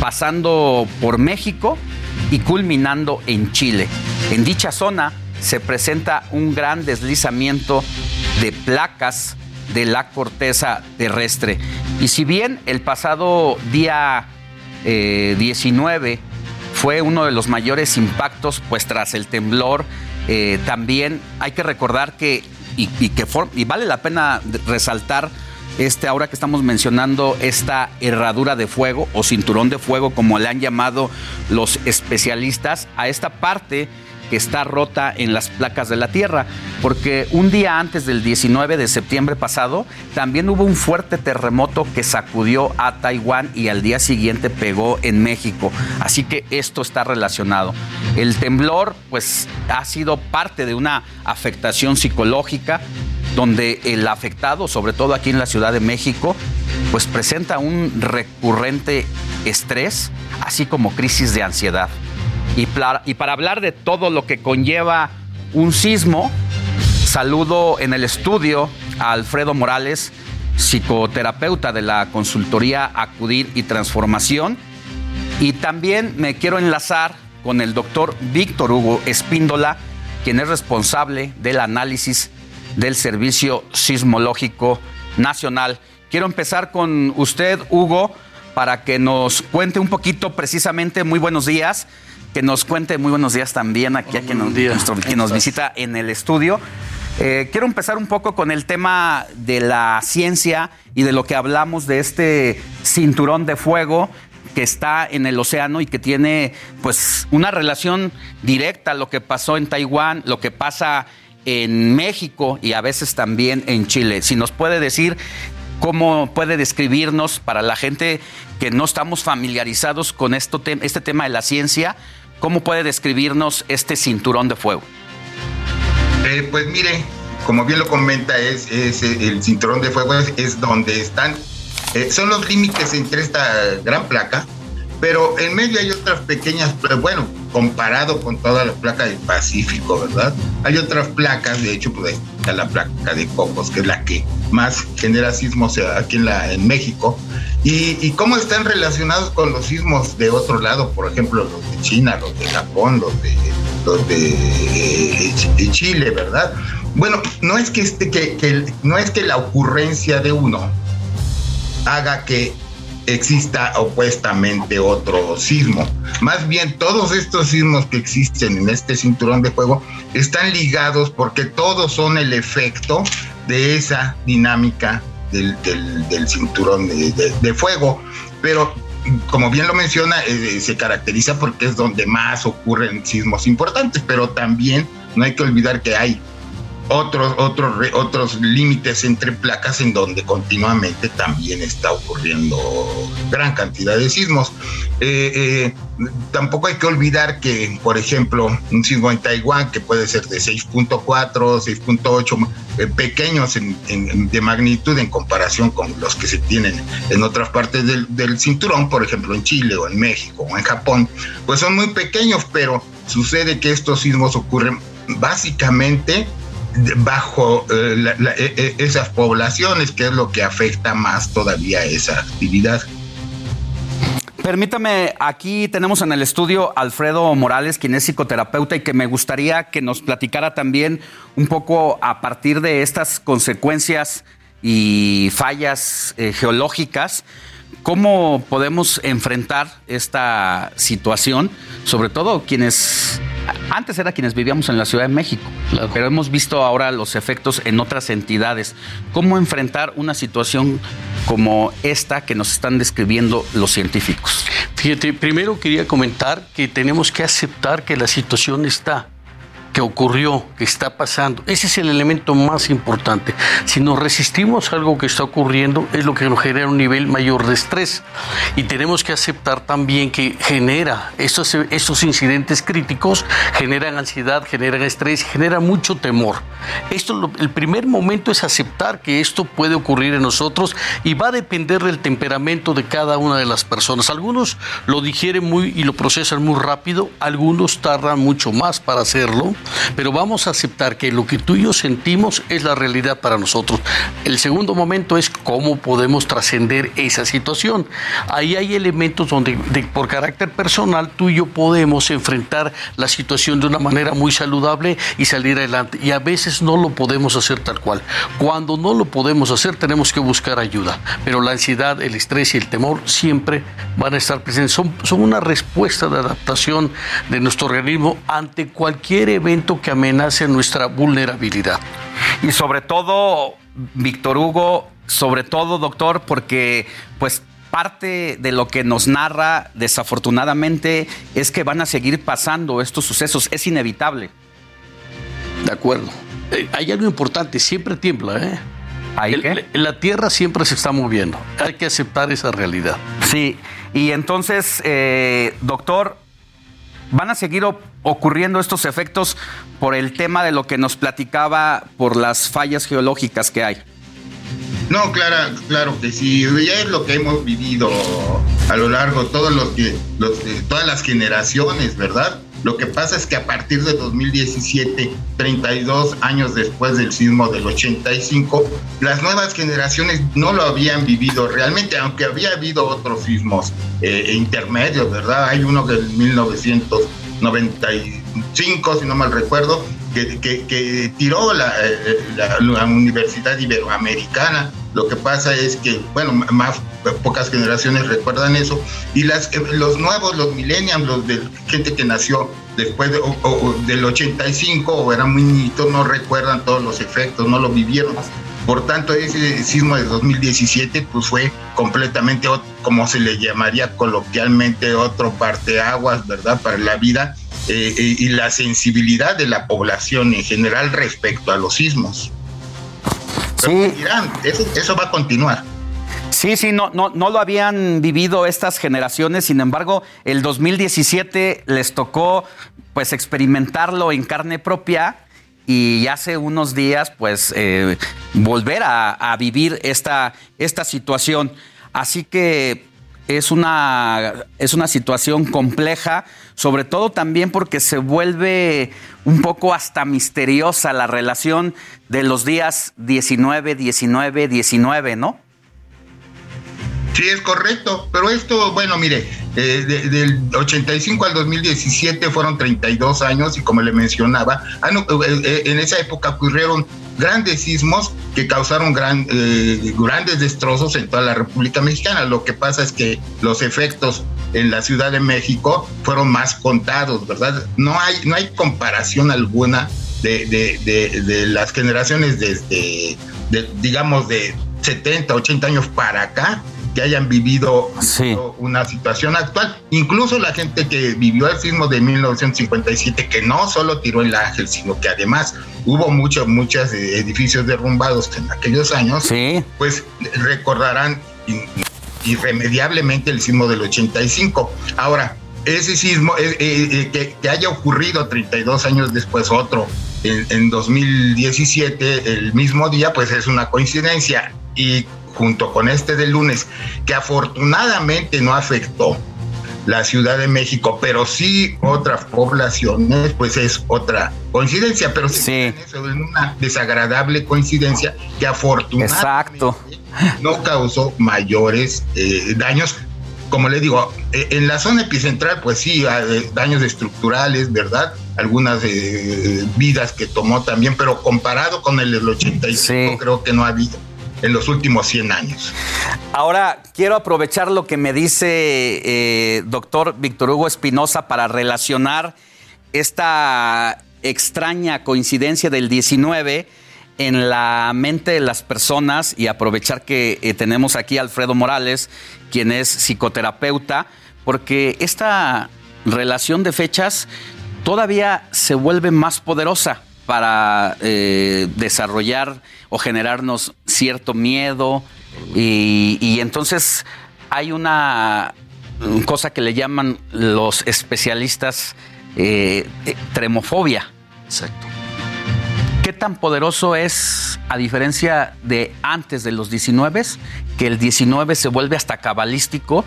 pasando por México y culminando en Chile. En dicha zona se presenta un gran deslizamiento de placas de la corteza terrestre. Y si bien el pasado día eh, 19 fue uno de los mayores impactos, pues tras el temblor, eh, también hay que recordar que y, que y vale la pena resaltar este, ahora que estamos mencionando esta herradura de fuego o cinturón de fuego, como le han llamado los especialistas, a esta parte está rota en las placas de la Tierra, porque un día antes del 19 de septiembre pasado también hubo un fuerte terremoto que sacudió a Taiwán y al día siguiente pegó en México. Así que esto está relacionado. El temblor pues ha sido parte de una afectación psicológica donde el afectado, sobre todo aquí en la Ciudad de México, pues presenta un recurrente estrés, así como crisis de ansiedad. Y para, hablar de todo lo que conlleva un sismo, saludo en el estudio a Alfredo Morales, psicoterapeuta de la consultoría Acudir y Transformación. Y también me quiero enlazar con el doctor Víctor Hugo Espíndola, quien es responsable del análisis del Servicio Sismológico Nacional. Quiero empezar con usted, Hugo, para que nos cuente un poquito precisamente, muy buenos días, que nos cuente muy buenos días también aquí a quien nos, nuestro- quien nos visita en el estudio. Eh, quiero empezar un poco con el tema de la ciencia y de lo que hablamos de este cinturón de fuego que está en el océano y que tiene pues una relación directa a lo que pasó en Taiwán, lo que pasa en México y a veces también en Chile. Si nos puede decir cómo puede describirnos para la gente que no estamos familiarizados con esto, te- este tema de la ciencia, cómo puede describirnos este cinturón de fuego. Eh, pues mire, como bien lo comenta, es, eh, el cinturón de fuego es, es donde están, eh, son los límites entre esta gran placa, pero en medio hay otras pequeñas, pla- bueno, comparado con toda la placa del Pacífico, ¿verdad? Hay otras placas, de hecho, pues está la placa de Cocos, que es la que más genera sismos eh, aquí en, México. Y, cómo están relacionados con los sismos de otro lado, por ejemplo, los de China, los de Japón, los de, eh, Chile, ¿verdad? Bueno, no es que, este, que, no es que la ocurrencia de uno haga que exista opuestamente otro sismo. Más bien, todos estos sismos que existen en este cinturón de fuego están ligados porque todos son el efecto de esa dinámica del, cinturón de, fuego. Pero, como bien lo menciona, eh, se caracteriza porque es donde más ocurren sismos importantes, pero también no hay que olvidar que hay otros, otros, otros límites entre placas en donde continuamente también está ocurriendo gran cantidad de sismos. Eh, eh, tampoco hay que olvidar que, por ejemplo, un sismo en Taiwán que puede ser de 6.4, 6.8, eh, pequeños en- en- de magnitud en comparación con los que se tienen en otras partes del, del cinturón, por ejemplo en Chile o en México o en Japón, pues son muy pequeños, pero sucede que estos sismos ocurren básicamente bajo eh, la- la- e- e- esas poblaciones, que es lo que afecta más todavía esa actividad. Permítame, aquí tenemos en el estudio Alfredo Morales, quien es psicoterapeuta y que me gustaría que nos platicara también un poco a partir de estas consecuencias y fallas eh, geológicas, cómo podemos enfrentar esta situación, sobre todo quienes antes era quienes vivíamos en la Ciudad de México, pero hemos visto ahora los efectos en otras entidades. ¿Cómo enfrentar una situación como esta que nos están describiendo los científicos? Fíjate, primero quería comentar que tenemos que aceptar que la situación está, que ocurrió, que está pasando. Ese es el elemento más importante. Si nos resistimos a algo que está ocurriendo, es lo que nos genera un nivel mayor de estrés. Y tenemos que aceptar también que genera estos, estos incidentes críticos, generan ansiedad, generan estrés, generan mucho temor. Esto, el primer momento es aceptar que esto puede ocurrir en nosotros y va a depender del temperamento de cada una de las personas. Algunos lo digieren muy y lo procesan muy rápido, algunos tardan mucho más para hacerlo, pero vamos a aceptar que lo que tú y yo sentimos es la realidad para nosotros. El segundo momento es cómo podemos trascender esa situación. Ahí hay elementos donde de- por carácter personal tú y yo podemos enfrentar la situación de una manera muy saludable y salir adelante. Y a veces no lo podemos hacer tal cual. Cuando no lo podemos hacer tenemos que buscar ayuda. Pero la ansiedad, el estrés y el temor siempre van a estar presentes. Son, son una respuesta de adaptación de nuestro organismo ante cualquier evento que amenace nuestra vulnerabilidad. Y sobre todo, Víctor Hugo, sobre todo, doctor, porque pues parte de lo que nos narra, desafortunadamente, es que van a seguir pasando estos sucesos. Es inevitable. De acuerdo. Eh, hay algo importante, siempre tiembla, ¿eh? El- La tierra siempre se está moviendo. Hay que aceptar esa realidad. Sí, y entonces, eh, doctor, ¿van a seguir ocurriendo estos efectos por el tema de lo que nos platicaba, por las fallas geológicas que hay? No, clara, claro que sí. Ya es lo que hemos vivido a lo largo, todos los los, todas las generaciones, ¿verdad? Lo que pasa es que a partir de 2017, 32 años después del sismo del 85, las nuevas generaciones no lo habían vivido realmente, aunque había habido otros sismos eh, intermedios, ¿verdad? Hay uno del 1995, si no mal recuerdo, que, que- tiró la, eh, la- la Universidad Iberoamericana. Lo que pasa es que, bueno, más pocas generaciones recuerdan eso. Y las, eh, los nuevos, los millennials, los de gente que nació después de- o- o del 85 o eran muy niñitos, no recuerdan todos los efectos, no lo vivieron. Por tanto, ese sismo de 2017 pues fue completamente, como se le llamaría coloquialmente, otro parteaguas, ¿verdad? Para la vida eh, eh, y la sensibilidad de la población en general respecto a los sismos. Pero dirán, eso, eso va a continuar. Sí, sí, no, no, no lo habían vivido estas generaciones, sin embargo, el 2017 les tocó pues experimentarlo en carne propia y hace unos días pues eh, volver a, a vivir esta, esta situación. Así que es una, es una situación compleja, sobre todo también porque se vuelve un poco hasta misteriosa la relación de los días 19, 19, 19, ¿no? Sí, es correcto, pero esto, bueno, mire, eh, de- del 85 al 2017 fueron 32 años y como le mencionaba, ah, eh, eh, en esa época ocurrieron grandes sismos que causaron gran, eh, grandes destrozos en toda la República Mexicana. Lo que pasa es que los efectos en la Ciudad de México fueron más contados, ¿verdad? No hay, no hay comparación alguna de, de- de- las generaciones desde, de, digamos, de 70, 80 años para acá que hayan vivido una situación actual. Incluso la gente que vivió el sismo de 1957, que no solo tiró el ángel, sino que además hubo muchos, muchos eh, edificios derrumbados en aquellos años, pues recordarán irremediablemente el sismo del 85. Ahora, ese sismo, eh, eh, eh, que, que haya ocurrido 32 años después otro, en, en 2017, el mismo día, pues es una coincidencia. Y junto con este del lunes, que afortunadamente no afectó la Ciudad de México, pero sí otras poblaciones, pues es otra coincidencia, pero sí. eso, en una desagradable coincidencia que afortunadamente no causó mayores eh, daños. Como le digo, eh, en la zona epicentral, pues sí, hay daños estructurales, ¿verdad? Algunas eh, vidas que tomó también, pero comparado con el del 85, creo que no ha habido en los últimos 100 años. Ahora, quiero aprovechar lo que me dice eh, doctor Víctor Hugo Espinosa para relacionar esta extraña coincidencia del 19 en la mente de las personas y aprovechar que eh, tenemos aquí a Alfredo Morales, quien es psicoterapeuta, porque esta relación de fechas todavía se vuelve más poderosa para eh, desarrollar o generarnos cierto miedo y, y entonces hay una cosa que le llaman los especialistas eh, eh, tremofobia. Exacto. ¿Qué tan poderoso es, a diferencia de antes de los 19, que el 19 se vuelve hasta cabalístico?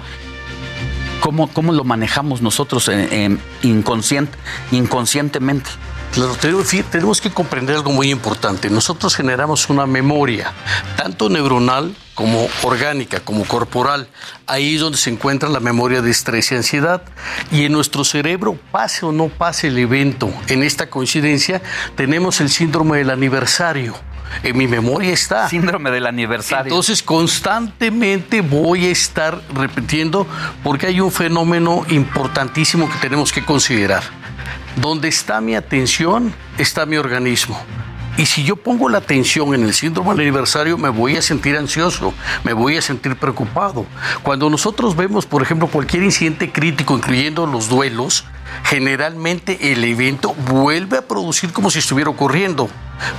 ¿Cómo, cómo lo manejamos nosotros en- en inconsciente, inconscientemente? Claro, tenemos, tenemos que comprender algo muy importante. Nosotros generamos una memoria, tanto neuronal como orgánica, como corporal. Ahí es donde se encuentra la memoria de estrés y ansiedad. Y en nuestro cerebro, pase o no pase el evento, en esta coincidencia, tenemos el síndrome del aniversario. En mi memoria está. Síndrome del aniversario. Entonces, constantemente voy a estar repitiendo porque hay un fenómeno importantísimo que tenemos que considerar. Donde está mi atención, está mi organismo. Y si yo pongo la atención en el síndrome del aniversario, me voy a sentir ansioso, me voy a sentir preocupado. Cuando nosotros vemos, por ejemplo, cualquier incidente crítico, incluyendo los duelos, generalmente el evento vuelve a producir como si estuviera ocurriendo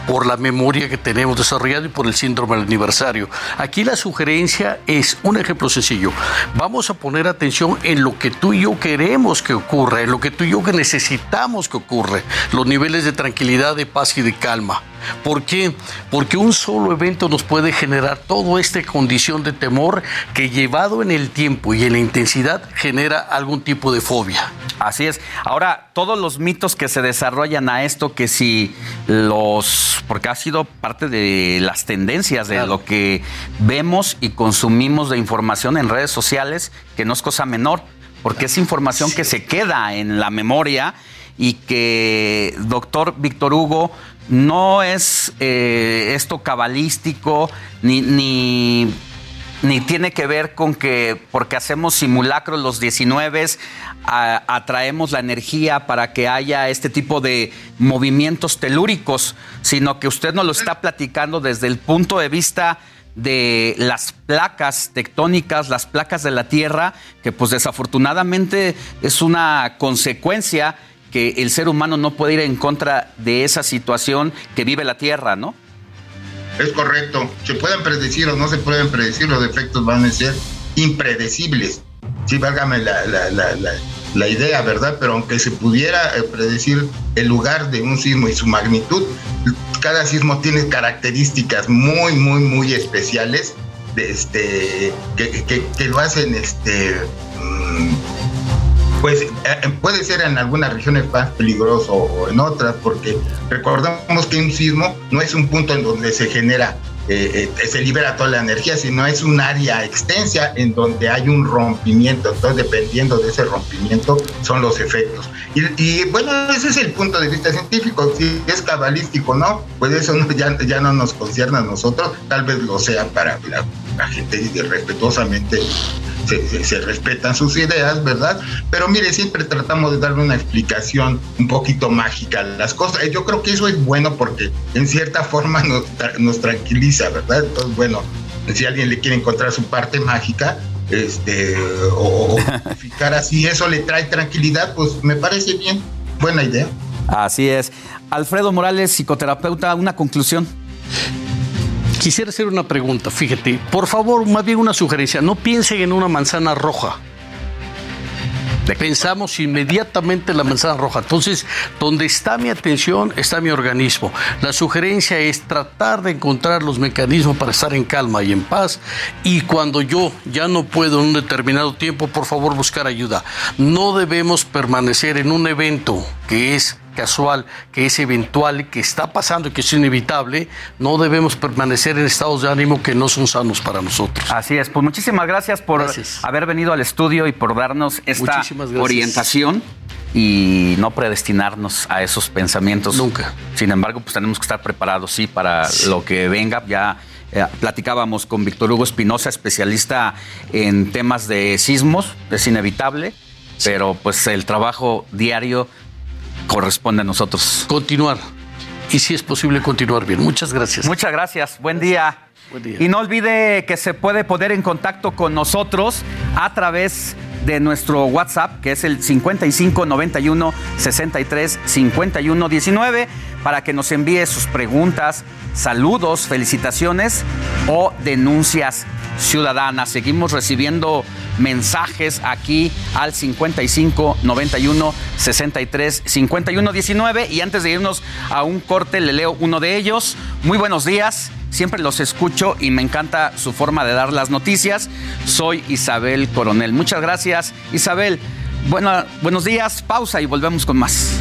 por la memoria que tenemos desarrollado y por el síndrome del aniversario. Aquí la sugerencia es un ejemplo sencillo. Vamos a poner atención en lo que tú y yo queremos que ocurra, en lo que tú y yo necesitamos que ocurra, los niveles de tranquilidad, de paz y de calma. ¿Por qué? Porque un solo evento nos puede generar toda esta condición de temor que llevado en el tiempo y en la intensidad genera algún tipo de fobia. Así es. Ahora, todos los mitos que se desarrollan a esto, que si los, porque ha sido parte de las tendencias de lo que vemos y consumimos de información en redes sociales, que no es cosa menor, porque es información que se queda en la memoria y que, doctor Víctor Hugo, no es eh, esto cabalístico ni, ni, ni, tiene que ver con que porque hacemos simulacros los 19 atraemos la energía para que haya este tipo de movimientos telúricos, sino que usted nos lo está platicando desde el punto de vista de las placas tectónicas, las placas de la Tierra, que pues desafortunadamente es una consecuencia que el ser humano no puede ir en contra de esa situación que vive la Tierra, ¿no? Es correcto. Se pueden predecir o no se pueden predecir, los efectos van a ser impredecibles. Sí, válgame la, la, idea, ¿verdad? Pero aunque se pudiera eh, predecir el lugar de un sismo y su magnitud, cada sismo tiene características muy, muy, muy especiales de este, que, lo hacen este, mm, pues eh, eh, puede ser en algunas regiones más peligroso o en otras, porque recordamos que un sismo no es un punto en donde se genera, eh, se libera toda la energía, sino es un área extensa en donde hay un rompimiento. Entonces, dependiendo de ese rompimiento, son los efectos. Y, bueno, ese es el punto de vista científico. Si es cabalístico no, pues eso ya, ya no nos concierne a nosotros, tal vez lo sea para la gente respetuosamente se, respetan sus ideas, ¿verdad? Pero mire, siempre tratamos de darle una explicación un poquito mágica a las cosas. Yo creo que eso es bueno porque en cierta forma nos, nos tranquiliza, ¿verdad? Entonces, bueno, si alguien le quiere encontrar su parte mágica, este, o, o así, eso le trae tranquilidad, pues me parece bien, buena idea. Así es. Alfredo Morales, psicoterapeuta, una conclusión. Quisiera hacer una pregunta, fíjate, por favor, más bien una sugerencia, no piensen en una manzana roja. Pensamos inmediatamente en la manzana roja. Entonces, donde está mi atención, está mi organismo. La sugerencia es tratar de encontrar los mecanismos para estar en calma y en paz. Y cuando yo ya no puedo en un determinado tiempo, por favor, buscar ayuda. No debemos permanecer en un evento que es casual, que es eventual, que está pasando y que es inevitable, no debemos permanecer en estados de ánimo que no son sanos para nosotros. Así es, pues muchísimas gracias por haber venido al estudio y por darnos esta orientación y no predestinarnos a esos pensamientos. Nunca. Sin embargo, pues tenemos que estar preparados, sí, para lo que venga. Ya eh, platicábamos con Víctor Hugo Espinosa, especialista en temas de sismos, es inevitable, pero pues el trabajo diario corresponde a nosotros. Continuar. Y si es posible continuar bien. Muchas gracias. Muchas gracias. Buen día. Buen día. Y no olvide que se puede poner en contacto con nosotros a través de nuestro WhatsApp, que es el 5591 63 51 19, para que nos envíe sus preguntas, saludos, felicitaciones o denuncias ciudadanas. Seguimos recibiendo mensajes aquí al 55 91 63 51 19 y antes de irnos a un corte le leo uno de ellos. Muy buenos días. Siempre los escucho y me encanta su forma de dar las noticias. Soy Isabel Coronel. Muchas gracias, Isabel. Bueno, buenos días, pausa y volvemos con más.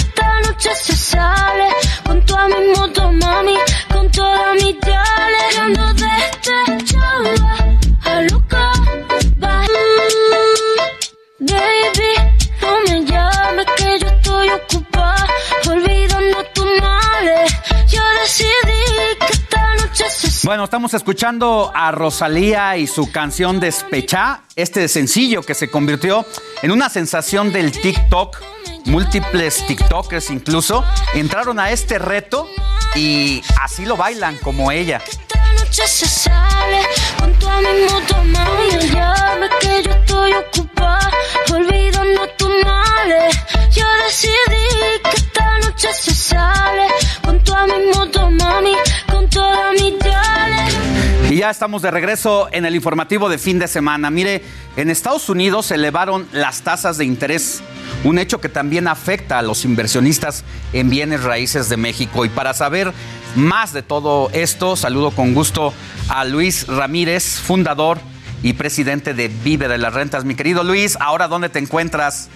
noche se sale. Con toda mi moto, mami, con toda mi diale. Ando desde este chamba a loca. Bye. Mm, baby, no me llames que yo estoy ocupada. Olvidando tus males, yo decidí que bueno, estamos escuchando a Rosalía y su canción Despechá, este sencillo que se convirtió en una sensación del TikTok. Múltiples TikTokers incluso entraron a este reto y así lo bailan como ella. Dale. Y ya estamos de regreso en el informativo de fin de semana. Mire, en Estados Unidos se elevaron las tasas de interés, un hecho que también afecta a los inversionistas en bienes raíces de México. Y para saber más de todo esto, saludo con gusto a Luis Ramírez, fundador y presidente de Vive de las Rentas. Mi querido Luis, ahora dónde te encuentras?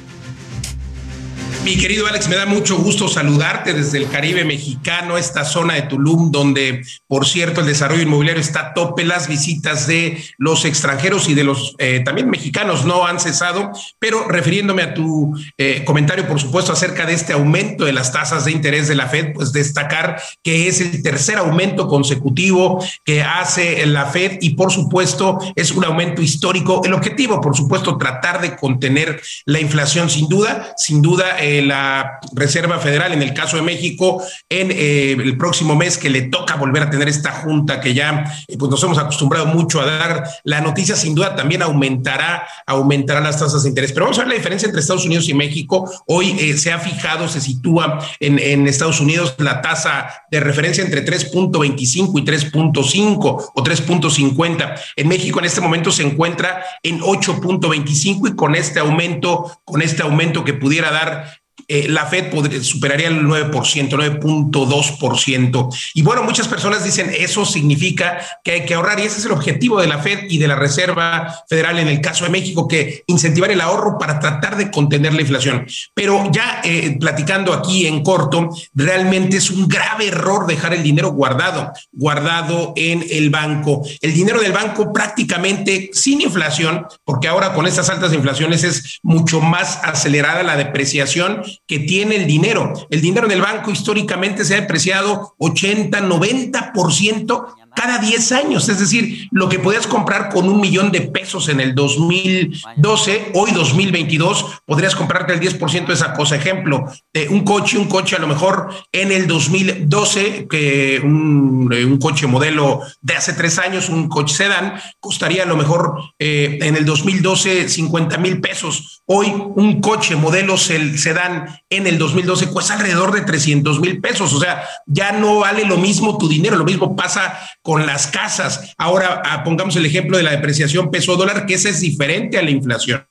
Mi querido Alex, me da mucho gusto saludarte desde el Caribe mexicano, esta zona de Tulum, donde, por cierto, el desarrollo inmobiliario está a tope. Las visitas de los extranjeros y de los eh, también mexicanos no han cesado. Pero refiriéndome a tu eh, comentario, por supuesto, acerca de este aumento de las tasas de interés de la Fed, pues destacar que es el tercer aumento consecutivo que hace la Fed y, por supuesto, es un aumento histórico. El objetivo, por supuesto, tratar de contener la inflación, sin duda, sin duda. Eh, la Reserva Federal, en el caso de México, en eh, el próximo mes que le toca volver a tener esta junta que ya eh, pues nos hemos acostumbrado mucho a dar la noticia, sin duda también aumentará, aumentará las tasas de interés. Pero vamos a ver la diferencia entre Estados Unidos y México. Hoy se ha fijado, se sitúa en, en Estados Unidos la tasa de referencia entre 3.25 y 3.5 o 3.50. En México en este momento se encuentra en 8.25 y con este aumento, con este aumento que pudiera dar eh, la Fed podría, superaría el 9%, 9.2%. Y bueno, muchas personas dicen eso significa que hay que ahorrar y ese es el objetivo de la Fed y de la Reserva Federal en el caso de México, que incentivar el ahorro para tratar de contener la inflación. Pero ya eh, platicando aquí en corto, realmente es un grave error dejar el dinero guardado, guardado en el banco. El dinero del banco prácticamente sin inflación, porque ahora con estas altas inflaciones es mucho más acelerada la depreciación que tiene el dinero. El dinero en el banco históricamente se ha depreciado 80, 90% cada 10 años. Es decir, lo que podías comprar con un millón de pesos en el 2012, hoy 2022, podrías comprarte el 10% de esa cosa. Ejemplo, de un coche, un coche a lo mejor en el 2012, que un, eh, un coche modelo de hace tres años, un coche sedán, costaría a lo mejor eh, en el 2012 50 mil pesos. Hoy un coche modelo sedán en el 2012 cuesta alrededor de 300 mil pesos. O sea, ya no vale lo mismo tu dinero. Lo mismo pasa con las casas. Ahora ah, pongamos el ejemplo de la depreciación peso dólar, que esa es diferente a la inflación.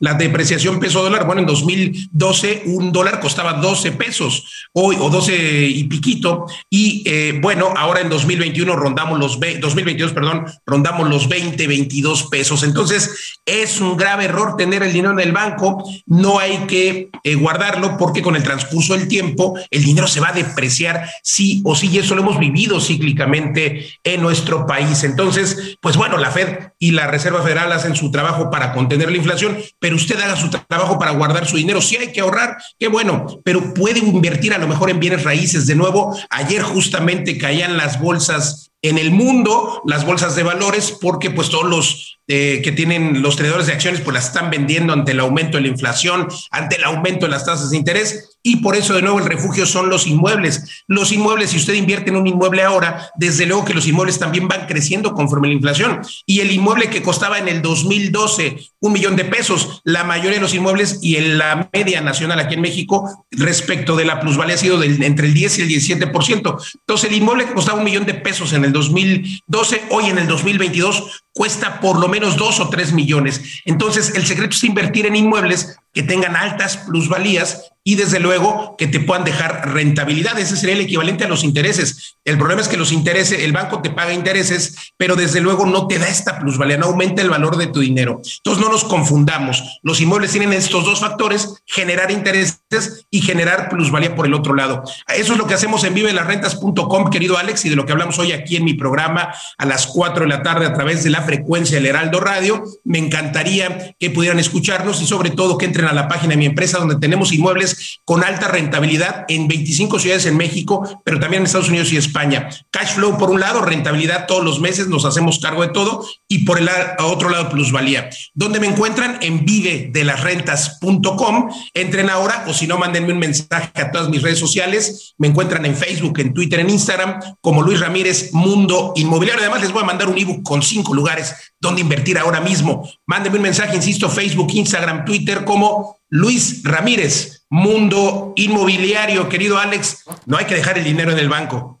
La depreciación peso dólar, bueno, en 2012 un dólar costaba 12 pesos, hoy o 12 y piquito. Y eh, bueno, ahora en 2021 rondamos los, ve- 2022, perdón, rondamos los 20, 22 pesos. Entonces, es un grave error tener el dinero en el banco. No hay que eh, guardarlo porque con el transcurso del tiempo el dinero se va a depreciar sí o sí, y eso lo hemos vivido cíclicamente en nuestro país. Entonces, pues bueno, la Fed y la Reserva Federal hacen su trabajo para contener la inflación, pero usted haga su tra- trabajo para guardar su dinero. Sí hay que ahorrar, qué bueno, pero puede invertir a lo mejor en bienes raíces. De nuevo, ayer justamente caían las bolsas en el mundo, las bolsas de valores, porque pues todos los eh, que tienen los tenedores de acciones pues las están vendiendo ante el aumento de la inflación, ante el aumento de las tasas de interés y por eso de nuevo el refugio son los inmuebles. Los inmuebles, si usted invierte en un inmueble ahora, desde luego que los inmuebles también van creciendo conforme la inflación. Y el inmueble que costaba en el 2012 un millón de pesos, la mayoría de los inmuebles y en la media nacional aquí en México respecto de la plusvalía ha sido entre el 10 y el 17%. Entonces el inmueble que costaba un millón de pesos en el 2012, hoy en el 2022 cuesta por lo menos dos o tres millones. Entonces, el secreto es invertir en inmuebles que tengan altas plusvalías y desde luego que te puedan dejar rentabilidad. Ese sería el equivalente a los intereses. El problema es que los intereses, el banco te paga intereses, pero desde luego no te da esta plusvalía, no aumenta el valor de tu dinero. Entonces no nos confundamos. Los inmuebles tienen estos dos factores, generar intereses y generar plusvalía por el otro lado. Eso es lo que hacemos en vivelasrentas.com, querido Alex, y de lo que hablamos hoy aquí en mi programa a las 4 de la tarde a través de la frecuencia del Heraldo Radio. Me encantaría que pudieran escucharnos y sobre todo que entren a la página de mi empresa donde tenemos inmuebles con alta rentabilidad en 25 ciudades en México, pero también en Estados Unidos y España. Cash flow por un lado, rentabilidad todos los meses, nos hacemos cargo de todo, y por el otro lado, plusvalía. ¿Dónde me encuentran? En vive de las rentas.com. Entren ahora o si no, mándenme un mensaje a todas mis redes sociales. Me encuentran en Facebook, en Twitter, en Instagram, como Luis Ramírez Mundo Inmobiliario. Además, les voy a mandar un ebook con cinco lugares donde invertir ahora mismo. Mándenme un mensaje, insisto, Facebook, Instagram, Twitter, como Luis Ramírez Mundo Inmobiliario. Querido Alex, no hay que dejar el dinero en el banco.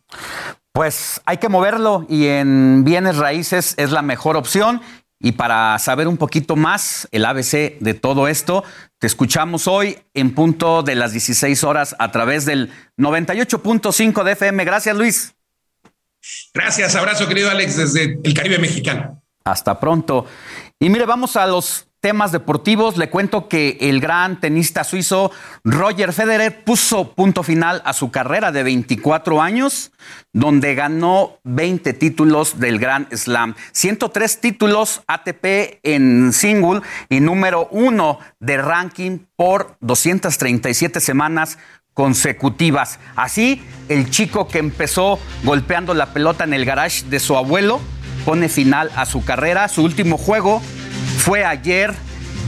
Pues hay que moverlo y en bienes raíces es la mejor opción. Y para saber un poquito más el ABC de todo esto, te escuchamos hoy en punto de las 16 horas a través del 98.5 de FM. Gracias, Luis. Gracias, abrazo querido Alex desde el Caribe mexicano. Hasta pronto. Y mire, vamos a los temas deportivos, le cuento que el gran tenista suizo Roger Federer puso punto final a su carrera de 24 años, donde ganó 20 títulos del Grand Slam, 103 títulos ATP en single y número uno de ranking por 237 semanas consecutivas. Así, el chico que empezó golpeando la pelota en el garage de su abuelo pone final a su carrera. Su último juego fue ayer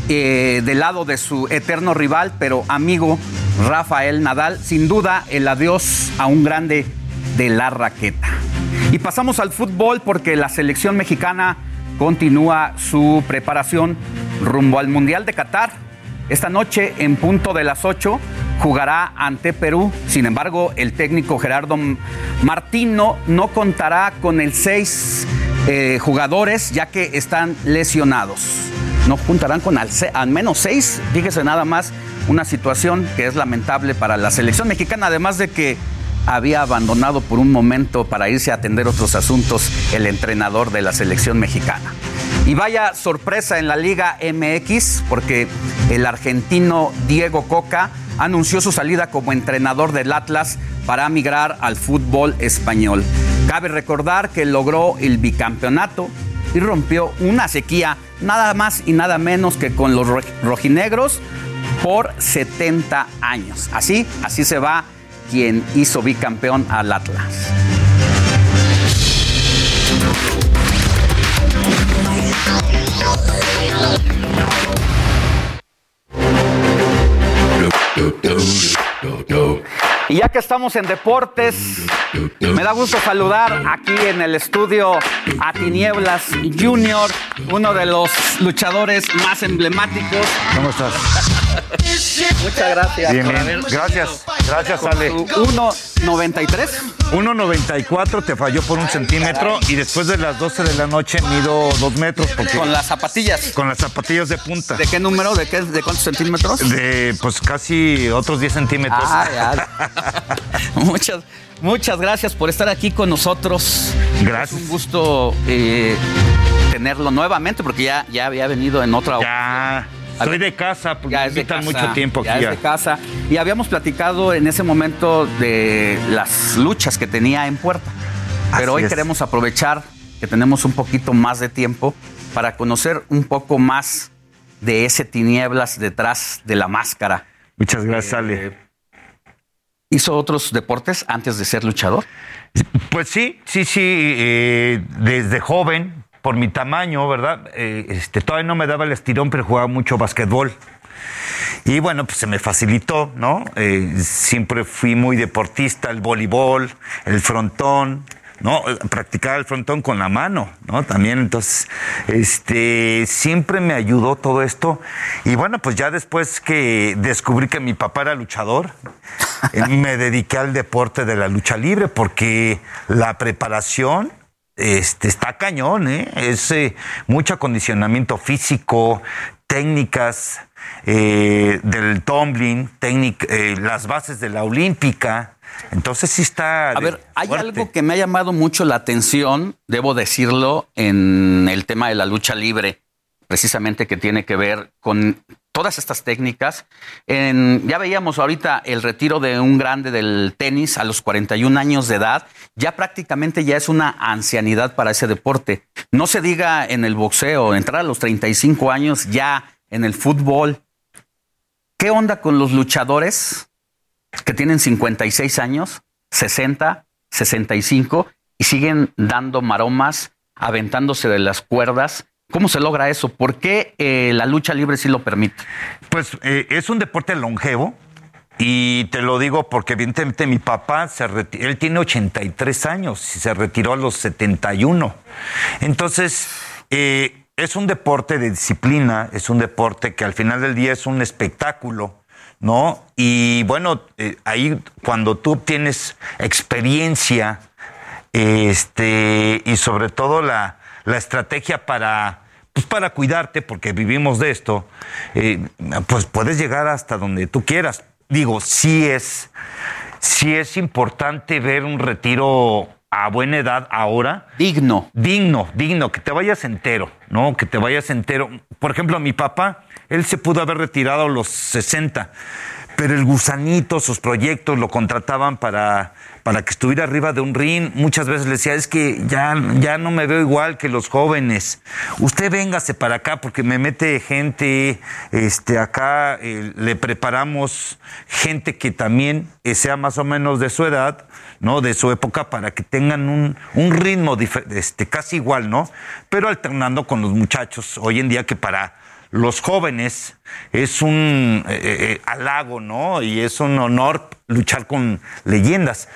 eh, del lado de su eterno rival, pero amigo Rafael Nadal. Sin duda, el adiós a un grande de la raqueta. Y pasamos al fútbol porque la selección mexicana continúa su preparación rumbo al Mundial de Qatar. Esta noche, en punto de las 8, jugará ante Perú. Sin embargo, el técnico Gerardo Martino no contará con el 6 eh, jugadores ya que están lesionados. No juntarán con al, al menos seis. Fíjese nada más una situación que es lamentable para la selección mexicana, además de que había abandonado por un momento para irse a atender otros asuntos el entrenador de la selección mexicana. Y vaya sorpresa en la Liga MX, porque el argentino Diego Coca anunció su salida como entrenador del Atlas para migrar al fútbol español. Cabe recordar que logró el bicampeonato y rompió una sequía nada más y nada menos que con los rojinegros por 70 años. Así, así se va quien hizo bicampeón al Atlas. Y ya que estamos en deportes, me da gusto saludar aquí en el estudio a Tinieblas Junior, uno de los luchadores más emblemáticos. ¿Cómo estás? Muchas gracias. Bien, bien. Gracias, gracias, Ale. 1.93. 1.94 te falló por un centímetro y después de las 12 de la noche mido dos metros. Porque con las zapatillas. Con las zapatillas de punta. ¿De qué número? ¿De, qué, de cuántos centímetros? De pues casi otros 10 centímetros. Ah, muchas, muchas gracias por estar aquí con nosotros. Gracias. Es un gusto eh, tenerlo nuevamente porque ya, ya había venido en otra Ya. Estoy de casa, porque ya es de casa, mucho tiempo ya Es de casa. Y habíamos platicado en ese momento de las luchas que tenía en puerta. Pero hoy queremos aprovechar que tenemos un poquito más de tiempo para conocer un poco más de ese tinieblas detrás de la máscara. Muchas gracias, eh, Ale. ¿Hizo otros deportes antes de ser luchador? Pues sí, sí, sí. Eh, desde joven, por mi tamaño, ¿verdad? Eh, este, todavía no me daba el estirón, pero jugaba mucho básquetbol. Y bueno, pues se me facilitó, ¿no? Eh, siempre fui muy deportista, el voleibol, el frontón, ¿no? Practicar el frontón con la mano, ¿no? También, entonces, este, siempre me ayudó todo esto. Y bueno, pues ya después que descubrí que mi papá era luchador, eh, me dediqué al deporte de la lucha libre porque la preparación este, está cañón, ¿eh? Es eh, mucho acondicionamiento físico, técnicas eh, del tumbling, eh, las bases de la olímpica. Entonces sí está. A ver, hay algo que me ha llamado mucho la atención, debo decirlo, en el tema de la lucha libre, precisamente que tiene que ver con todas estas técnicas. ya veíamos ahorita el retiro de un grande del tenis a los 41 años de edad. Ya prácticamente ya es una ancianidad para ese deporte. No se diga en el boxeo, entrar a los 35 años ya en el fútbol. ¿qué onda con los luchadores que tienen 56 años, 60, 65 y siguen dando maromas, aventándose de las cuerdas? ¿Cómo se logra eso? ¿Por qué eh, la lucha libre sí lo permite? Pues eh, es un deporte longevo. Y te lo digo porque evidentemente mi papá, se él tiene 83 años y se retiró a los 71. Entonces, eh, es un deporte de disciplina, es un deporte que al final del día es un espectáculo, ¿no? Y bueno, ahí cuando tú obtienes experiencia este, y sobre todo la, la estrategia para pues para cuidarte, porque vivimos de esto, eh, pues puedes llegar hasta donde tú quieras digo, sí es, sí es importante ver un retiro a buena edad ahora. Digno. Digno, digno, que te vayas entero, ¿no? Que te vayas entero. Por ejemplo, mi papá, él se pudo haber retirado a los 60, pero el gusanito, sus proyectos lo contrataban para para que estuviera arriba de un ring. Muchas veces le decía, es que ya, ya no me veo igual que los jóvenes. Usted véngase para acá porque me mete gente, este, acá eh, le preparamos gente que también eh, sea más o menos de su edad, ¿no? De su época para que tengan un, un ritmo este, casi igual, ¿no? Pero alternando con los muchachos hoy en día que para los jóvenes es un eh, halago, ¿no? Y es un honor luchar con leyendas.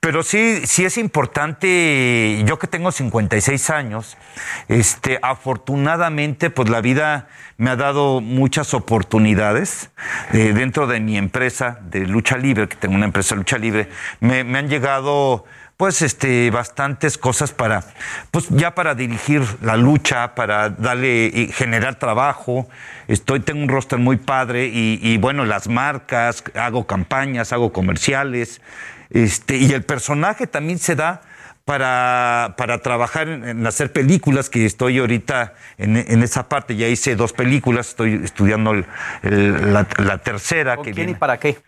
Pero sí, sí es importante, yo que tengo 56 años, este, afortunadamente, pues la vida me ha dado muchas oportunidades eh, dentro de mi empresa de lucha libre, que tengo una empresa de lucha libre, me, han llegado pues este bastantes cosas para pues ya para dirigir la lucha para darle y generar trabajo estoy tengo un roster muy padre y, y bueno las marcas hago campañas hago comerciales este, y el personaje también se da para, para trabajar en, hacer películas, que estoy ahorita en, esa parte. Ya hice dos películas, estoy estudiando la, tercera. ¿Con quién y para qué?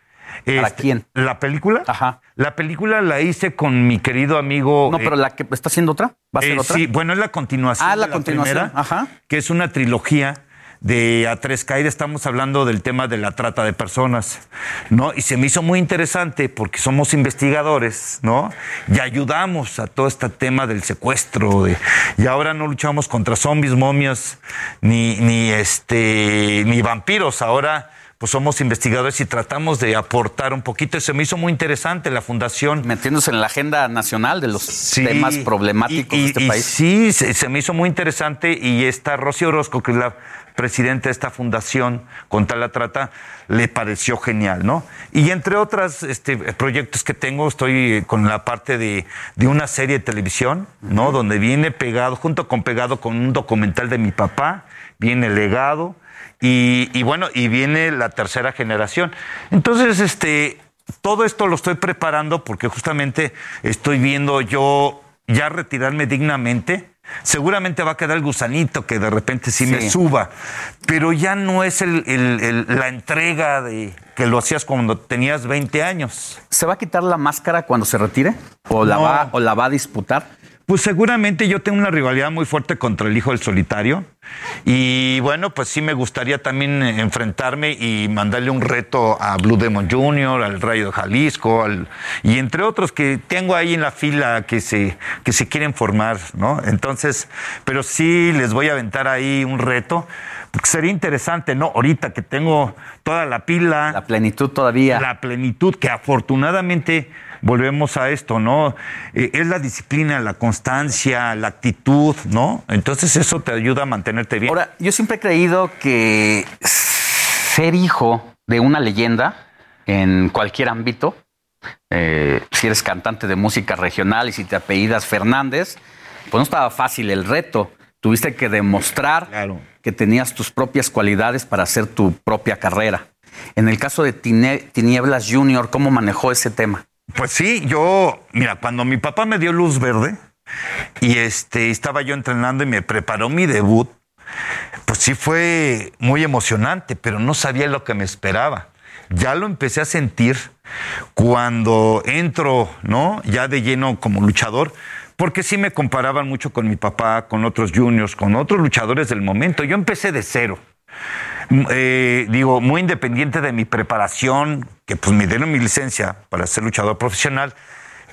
¿Para este, quién? ¿La película? Ajá. La película la hice con mi querido amigo. No, pero la que está haciendo otra. ¿Va a ser eh, otra? Sí, bueno, es la continuación. Ah, la, continuación. Ajá. Que es una trilogía de A3 Caída estamos hablando del tema de la trata de personas, ¿no? Y se me hizo muy interesante porque somos investigadores, ¿no? Y ayudamos a todo este tema del secuestro, y ahora no luchamos contra zombies, momias, ni, ni, este, ni vampiros, ahora pues somos investigadores y tratamos de aportar un poquito. Y se me hizo muy interesante la fundación. Metiéndose en la agenda nacional de los temas problemáticos de este país. Sí, se, se, me hizo muy interesante y está Rosy Orozco, que es la presidente de esta fundación contra la trata, le pareció genial, ¿no? Y entre otros este, proyectos que tengo, estoy con la parte de, una serie de televisión, ¿no? Donde viene pegado, junto con pegado con un documental de mi papá, viene legado, y, y bueno, y viene la tercera generación. Entonces, este, todo esto lo estoy preparando porque justamente estoy viendo yo ya retirarme dignamente Seguramente va a quedar el gusanito que de repente sí, me suba, pero ya no es la entrega de que lo hacías cuando tenías 20 años. ¿Se va a quitar la máscara cuando se retire? ¿O, la, va, o la va a disputar? Pues seguramente yo tengo una rivalidad muy fuerte contra el hijo del solitario. Y bueno, pues sí me gustaría también enfrentarme y mandarle un reto a Blue Demon Jr., al Rayo de Jalisco, y entre otros que tengo ahí en la fila que se, que se quieren formar, ¿no? Entonces, pero sí les voy a aventar ahí un reto. Sería interesante, ¿no? Ahorita que tengo toda la pila. La plenitud todavía. La plenitud que afortunadamente volvemos a esto, ¿no? Eh, es la disciplina, la constancia, la actitud, ¿no? Entonces eso te ayuda a mantenerte bien. Ahora, yo siempre he creído que ser hijo de una leyenda en cualquier ámbito, eh, si eres cantante de música regional y si te apellidas Fernández, pues no estaba fácil el reto. Tuviste que demostrar que tenías tus propias cualidades para hacer tu propia carrera. En el caso de Tinieblas Junior, ¿cómo manejó ese tema? Pues sí, yo, mira, cuando mi papá me dio luz verde y este estaba yo entrenando y me preparó mi debut, pues sí fue muy emocionante, pero no sabía lo que me esperaba. Ya lo empecé a sentir cuando entro, ¿no? Ya de lleno como luchador, porque sí me comparaban mucho con mi papá, con otros juniors, con otros luchadores del momento. Yo empecé de cero. Eh, digo, muy independiente de mi preparación, que pues me dieron mi licencia para ser luchador profesional,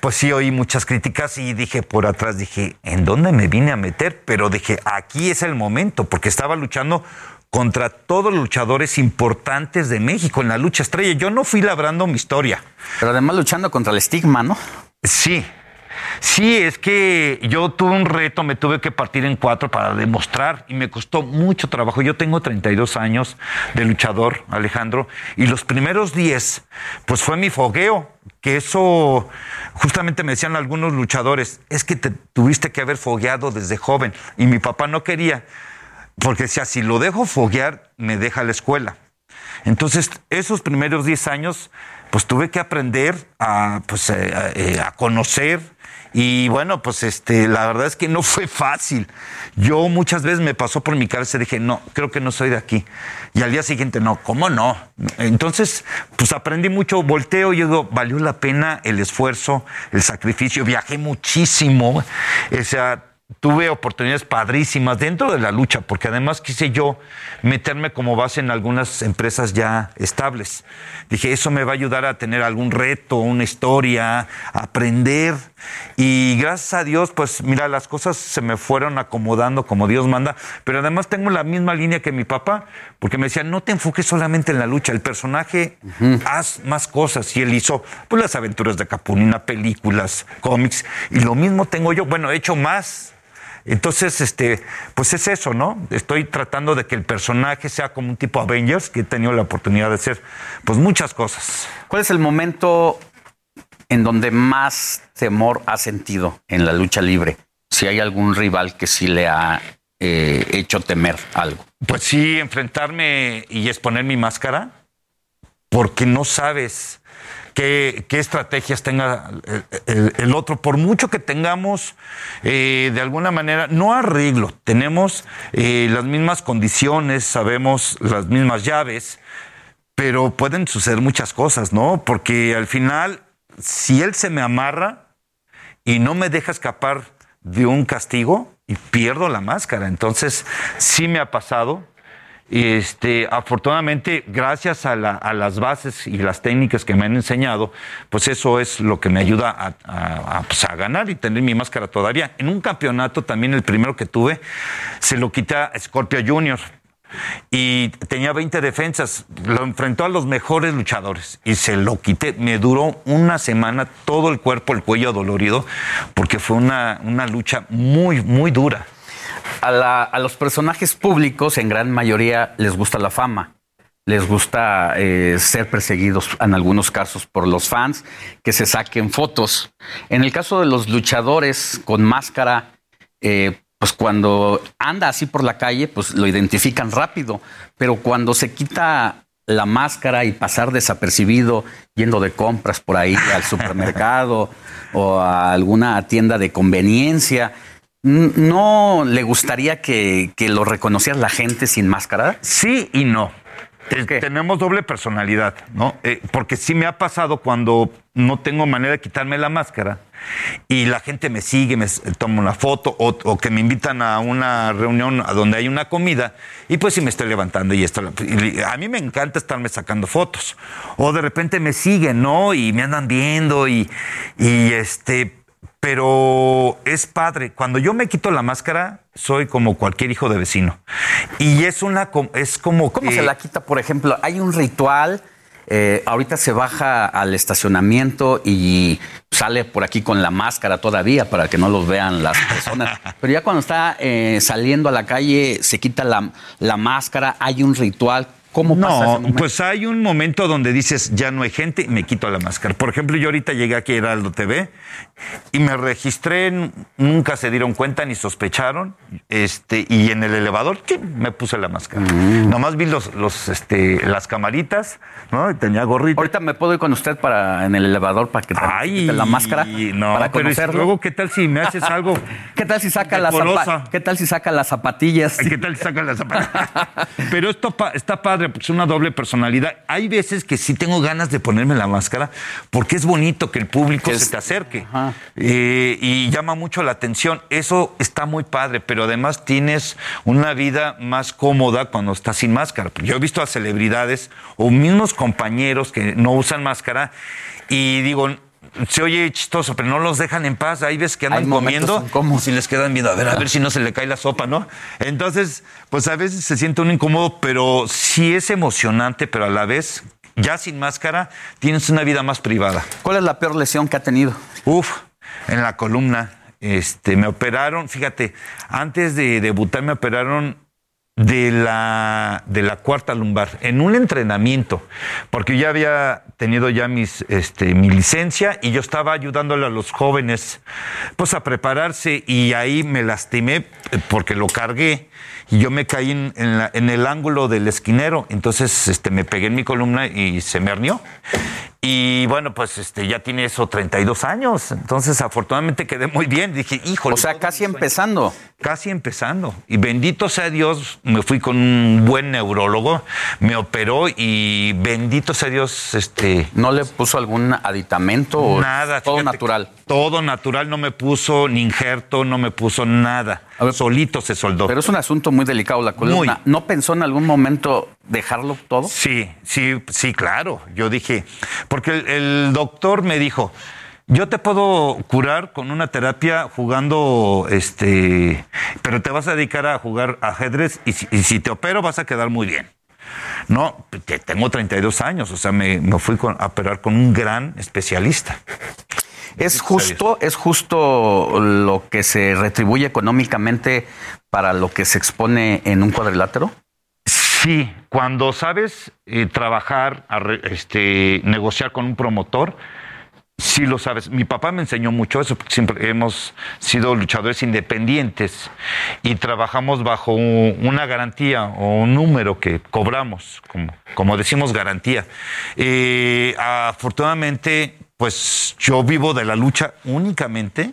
pues sí oí muchas críticas y dije por atrás, dije, ¿en dónde me vine a meter? Pero dije, aquí es el momento, porque estaba luchando contra todos los luchadores importantes de México en la lucha estrella. Yo no fui labrando mi historia. Pero además luchando contra el estigma, ¿no? Sí, Sí, es que yo tuve un reto, me tuve que partir en cuatro para demostrar y me costó mucho trabajo. Yo tengo 32 años de luchador, Alejandro, y los primeros 10, pues fue mi fogueo, que eso justamente me decían algunos luchadores, es que te tuviste que haber fogueado desde joven y mi papá no quería, porque decía, si lo dejo foguear, me deja la escuela. Entonces, esos primeros 10 años, pues tuve que aprender a, pues, eh, eh, a conocer, y bueno, pues este, la verdad es que no fue fácil. Yo muchas veces me pasó por mi cabeza y dije, no, creo que no soy de aquí. Y al día siguiente, no, ¿cómo no? Entonces, pues aprendí mucho, volteo y digo, valió la pena el esfuerzo, el sacrificio, viajé muchísimo. O sea, tuve oportunidades padrísimas dentro de la lucha, porque además quise yo meterme como base en algunas empresas ya estables. Dije, eso me va a ayudar a tener algún reto, una historia, a aprender. Y gracias a Dios, pues mira, las cosas se me fueron acomodando como Dios manda, pero además tengo la misma línea que mi papá, porque me decía, no te enfoques solamente en la lucha, el personaje, haz más cosas. Y él hizo, pues las aventuras de Capulina, películas, cómics, y lo mismo tengo yo, bueno, he hecho más entonces, este, pues es eso, ¿no? Estoy tratando de que el personaje sea como un tipo Avengers, que he tenido la oportunidad de hacer, pues muchas cosas. ¿Cuál es el momento en donde más temor ha sentido en la lucha libre? Si hay algún rival que sí le ha eh, hecho temer algo. Pues sí, enfrentarme y exponer mi máscara, porque no sabes qué, estrategias tenga el, otro. Por mucho que tengamos, eh, de alguna manera, no arreglo, tenemos eh, las mismas condiciones, sabemos las mismas llaves, pero pueden suceder muchas cosas, ¿no? Porque al final, si él se me amarra y no me deja escapar de un castigo, y pierdo la máscara. Entonces, sí me ha pasado este, afortunadamente, gracias a, las bases y las técnicas que me han enseñado, pues eso es lo que me ayuda pues, a, ganar y tener mi máscara todavía. En un campeonato, también el primero que tuve, se lo quita Scorpio Junior. Y tenía 20 defensas, lo enfrentó a los mejores luchadores y se lo quité. Me duró una semana todo el cuerpo, el cuello dolorido, porque fue una, una lucha muy, muy dura a, los personajes públicos, en gran mayoría, les gusta la fama. Les gusta eh, ser perseguidos en algunos casos por los fans, que se saquen fotos. En el caso de los luchadores con máscara, eh, pues cuando anda así por la calle, pues lo identifican rápido. Pero cuando se quita la máscara y pasar desapercibido yendo de compras por ahí al supermercado o a alguna tienda de conveniencia, ¿No le gustaría que, lo reconociera la gente sin máscara? Sí y no. Tenemos doble personalidad, ¿no? Eh, porque sí me ha pasado cuando no tengo manera de quitarme la máscara y la gente me sigue, me toma una foto o, que me invitan a una reunión a donde hay una comida y pues sí me estoy levantando y esto. a mí me encanta estarme sacando fotos. O de repente me siguen, ¿no? Y me andan viendo y, y este pero es padre. Cuando yo me quito la máscara, soy como cualquier hijo de vecino. Y es una, es como ¿Cómo se la quita, por ejemplo? Hay un ritual. Eh, ahorita se baja al estacionamiento y sale por aquí con la máscara todavía para que no los vean las personas. Pero ya cuando está eh, saliendo a la calle, se quita la, la máscara. Hay un ritual. ¿Cómo pasa No, pues hay un momento donde dices, ya no hay gente y me quito la máscara. Por ejemplo, yo ahorita llegué aquí a Heraldo TV y me registré, nunca se dieron cuenta ni sospecharon, este, y en el elevador me puse la máscara. Mm. Nomás vi los, los, este, las camaritas, ¿no? Y tenía gorrito. Ahorita me puedo ir con usted para en el elevador para que Ay, la máscara. No, para pero luego, ¿qué tal si me haces algo? ¿Qué tal si saca las ¿Qué tal si saca las zapatillas? ¿Qué tal si saca las zapatillas? pero esto está padre una doble personalidad. Hay veces que sí tengo ganas de ponerme la máscara porque es bonito que el público se te acerque eh, y llama mucho la atención. Eso está muy padre, pero además tienes una vida más cómoda cuando estás sin máscara. Yo he visto a celebridades o mismos compañeros que no usan máscara y digo, se oye chistoso, pero no los dejan en paz. Hay veces que andan comiendo y les quedan viendo, a ver, a ver si no se le cae la sopa, ¿no? Entonces, pues a veces se siente un incómodo, pero sí es emocionante, pero a la vez, ya sin máscara, tienes una vida más privada. ¿Cuál es la peor lesión que ha tenido? Uf, en la columna. Este, me operaron, fíjate, antes de debutar me operaron de la, de la cuarta lumbar, en un entrenamiento, porque yo ya había tenido ya mis, este, mi licencia y yo estaba ayudándole a los jóvenes pues a prepararse y ahí me lastimé eh, porque lo cargué y yo me caí en, en la- en el ángulo del esquinero, entonces este, me pegué en mi columna y se me hernió. Y bueno, pues este, ya tiene eso 32 años, entonces afortunadamente quedé muy bien. Dije, híjole. O sea, casi empezando. Casi empezando. Y bendito sea Dios, me fui con un buen neurólogo, me operó y bendito sea Dios, este... ¿No le puso algún aditamento o Nada. todo fíjate, natural? Todo natural, no me puso ni injerto, no me puso nada. Solito se soldó. Pero es un asunto muy delicado la columna. ¿No pensó en algún momento dejarlo todo? Sí, sí, sí, claro. Yo dije, porque el, el doctor me dijo, yo te puedo curar con una terapia jugando, este, pero te vas a dedicar a jugar ajedrez y si, y si te opero vas a quedar muy bien. No, que tengo 32 años, o sea, me, me fui con- a operar con un gran especialista. ¿Es justo, ¿Es justo lo que se retribuye económicamente para lo que se expone en un cuadrilátero? Sí, cuando sabes eh, trabajar, este, negociar con un promotor, sí lo sabes. Mi papá me enseñó mucho eso, siempre hemos sido luchadores independientes y trabajamos bajo un- una garantía o un número que cobramos, como, decimos garantía. Eh, afortunadamente, pues yo vivo de la lucha únicamente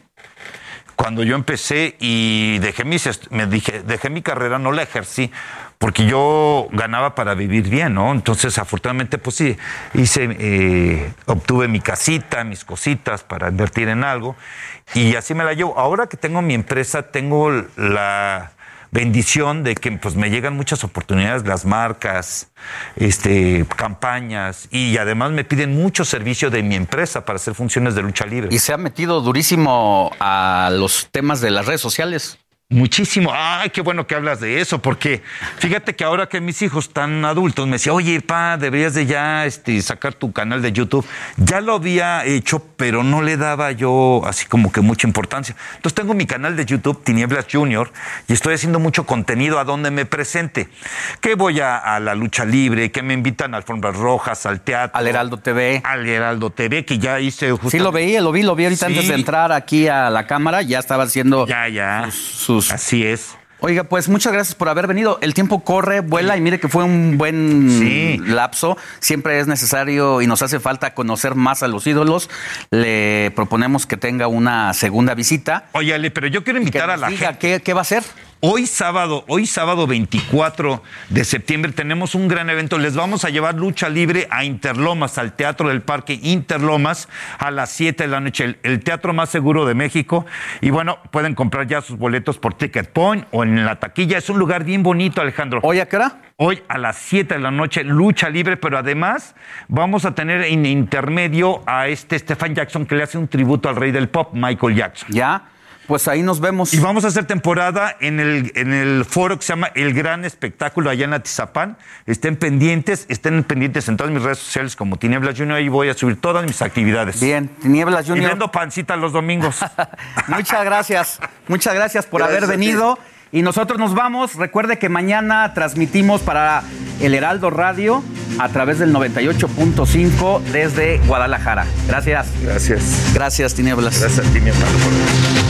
cuando yo empecé y dejé mis me dije dejé mi carrera no la ejercí porque yo ganaba para vivir bien no entonces afortunadamente pues sí hice eh, obtuve mi casita mis cositas para invertir en algo y así me la llevo. Ahora que tengo mi empresa tengo la bendición de que pues me llegan muchas oportunidades las marcas este campañas y además me piden mucho servicio de mi empresa para hacer funciones de lucha libre. Y se ha metido durísimo a los temas de las redes sociales. Muchísimo. Ay, qué bueno que hablas de eso, porque fíjate que ahora que mis hijos están adultos me decía, oye, pa, deberías de ya este, sacar tu canal de YouTube. Ya lo había hecho, pero no le daba yo así como que mucha importancia. Entonces tengo mi canal de YouTube, Tinieblas Junior, y estoy haciendo mucho contenido a donde me presente. Que voy a, a la lucha libre, que me invitan a alfombras rojas, al teatro. Al Heraldo TV. Al Heraldo TV, que ya hice Sí, lo veía, lo vi, lo vi ahorita Sí. antes de entrar aquí a la cámara. Ya estaba haciendo. Ya, ya. Sus, Así es. Oiga, pues muchas gracias por haber venido. El tiempo corre, vuela y mire que fue un buen lapso. Siempre es necesario y nos hace falta conocer más a los ídolos. Le proponemos que tenga una segunda visita. Oye, Ale, pero yo quiero invitar a la diga gente. ¿qué, qué va a hacer? Hoy sábado, hoy sábado 24 de septiembre tenemos un gran evento. Les vamos a llevar lucha libre a Interlomas, al Teatro del Parque Interlomas, a las 7 de la noche. El, el teatro más seguro de México. Y bueno, pueden comprar ya sus boletos por Ticket Point o en la taquilla. Es un lugar bien bonito, Alejandro. ¿Hoy a qué hora? Hoy a las 7 de la noche, lucha libre, pero además vamos a tener en intermedio a este Stefan Jackson que le hace un tributo al rey del pop, Michael Jackson. Ya, pues ahí nos vemos. Y vamos a hacer temporada en el, en el foro que se llama El Gran Espectáculo allá en Atizapán. Estén pendientes, estén pendientes en todas mis redes sociales como Tinieblas Junior. Ahí voy a subir todas mis actividades. Bien, Tinieblas Y Junior. vendo pancita los domingos. Muchas gracias. Muchas gracias por Gracias haber venido. Y nosotros nos vamos. Recuerde que mañana transmitimos para el Heraldo Radio a través del 98.5 desde Guadalajara. Gracias. Gracias. Gracias, Tinieblas. Gracias a